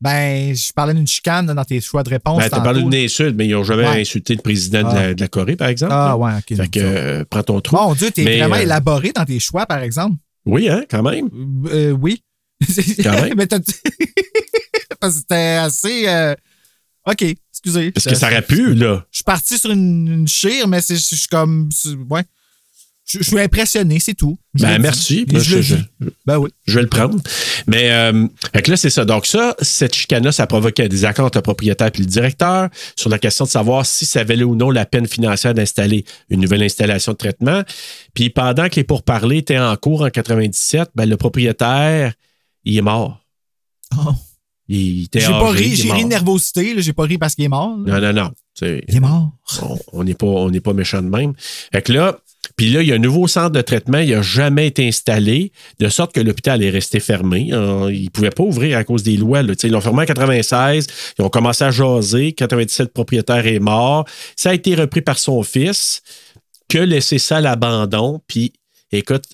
Ben, je parlais d'une chicane dans tes choix de réponse. Ben, t'as parlé d'une insulte, mais ils n'ont jamais Ouais. insulté le président de, la, de la Corée, par exemple. Ah, ouais, ok. Fait que, euh, prends ton trou. Mon Dieu, t'es Mais, vraiment euh, élaboré dans tes choix, par exemple. Oui, hein, quand même. Euh, oui. Quand même. <laughs> Mais t'as <laughs> Parce que c'était assez. euh, OK, excusez. Parce que ça aurait pu, là. Je suis parti sur une, une chire, mais c'est- je suis comme. Ouais. Je, je suis impressionné, c'est tout. Je Ben, dis. merci. Je. Ben oui. Je vais le prendre. Mais euh, fait là, c'est ça. Donc, ça, cette chicane-là, ça provoquait des accords entre le propriétaire et le directeur sur la question de savoir si ça valait ou non la peine financière d'installer une nouvelle installation de traitement. Puis pendant que les pourparlers étaient en cours en 97, ben, le propriétaire, il est mort. Oh. Il était J'ai pas ri, j'ai ri de nervosité, là, j'ai pas ri parce qu'il est mort. là. Non, non, non. Il est mort. on- on n'est pas, on n'est pas méchant de même. Fait que là, puis là, il y a un nouveau centre de traitement, il n'a jamais été installé, de sorte que l'hôpital est resté fermé. Euh, Ils ne pouvaient pas ouvrir à cause des lois. là. Ils l'ont fermé en 96, ils ont commencé à jaser, 97, le propriétaire est mort. Ça a été repris par son fils, que laissé ça à l'abandon, puis Écoute,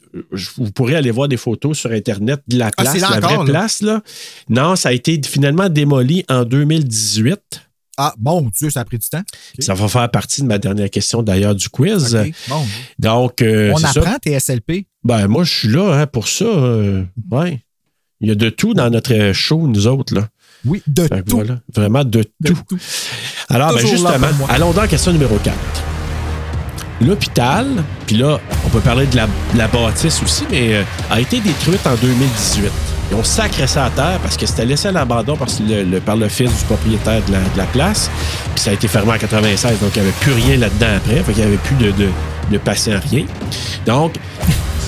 vous pourrez aller voir des photos sur Internet de la Ah, place, là la encore, vraie là? place. Là. Non, ça a été finalement démoli en 2018. Ah, mon Dieu, ça a pris du temps? Ça va faire partie de ma dernière question d'ailleurs du quiz. Bon. Donc, euh, On c'est ça. apprend tes SLP. Ben, moi, je suis là hein, pour ça. euh, ouais. Il y a de tout dans notre show, nous autres. Là. Oui, de Fait tout. voilà, vraiment de, De tout. tout. Alors, ben, justement, allons dans la question numéro 4. L'hôpital, puis là, on peut parler de la, de la bâtisse aussi, mais euh, a été détruite en 2018. Ils ont sacré ça à terre parce que c'était laissé à l'abandon par le, le- par le fils du propriétaire de la, de la place. Puis ça a été fermé en 96, donc il n'y avait plus rien là-dedans après. Fait qu'il n'y avait plus de, de, de patient, rien. Donc,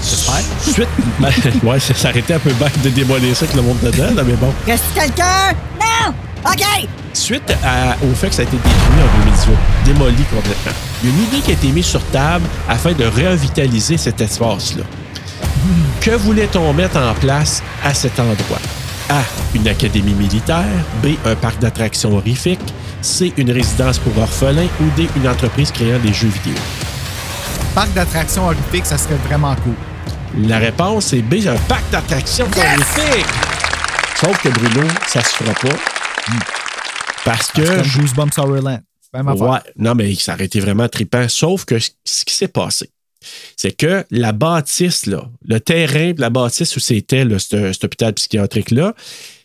suite. ben, <laughs> ouais, ça s'arrêtait un peu bête de démolir ça avec le monde dedans, là, mais bon. Reste quelqu'un? Non! OK! Suite à- au fait que ça a été détruit en 2018, démoli complètement, il y a une idée qui a été mise sur table afin de revitaliser cet espace-là. Que voulait-on mettre en place à cet endroit? A. Une académie militaire. B. Un parc d'attractions horrifiques. C. Une résidence pour orphelins. Ou D. Une entreprise créant des jeux vidéo. Parc d'attractions horrifiques, ça serait vraiment cool. La réponse est B. Un parc d'attractions horrifiques. Sauf que Bruno, ça se fera pas. Parce que je- comme Goosebumps Horrorland. Ouais, non, mais ça aurait été vraiment trippant. Sauf que ce qui s'est passé, c'est que la bâtisse, là, le terrain de la bâtisse où c'était cet, cet hôpital psychiatrique-là,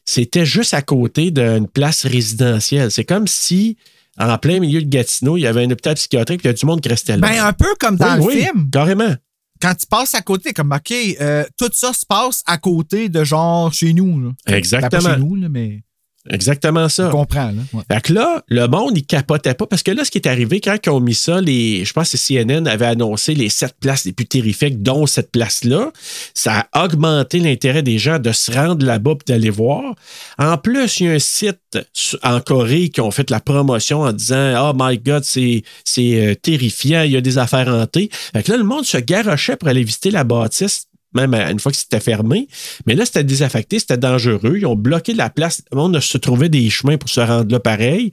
c'était juste à côté d'une place résidentielle. C'est comme si, en plein milieu de Gatineau, il y avait un hôpital psychiatrique et il y a du monde qui restait là. Ben, un peu comme dans Oui, le oui, film. Carrément. Quand tu passes à côté, comme, OK, euh, tout ça se passe à côté de genre chez nous. Là. Ben, Exactement. pas chez nous, là, mais Exactement ça. on comprend. Là. Ouais. Fait que là, le monde, il capotait pas parce que là, ce qui est arrivé, quand ils ont mis ça, les, je pense que CNN avait annoncé les sept places les plus terrifiques, dont cette place-là. Ça a augmenté l'intérêt des gens de se rendre là-bas et d'aller voir. En plus, il y a un site en Corée qui ont fait la promotion en disant Oh my God, c'est euh, terrifiant, il y a des affaires hantées. Fait que là, le monde se garochait pour aller visiter la bâtisse même une fois que c'était fermé. Mais là, c'était désaffecté, c'était dangereux. Ils ont bloqué la place. Le monde se trouvait des chemins pour se rendre là pareil.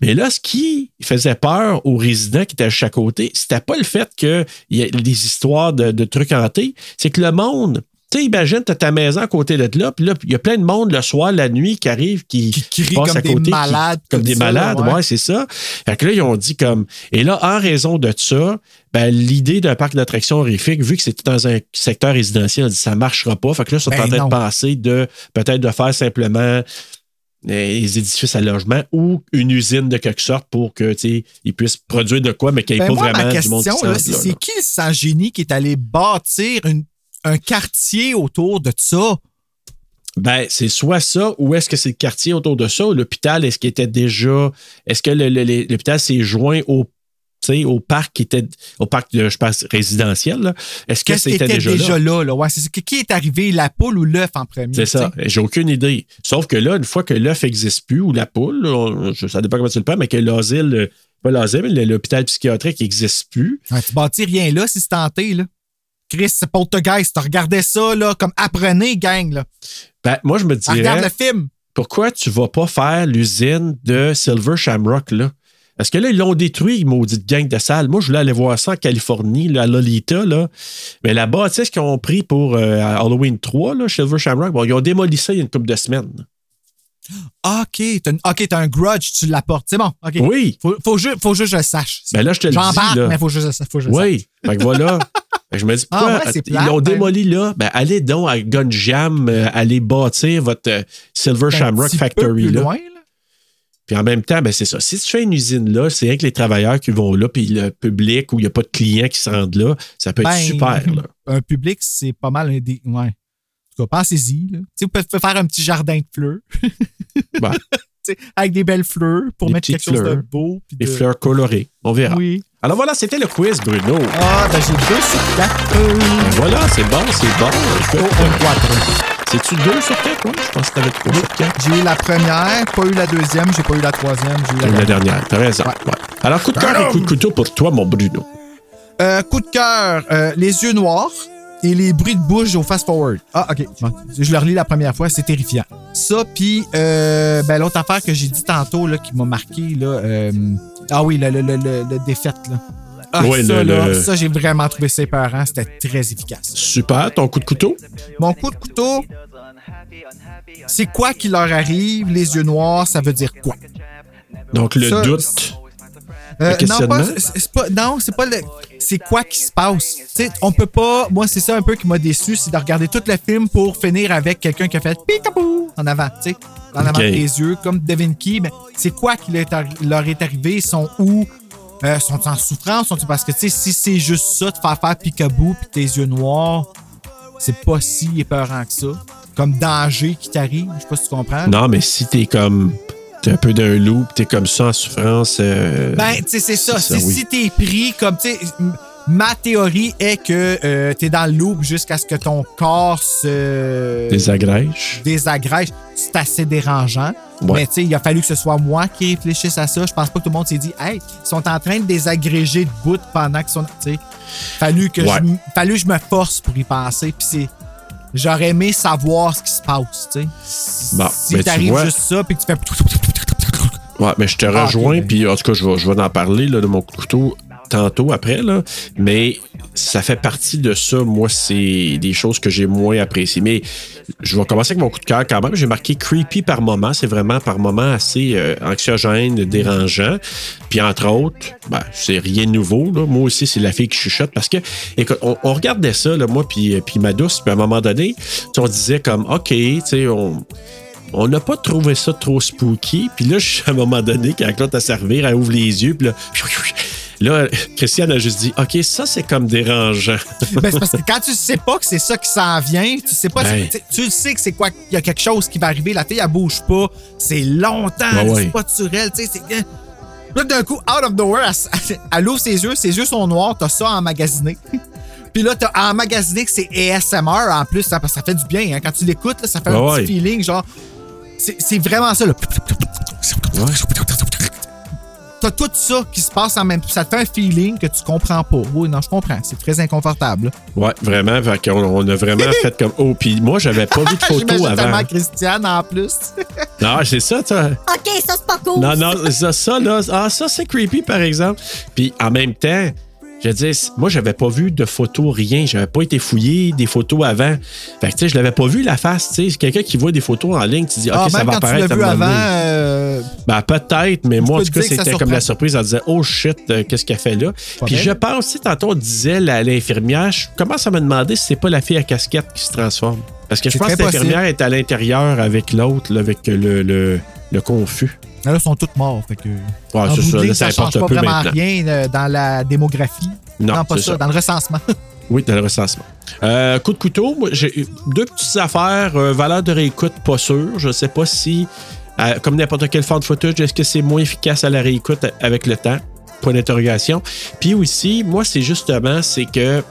Mais là, ce qui faisait peur aux résidents qui étaient à chaque côté, c'était pas le fait qu'il y ait des histoires de, de trucs hantés, c'est que le monde. Tu sais, imagine, tu ta maison à côté de là, puis là, il y a plein de monde le soir, la nuit, qui arrive, qui, qui rit passe comme à des côté, qui- malades, comme des ça, malades, ouais. ouais, c'est ça. Fait que là, ils ont dit comme. Et là, en raison de ça, ben, l'idée d'un parc d'attractions horrifique, vu que c'était dans un secteur résidentiel, on dit ça marchera pas. Fait que là, ils sont Ben en train non. de penser de peut-être de faire simplement euh, les édifices à logement ou une usine de quelque sorte pour que ils puissent produire de quoi, mais qu'il n'y ait Ben, pas moi, vraiment ma du monde qui question, là, c'est qui le sans-génie qui est allé bâtir une- un quartier autour de ça? Ben, c'est soit ça, ou est-ce que c'est le quartier autour de ça, ou l'hôpital, est-ce qu'il était déjà. Est-ce que l'hôpital s'est joint au, au parc qui était. Au parc, de, je pense, résidentiel, là? Est-ce que c'était était déjà, déjà, là? là? là? Ouais, c'est ça. Qui est arrivé, la poule ou l'œuf en premier? C'est ça. J'ai aucune idée. Sauf que là, une fois que l'œuf n'existe plus, ou la poule, on- ça dépend comment tu le prends, mais que l'asile, euh, pas l'asile, mais l'hôpital psychiatrique n'existe plus. Ouais, tu bâtis rien là si c'est tenté, là. Chris, Poltergeist, regardais ça, là, comme apprenez, gang, là. Ben, moi, je me Ah, regarde dirais, le film. pourquoi tu vas pas faire l'usine de Silver Shamrock, là? Parce que là, ils l'ont détruit, maudite gang de salles. Moi, je voulais aller voir ça en Californie, là, à Lolita, là. Mais la bâtisse qu'ils ont pris pour euh, Halloween 3, là, Silver Shamrock, bon, ils ont démoli ça il y a une couple de semaines. OK, t'as une- OK, t'as un grudge, tu l'apportes. C'est bon, OK. Oui. Faut, faut, ju- faut juste que je le sache. Ben là, je te le dis, J'embarque, là. mais faut juste faut que je le sache. Oui. Fait que voilà. Que <laughs> je me dis, Ah pourquoi ouais, ils l'ont ben. démoli là? Ben, allez donc à Gunjam, euh, allez bâtir votre euh, Silver un Shamrock Factory. plus Là. loin, là. Puis en même temps, ben c'est ça. Si tu fais une usine là, c'est rien que les travailleurs qui vont là, puis le public où il n'y a pas de clients qui se rendent là, ça peut être Ben, super. Là. Un public, c'est pas mal un des. Ouais. Tout cas, pensez-y. vous pouvez faire un petit jardin de fleurs. <laughs> <laughs> Avec des belles fleurs pour Des mettre quelque petites chose de fleurs. beau. puis Des de- fleurs colorées. On verra. Oui. Alors voilà, c'était le quiz, Bruno. Ah, ben j'ai deux sur quatre. Ben voilà, c'est bon, c'est bon. Oh, un quatre. C'est-tu deux sur quatre? Ouais, je pense que t'avais trois sur quatre. J'ai eu la première, pas eu la deuxième, j'ai pas eu la troisième, j'ai eu la, eu la dernière, t'as raison. ouais. Alors, coup de cœur et coup de couteau pour toi, mon Bruno. Euh, coup de cœur, euh, les yeux noirs et les bruits de bouche au fast-forward. Ah, OK. Bon, je le relis la première fois, c'est terrifiant. Ça, puis euh, ben, l'autre affaire que j'ai dit tantôt là, qui m'a marqué, là, euh, ah oui, le, le, le, le- le défaite. Là. Ah, Ouais, ça, le- là, le- ça, j'ai vraiment trouvé ça épeurant. C'était très efficace. Super, ton coup de couteau? Mon coup de couteau, c'est quoi qui leur arrive, les yeux noirs, ça veut dire quoi? Donc, le Ça, doute. Euh, non, pas, c'est pas, non, c'est pas le. C'est quoi qui se passe? On peut pas. Moi, c'est ça un peu qui m'a déçu, c'est de regarder tout le film pour finir avec quelqu'un qui a fait Peekaboo en avant, tu sais, en avant des yeux, comme Devin Key. Mais c'est quoi qui leur est arri- leur est arrivé? Ils sont où? Euh, sont en souffrance? Sont parce que, tu sais, si c'est juste ça, de faire faire Peekaboo puis tes yeux noirs, c'est pas si épeurant que ça. Comme danger qui t'arrive, je sais pas si tu comprends. Non, mais si t'es comme. T'es un peu d'un loup, t'es comme ça en souffrance. euh, Ben, tu sais, c'est ça. Si, oui. si t'es pris comme, tu sais, ma théorie est que euh, t'es dans le loop jusqu'à ce que ton corps se Désagrège. désagrège. C'est assez dérangeant. Ouais. Mais tu sais, il a fallu que ce soit moi qui réfléchisse à ça. Je pense pas que tout le monde s'est dit, hey, ils sont en train de désagréger de bout pendant qu'ils sont. Tu sais, fallu que, Ouais. je, m- fallu que je me force pour y penser. Puis c'est. J'aurais aimé savoir ce qui se passe, tu sais. Bon, si ben, tu t'arrives vois- juste ça, puis que tu fais. Ouais, mais je te Ah, rejoins, ben. puis en tout cas, je vais, je vais en parler là, de mon couteau tantôt après, là. Mais ça fait partie de ça. Moi, c'est des choses que j'ai moins appréciées. Mais je vais commencer avec mon coup de cœur quand même. J'ai marqué creepy par moment. C'est vraiment par moment assez euh, anxiogène, dérangeant. Puis entre autres, ben, c'est rien de nouveau. Là. Moi aussi, c'est la fille qui chuchote parce que, écoute, on, on regardait ça, là, moi, puis, puis ma douce, puis à un moment donné, on disait comme, OK, tu sais, on on n'a pas trouvé ça trop spooky. Puis là, à un moment donné, quand Claude à servir, elle ouvre les yeux. Puis là, là, Christiane a juste dit OK, ça, c'est comme dérangeant. <laughs> Ben, c'est parce que quand tu sais pas que c'est ça qui s'en vient, tu sais pas, Ben. tu, tu le sais que c'est quoi, il y a quelque chose qui va arriver, la fille elle bouge pas, c'est longtemps, Ouais, c'est pas naturel, tu sais, c'est. Là, d'un coup, out of nowhere, elle, <laughs> elle- ouvre ses yeux, ses yeux sont noirs, t'as ça emmagasiné. <laughs> Puis là, t'as emmagasiné que c'est ASMR en plus, ça, parce que ça fait du bien, hein. Quand tu l'écoutes, ça fait un Ouais, petit feeling, genre. C'est c'est vraiment ça, là. T'as tout ça qui se passe en même temps. Ça te fait un feeling que tu comprends pas. Oui, non, je comprends. C'est très inconfortable. Ouais, vraiment. Fait qu'on on a vraiment <laughs> fait comme Oh, puis moi, j'avais pas vu de <laughs> photo J'imagine avant. tellement Christiane en plus. <laughs> Non, c'est ça, ça. Ok, ça c'est pas cool. Non, non, ça, ça, là, ah, ça, c'est creepy, par exemple. Puis en même temps, je dire, moi, j'avais pas vu de photos, rien. J'avais pas été fouillé des photos avant. Fait que, tu sais, je l'avais pas vu la face. Tu sais, c'est quelqu'un qui voit des photos en ligne, tu dis, OK, Ah, ça même va quand tu apparaître. l'as à vu avant, euh, Ben, peut-être, mais moi, en tout cas, ça c'était comme la surprise. Elle disait, oh shit, euh, qu'est-ce qu'elle fait là? Puis je pense, tu sais, tantôt, on disait la- l'infirmière, je commence à me demander si c'est pas la fille à casquette qui se transforme. Parce que je pense que l'infirmière est à l'intérieur avec l'autre, avec le, le, le confus. Là, ils sont tous morts. Fait que, Ouais, en c'est bout de ça, là, ça ça change pas vraiment maintenant. rien euh, dans la démographie. Non, pas ça, ça. dans le recensement. <laughs> Oui, dans le recensement. Euh, coup de couteau, j'ai deux petites affaires. euh, valeur de réécoute, pas sûr. Je sais pas si, euh, comme n'importe quel de footage, est-ce que c'est moins efficace à la réécoute avec le temps? Point d'interrogation. Puis aussi, moi, c'est justement, c'est que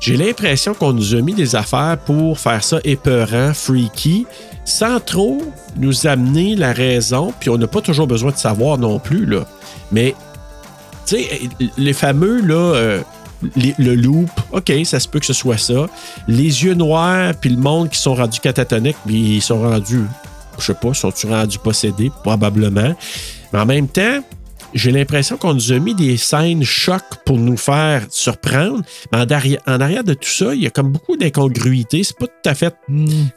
j'ai l'impression qu'on nous a mis des affaires pour faire ça épeurant, freaky, sans trop nous amener la raison. Puis on n'a pas toujours besoin de savoir non plus, là. Mais tu sais, les fameux, là, euh, le loop, OK, ça se peut que ce soit ça. Les yeux noirs, puis le monde qui sont rendus catatoniques, puis ils sont rendus, je sais pas, sont-ils rendus possédés? Probablement. Mais en même temps, j'ai l'impression qu'on nous a mis des scènes chocs pour nous faire surprendre. Mais en arrière, en arrière de tout ça, il y a comme beaucoup d'incongruités. C'est pas tout à fait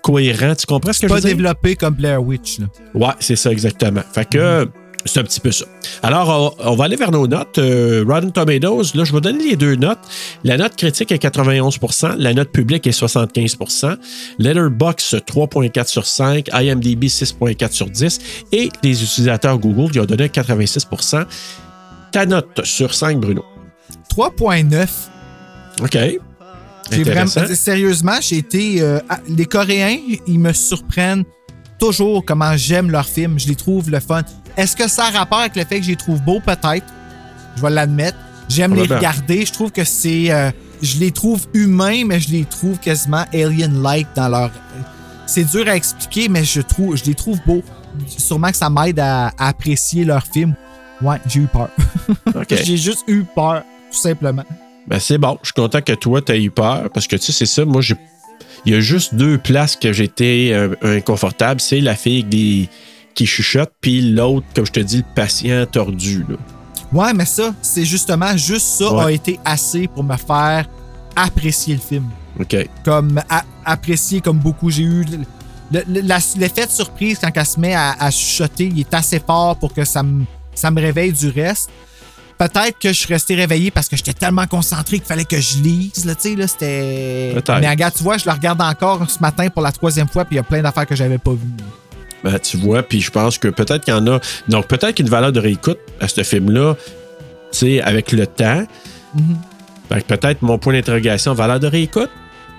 cohérent. Tu comprends ce que je pas veux dire? développé comme Blair Witch. Là. Ouais, c'est ça exactement. Fait que C'est un petit peu ça. Alors, on, on va aller vers nos notes. Euh, Rotten Tomatoes, là, je vais donner les deux notes. La note critique est 91% la note publique est 75% Letterboxd 3.4 sur 5, IMDb 6.4 sur 10 et les utilisateurs Google qui ont donné 86% Ta note sur 5, Bruno? 3.9. OK. Vraiment, sérieusement, j'ai été. euh, les Coréens, ils me surprennent toujours comment j'aime leurs films. Je les trouve le fun. Est-ce que ça a rapport avec le fait que je les trouve beaux? Peut-être. Je vais l'admettre. J'aime les regarder. Je trouve que c'est. euh, je les trouve humains, mais je les trouve quasiment alien-like dans leur. C'est dur à expliquer, mais je, trouve, je les trouve beaux. Sûrement que ça m'aide à, à apprécier leurs films. Ouais, j'ai eu peur. <laughs> J'ai juste eu peur, tout simplement. Ben, c'est bon. Je suis content que toi, tu aies eu peur parce que tu sais, c'est ça. Moi, j'ai. Il y a juste deux places que j'étais euh, inconfortable. C'est la fille avec des- qui chuchote, puis l'autre, comme je te dis, le patient tordu. Là. Ouais, mais ça, c'est justement, juste ça Ouais. a été assez pour me faire apprécier le film. OK. Comme apprécier comme beaucoup. J'ai eu l'effet de surprise quand elle se met à, à chuchoter, il est assez fort pour que ça me, ça me réveille du reste. Peut-être que je suis resté réveillé parce que j'étais tellement concentré qu'il fallait que je lise. Là, tu sais, là, c'était. Mais regarde, tu vois, je le regarde encore ce matin pour la troisième fois, puis il y a plein d'affaires que j'avais pas vues. Ben, tu vois, puis je pense que peut-être qu'il y en a. Donc, peut-être qu'une valeur de réécoute à ce film-là, tu sais, avec le temps. Mhm. Fait que peut-être mon point d'interrogation, valeur de réécoute?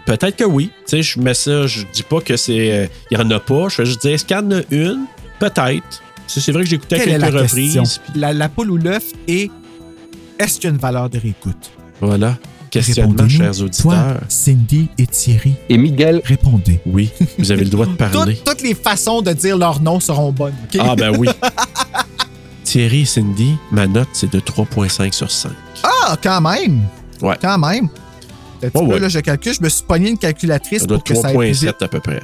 Peut-être que oui. Tu sais, je mets ça, je dis pas que c'est. euh, Il y en a pas. Je vais juste dire, est-ce qu'il y en a une? Peut-être. C'est vrai que j'ai écouté à Quelle est quelques la reprises. La, la poule ou l'œuf est est-ce qu'il y a une valeur de réécoute? Voilà. Questionnement, chers auditeurs. Toi, Cindy et Thierry. Et Miguel. Répondez. Oui, vous avez le droit de parler. Toutes, toutes les façons de dire leur nom seront bonnes. Ah, ben oui. <laughs> Thierry et Cindy, ma note, c'est de 3,5 sur 5. Ah, quand même! Ouais. Quand même. Un petit Ouais, peu, ouais. là, je calcule, je me suis pogné une calculatrice Ça pour que ça aille plus vite. 3,7 à peu près. là.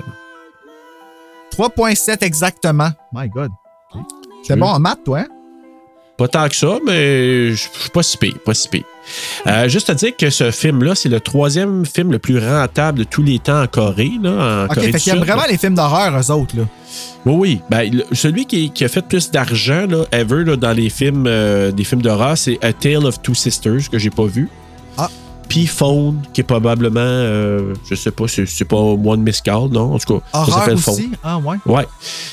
3.7 exactement. My God. C'est bon en maths, toi? hein? Pas tant que ça, mais je suis pas si pire, pas si pire. Euh, juste à dire que ce film-là, c'est le troisième film le plus rentable de tous les temps en Corée. Là, en OK, Corée fait du qu'il y a Sud, vraiment là. les films d'horreur, eux autres, là. Oui, oui. Ben, celui qui, qui a fait plus d'argent, là, ever, là, dans les films, euh, des films d'horreur, c'est A Tale of Two Sisters, que j'ai pas vu. Ah. Puis Phone, qui est probablement, euh, je sais pas, c'est pas One Miss Call, non? En tout cas, ça s'appelle? Phone. Ah, ouais. Ouais.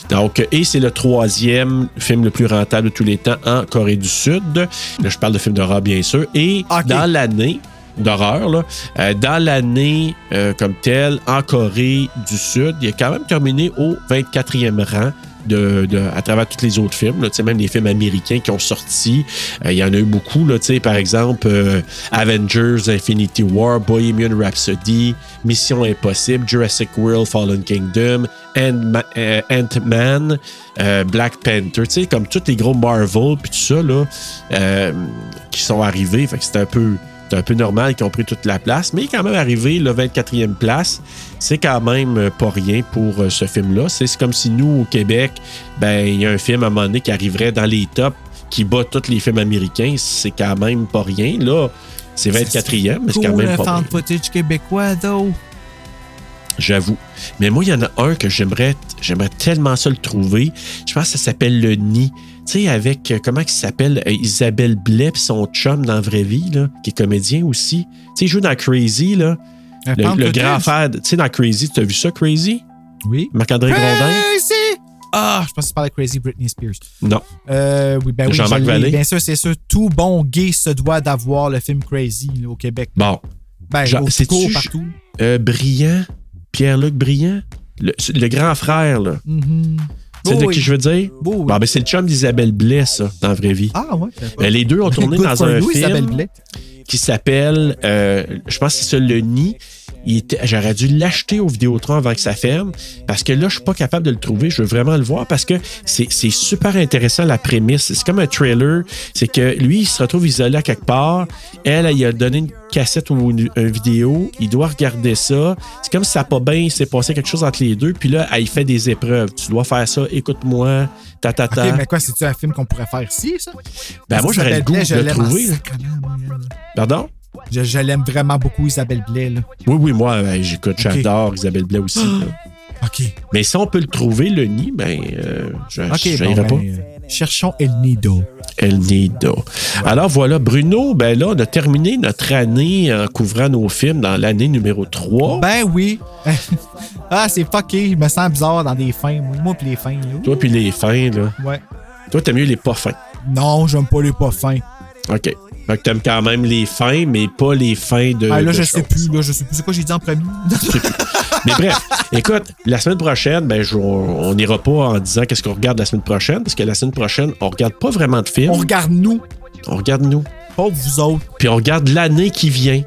Donc, et c'est le troisième film le plus rentable de tous les temps en Corée du Sud. Là, je parle de films d'horreur, bien sûr. Et Ok. dans l'année d'horreur, là, euh, dans l'année euh, comme telle, en Corée du Sud, il est quand même terminé au 24e rang. À travers tous les autres films, même les films américains qui ont sorti, euh, il y en a eu beaucoup. Par exemple, euh, Avengers, Infinity War, Bohemian Rhapsody, Mission Impossible, Jurassic World, Fallen Kingdom, euh, Ant-Man, Black Panther, comme tous les gros Marvel, puis tout ça, là, qui sont arrivés. Fait c'était un peu. C'est un peu normal qu'ils ont pris toute la place, mais il est quand même arrivé, le 24e place. C'est quand même euh, pas rien pour euh, ce film-là. C'est comme si nous, au Québec, ben, il y a un film à un moment donné qui arriverait dans les tops, qui bat tous les films américains. C'est quand même pas rien. Là, c'est 24e, mais c'est quand même le pas fan rien. footage québécois, though. J'avoue. Mais moi, il y en a un que j'aimerais j'aimerais tellement ça le trouver. Je pense que ça s'appelle Le Nid. Tu sais, avec, euh, comment il s'appelle, euh, Isabelle Blais pis son chum dans la vraie vie, là, qui est comédien aussi. Tu sais, il joue dans Crazy, là. Un Le, grand frère, de- tu sais, dans Crazy, tu as vu ça, Crazy? Oui. Marc-André Grondin? Crazy! Ah, je pense que tu parlais de Crazy Britney Spears. Non. Euh, oui, ben oui, Jean-Marc je l'ai. Vallée? Bien sûr, c'est sûr. Tout bon gay se doit d'avoir le film Crazy là, au Québec. Bon. Ben, Jean- au c'est-tu partout. Euh, Brillant? Pierre-Luc Brillant? Le, le grand frère, là. Mhm. Tu sais de qui je veux dire? Bon, ben, c'est le chum d'Isabelle Blais, ça, dans la vraie vie. Ah, ouais. Ben, les deux ont tourné dans un film qui s'appelle, euh, je pense que c'est ça, Le Nid. J'aurais dû l'acheter au Vidéotron avant que ça ferme parce que là, je suis pas capable de le trouver. Je veux vraiment le voir parce que c'est super intéressant la prémisse. C'est comme un trailer. C'est que lui, il se retrouve isolé à quelque part. Elle, elle, il a donné une cassette ou une, une vidéo. Il doit regarder ça. C'est comme si ça n'a pas bien, il s'est passé quelque chose entre les deux. Puis là, elle, il fait des épreuves. Tu dois faire ça, écoute-moi, ta ta ta. Mais quoi, c'est-tu un film qu'on pourrait faire ici, ça? Ben, moi, j'aurais le goût de le trouver. Pardon? Je, je l'aime vraiment beaucoup, Isabelle Blais. Là. Oui, oui, moi, ben, j'écoute, j'adore Isabelle Blais aussi. là. <gasps> OK. Mais si on peut le trouver, le nid, ben, euh, je OK, je bon, n'irai ben, pas. euh, cherchons El Nido. El Nido. Alors voilà, Bruno, ben là, on a terminé notre année en couvrant nos films dans l'année numéro 3. Ben oui. <laughs> ah, c'est fucké. Je me sens bizarre dans des fins. Moi, puis les fins. Là. Toi, puis les fins, là. Ouais. Toi, t'aimes mieux les pas fins. Non, j'aime pas les pas fins. OK. Fait que t'aimes quand même les fins, mais pas les fins de. Ah, là, de je sais choses. plus. Là, je sais plus. C'est quoi j'ai dit en premier? Mais bref, écoute, la semaine prochaine, ben, je- on n'ira pas en disant qu'est-ce qu'on regarde la semaine prochaine, parce que la semaine prochaine, on regarde pas vraiment de films. On regarde nous. On regarde nous. Pas vous autres. Puis on regarde l'année qui vient.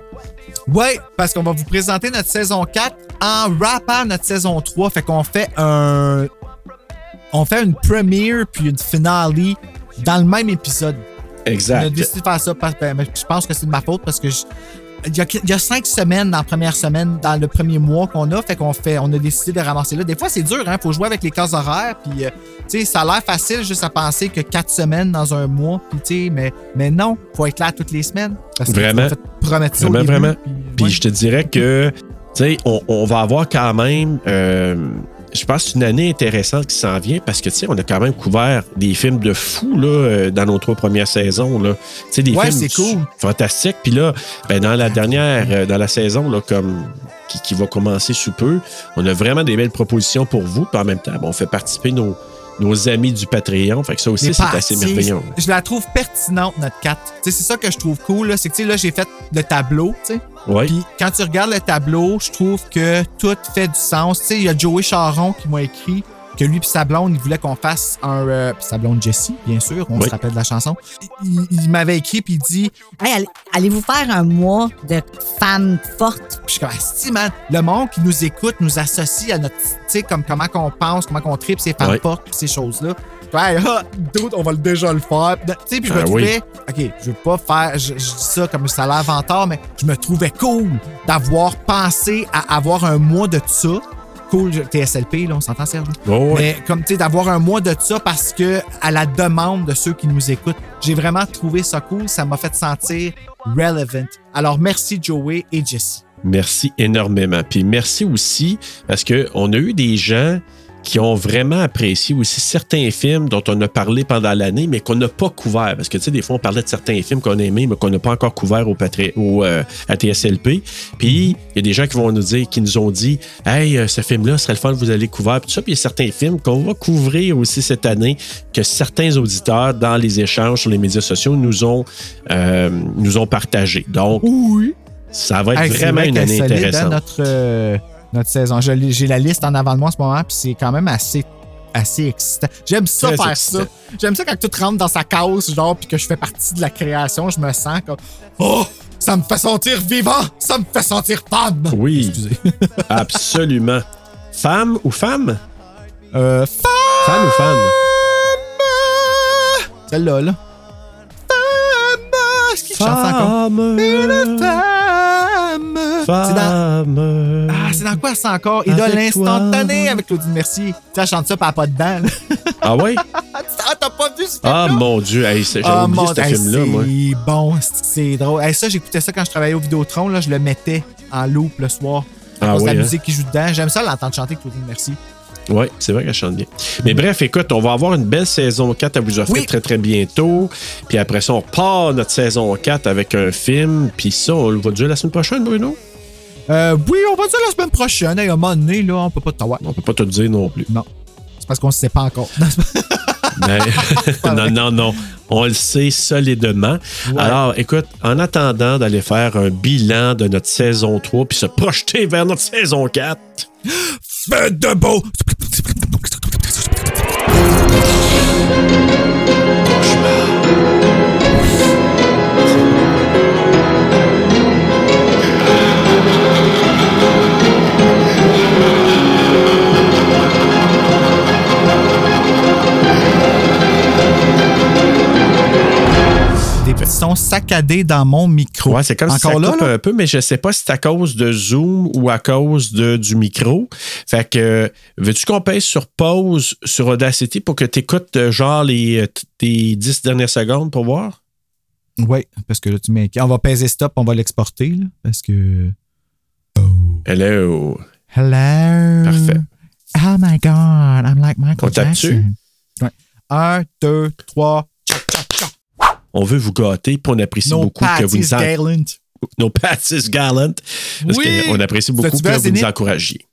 Ouais, parce qu'on va vous présenter notre saison 4 en rappant notre saison 3. Fait qu'on fait un. On fait une premiere puis une finale dans le même épisode. On a Exact. décidé de faire ça parce ben, je pense que c'est de ma faute parce que je- il y, a, il y a cinq semaines dans la première semaine, dans le premier mois qu'on a, fait qu'on fait, on a décidé de ramasser là. Des fois, c'est dur, hein? Faut jouer avec les cases horaires, puis euh, tu sais, ça a l'air facile juste à penser que quatre semaines dans un mois, puis tu sais, mais, mais non, faut être là toutes les semaines. Parce que Vraiment. promettre ça Vraiment, vraiment. puis, Puis ouais. je te dirais que, tu sais, on, on va avoir quand même. euh, je pense que c'est une année intéressante qui s'en vient parce que, tu sais, on a quand même couvert des films de fous là, euh, dans nos trois premières saisons. Là. Tu sais, des Ouais, films c'est cool. fantastiques. Puis là, ben, dans la dernière, euh, dans la saison, là, comme qui, qui va commencer sous peu, on a vraiment des belles propositions pour vous. Puis en même temps, ben, on fait participer nos, nos amis du Patreon. Fait que ça aussi, c'est assez merveilleux. Je la trouve pertinente, notre 4. Tu sais, c'est ça que je trouve cool, là. C'est que, tu sais, là, j'ai fait le tableau, tu sais. Oui. Puis quand tu regardes le tableau, je trouve que tout fait du sens. Tu sais, il y a Joey Charon qui m'a écrit que lui puis sa blonde, il voulait qu'on fasse un... euh, puis sa blonde Jessie, bien sûr, on Oui. se rappelle de la chanson. Il, il m'avait écrit puis il dit... Hey, allez- allez-vous faire un mois de femmes fortes? Puis je suis comme, Asti, man, le monde qui nous écoute nous associe à notre... Tu sais, comme comment qu'on pense, comment qu'on tripe ces femmes Ouais. fortes ces choses-là. Ouais, ah, dude, on va déjà le faire. Tu sais, puis je me Ah oui. trouvais, OK, je veux pas faire, je, je dis ça comme ça l'air vantard, mais je me trouvais cool d'avoir pensé à avoir un mois de ça. Cool, TSLP, là, on s'entend, Serge? Oh. Mais comme, tu sais, d'avoir un mois de ça parce que, à la demande de ceux qui nous écoutent, j'ai vraiment trouvé ça cool. Ça m'a fait sentir relevant. Alors, merci, Joey et Jessie. Merci énormément. Puis merci aussi parce qu'on a eu des gens qui ont vraiment apprécié aussi certains films dont on a parlé pendant l'année, mais qu'on n'a pas couvert. Parce que, tu sais, des fois, on parlait de certains films qu'on aimait, mais qu'on n'a pas encore couvert au, euh, à TSLP. Puis, il y a des gens qui vont nous dire, qui nous ont dit, hey, euh, ce film-là serait le fun, vous allez couvrir. Puis, ça, puis il y a certains films qu'on va couvrir aussi cette année, que certains auditeurs, dans les échanges sur les médias sociaux, nous ont, euh, nous ont partagé. Donc, Oui. ça va être Hey, vraiment vrai une année intéressante. notre, euh, notre saison. J'ai la liste en avant de moi en ce moment, puis c'est quand même assez, assez excitant. J'aime ça Très faire excitant. ça. J'aime ça quand tout rentre dans sa case, genre, puis que je fais partie de la création. Je me sens comme Oh, ça me fait sentir vivant, ça me fait sentir femme. Oui. Excusez. <laughs> Absolument. Femme ou femme? Euh, femme. Fan ou fan? Celle-là, là. Femme. Est-ce qu'il chante encore? Une femme. Dans. Ah, c'est dans quoi ça encore? Il a Avec l'instantané toi. avec Claudine Mercier. Tu sais, elle chante ça, a pas dedans. là. <laughs> Ah oui? <laughs> Ah, t'as pas vu ce Ah mon Dieu, hey, c'est- j'avais Ah, oublié mon- ce hey, film-là, moi. C'est bon, c'est- drôle. Hey, ça, j'écoutais ça quand je travaillais au Vidéotron. Là, je le mettais en loop le soir. Ah oui, la hein? musique qui joue dedans. J'aime ça l'entendre chanter Claudine Merci. Oui, c'est vrai qu'elle chante bien. Mais bref, écoute, on va avoir une belle saison 4 à vous offrir Oui. très, très bientôt. Puis après ça, on part notre saison 4 avec un film. Puis ça, on le va dire la semaine prochaine, Bruno? Euh, oui, on va dire la semaine prochaine. Hey, à un moment donné, là, on peut pas te ouais. On peut pas te le dire non plus. Non. C'est parce qu'on ne sait pas encore. Mais- <laughs> <laughs> non, non, non. On le sait solidement. Ouais. Alors, écoute, en attendant d'aller faire un bilan de notre saison 3 puis se projeter vers notre saison 4, Faites <laughs> de beau! Petits sons saccadés dans mon micro. Ouais, c'est comme si ça Encore là, coupe là? un peu, mais je sais pas si c'est à cause de Zoom ou à cause de, du micro. Fait que, euh, veux-tu qu'on pèse sur pause sur Audacity pour que tu écoutes genre les, euh, t- tes 10 dernières secondes pour voir? Oui, parce que là, tu m'inquiètes. On va peser stop, on va l'exporter, là, parce que. Hello. Hello. Parfait. Oh my God, I'm like Michael On Jackson. Ouais. Un, deux, trois. On veut vous gâter, puis on apprécie beaucoup que vous nous gallant. nos patties gallant. Parce Oui! qu'on apprécie beaucoup que vous nous encouragiez.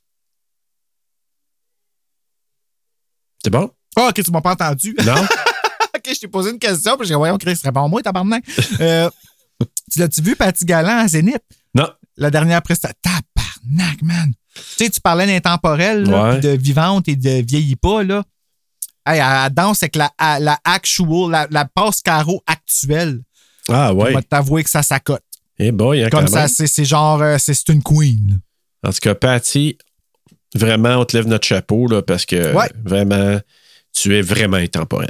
C'est bon? Ah, ok, tu m'as pas entendu. Non? <laughs> ok, je t'ai posé une question, puis j'ai dit, voyons, Chris, réponds moi, tabarnak. euh, tu l'as-tu vu, Patty Galland à Zénith? Non. La dernière prestation. Tabarnak, man. Tu sais, tu parlais d'intemporel, Ouais. de vivante et de vieillit pas, là. Hey, elle, danse avec la, la actual, la, la passe carreau actuelle. Ah, On ouais. va t'avouer que ça s'accote. Eh boy, hein, Comme quand ça, c'est c'est genre, euh, c'est c'est une queen. En tout cas, Patty, vraiment, on te lève notre chapeau, là, parce que Ouais. vraiment, tu es vraiment intemporel.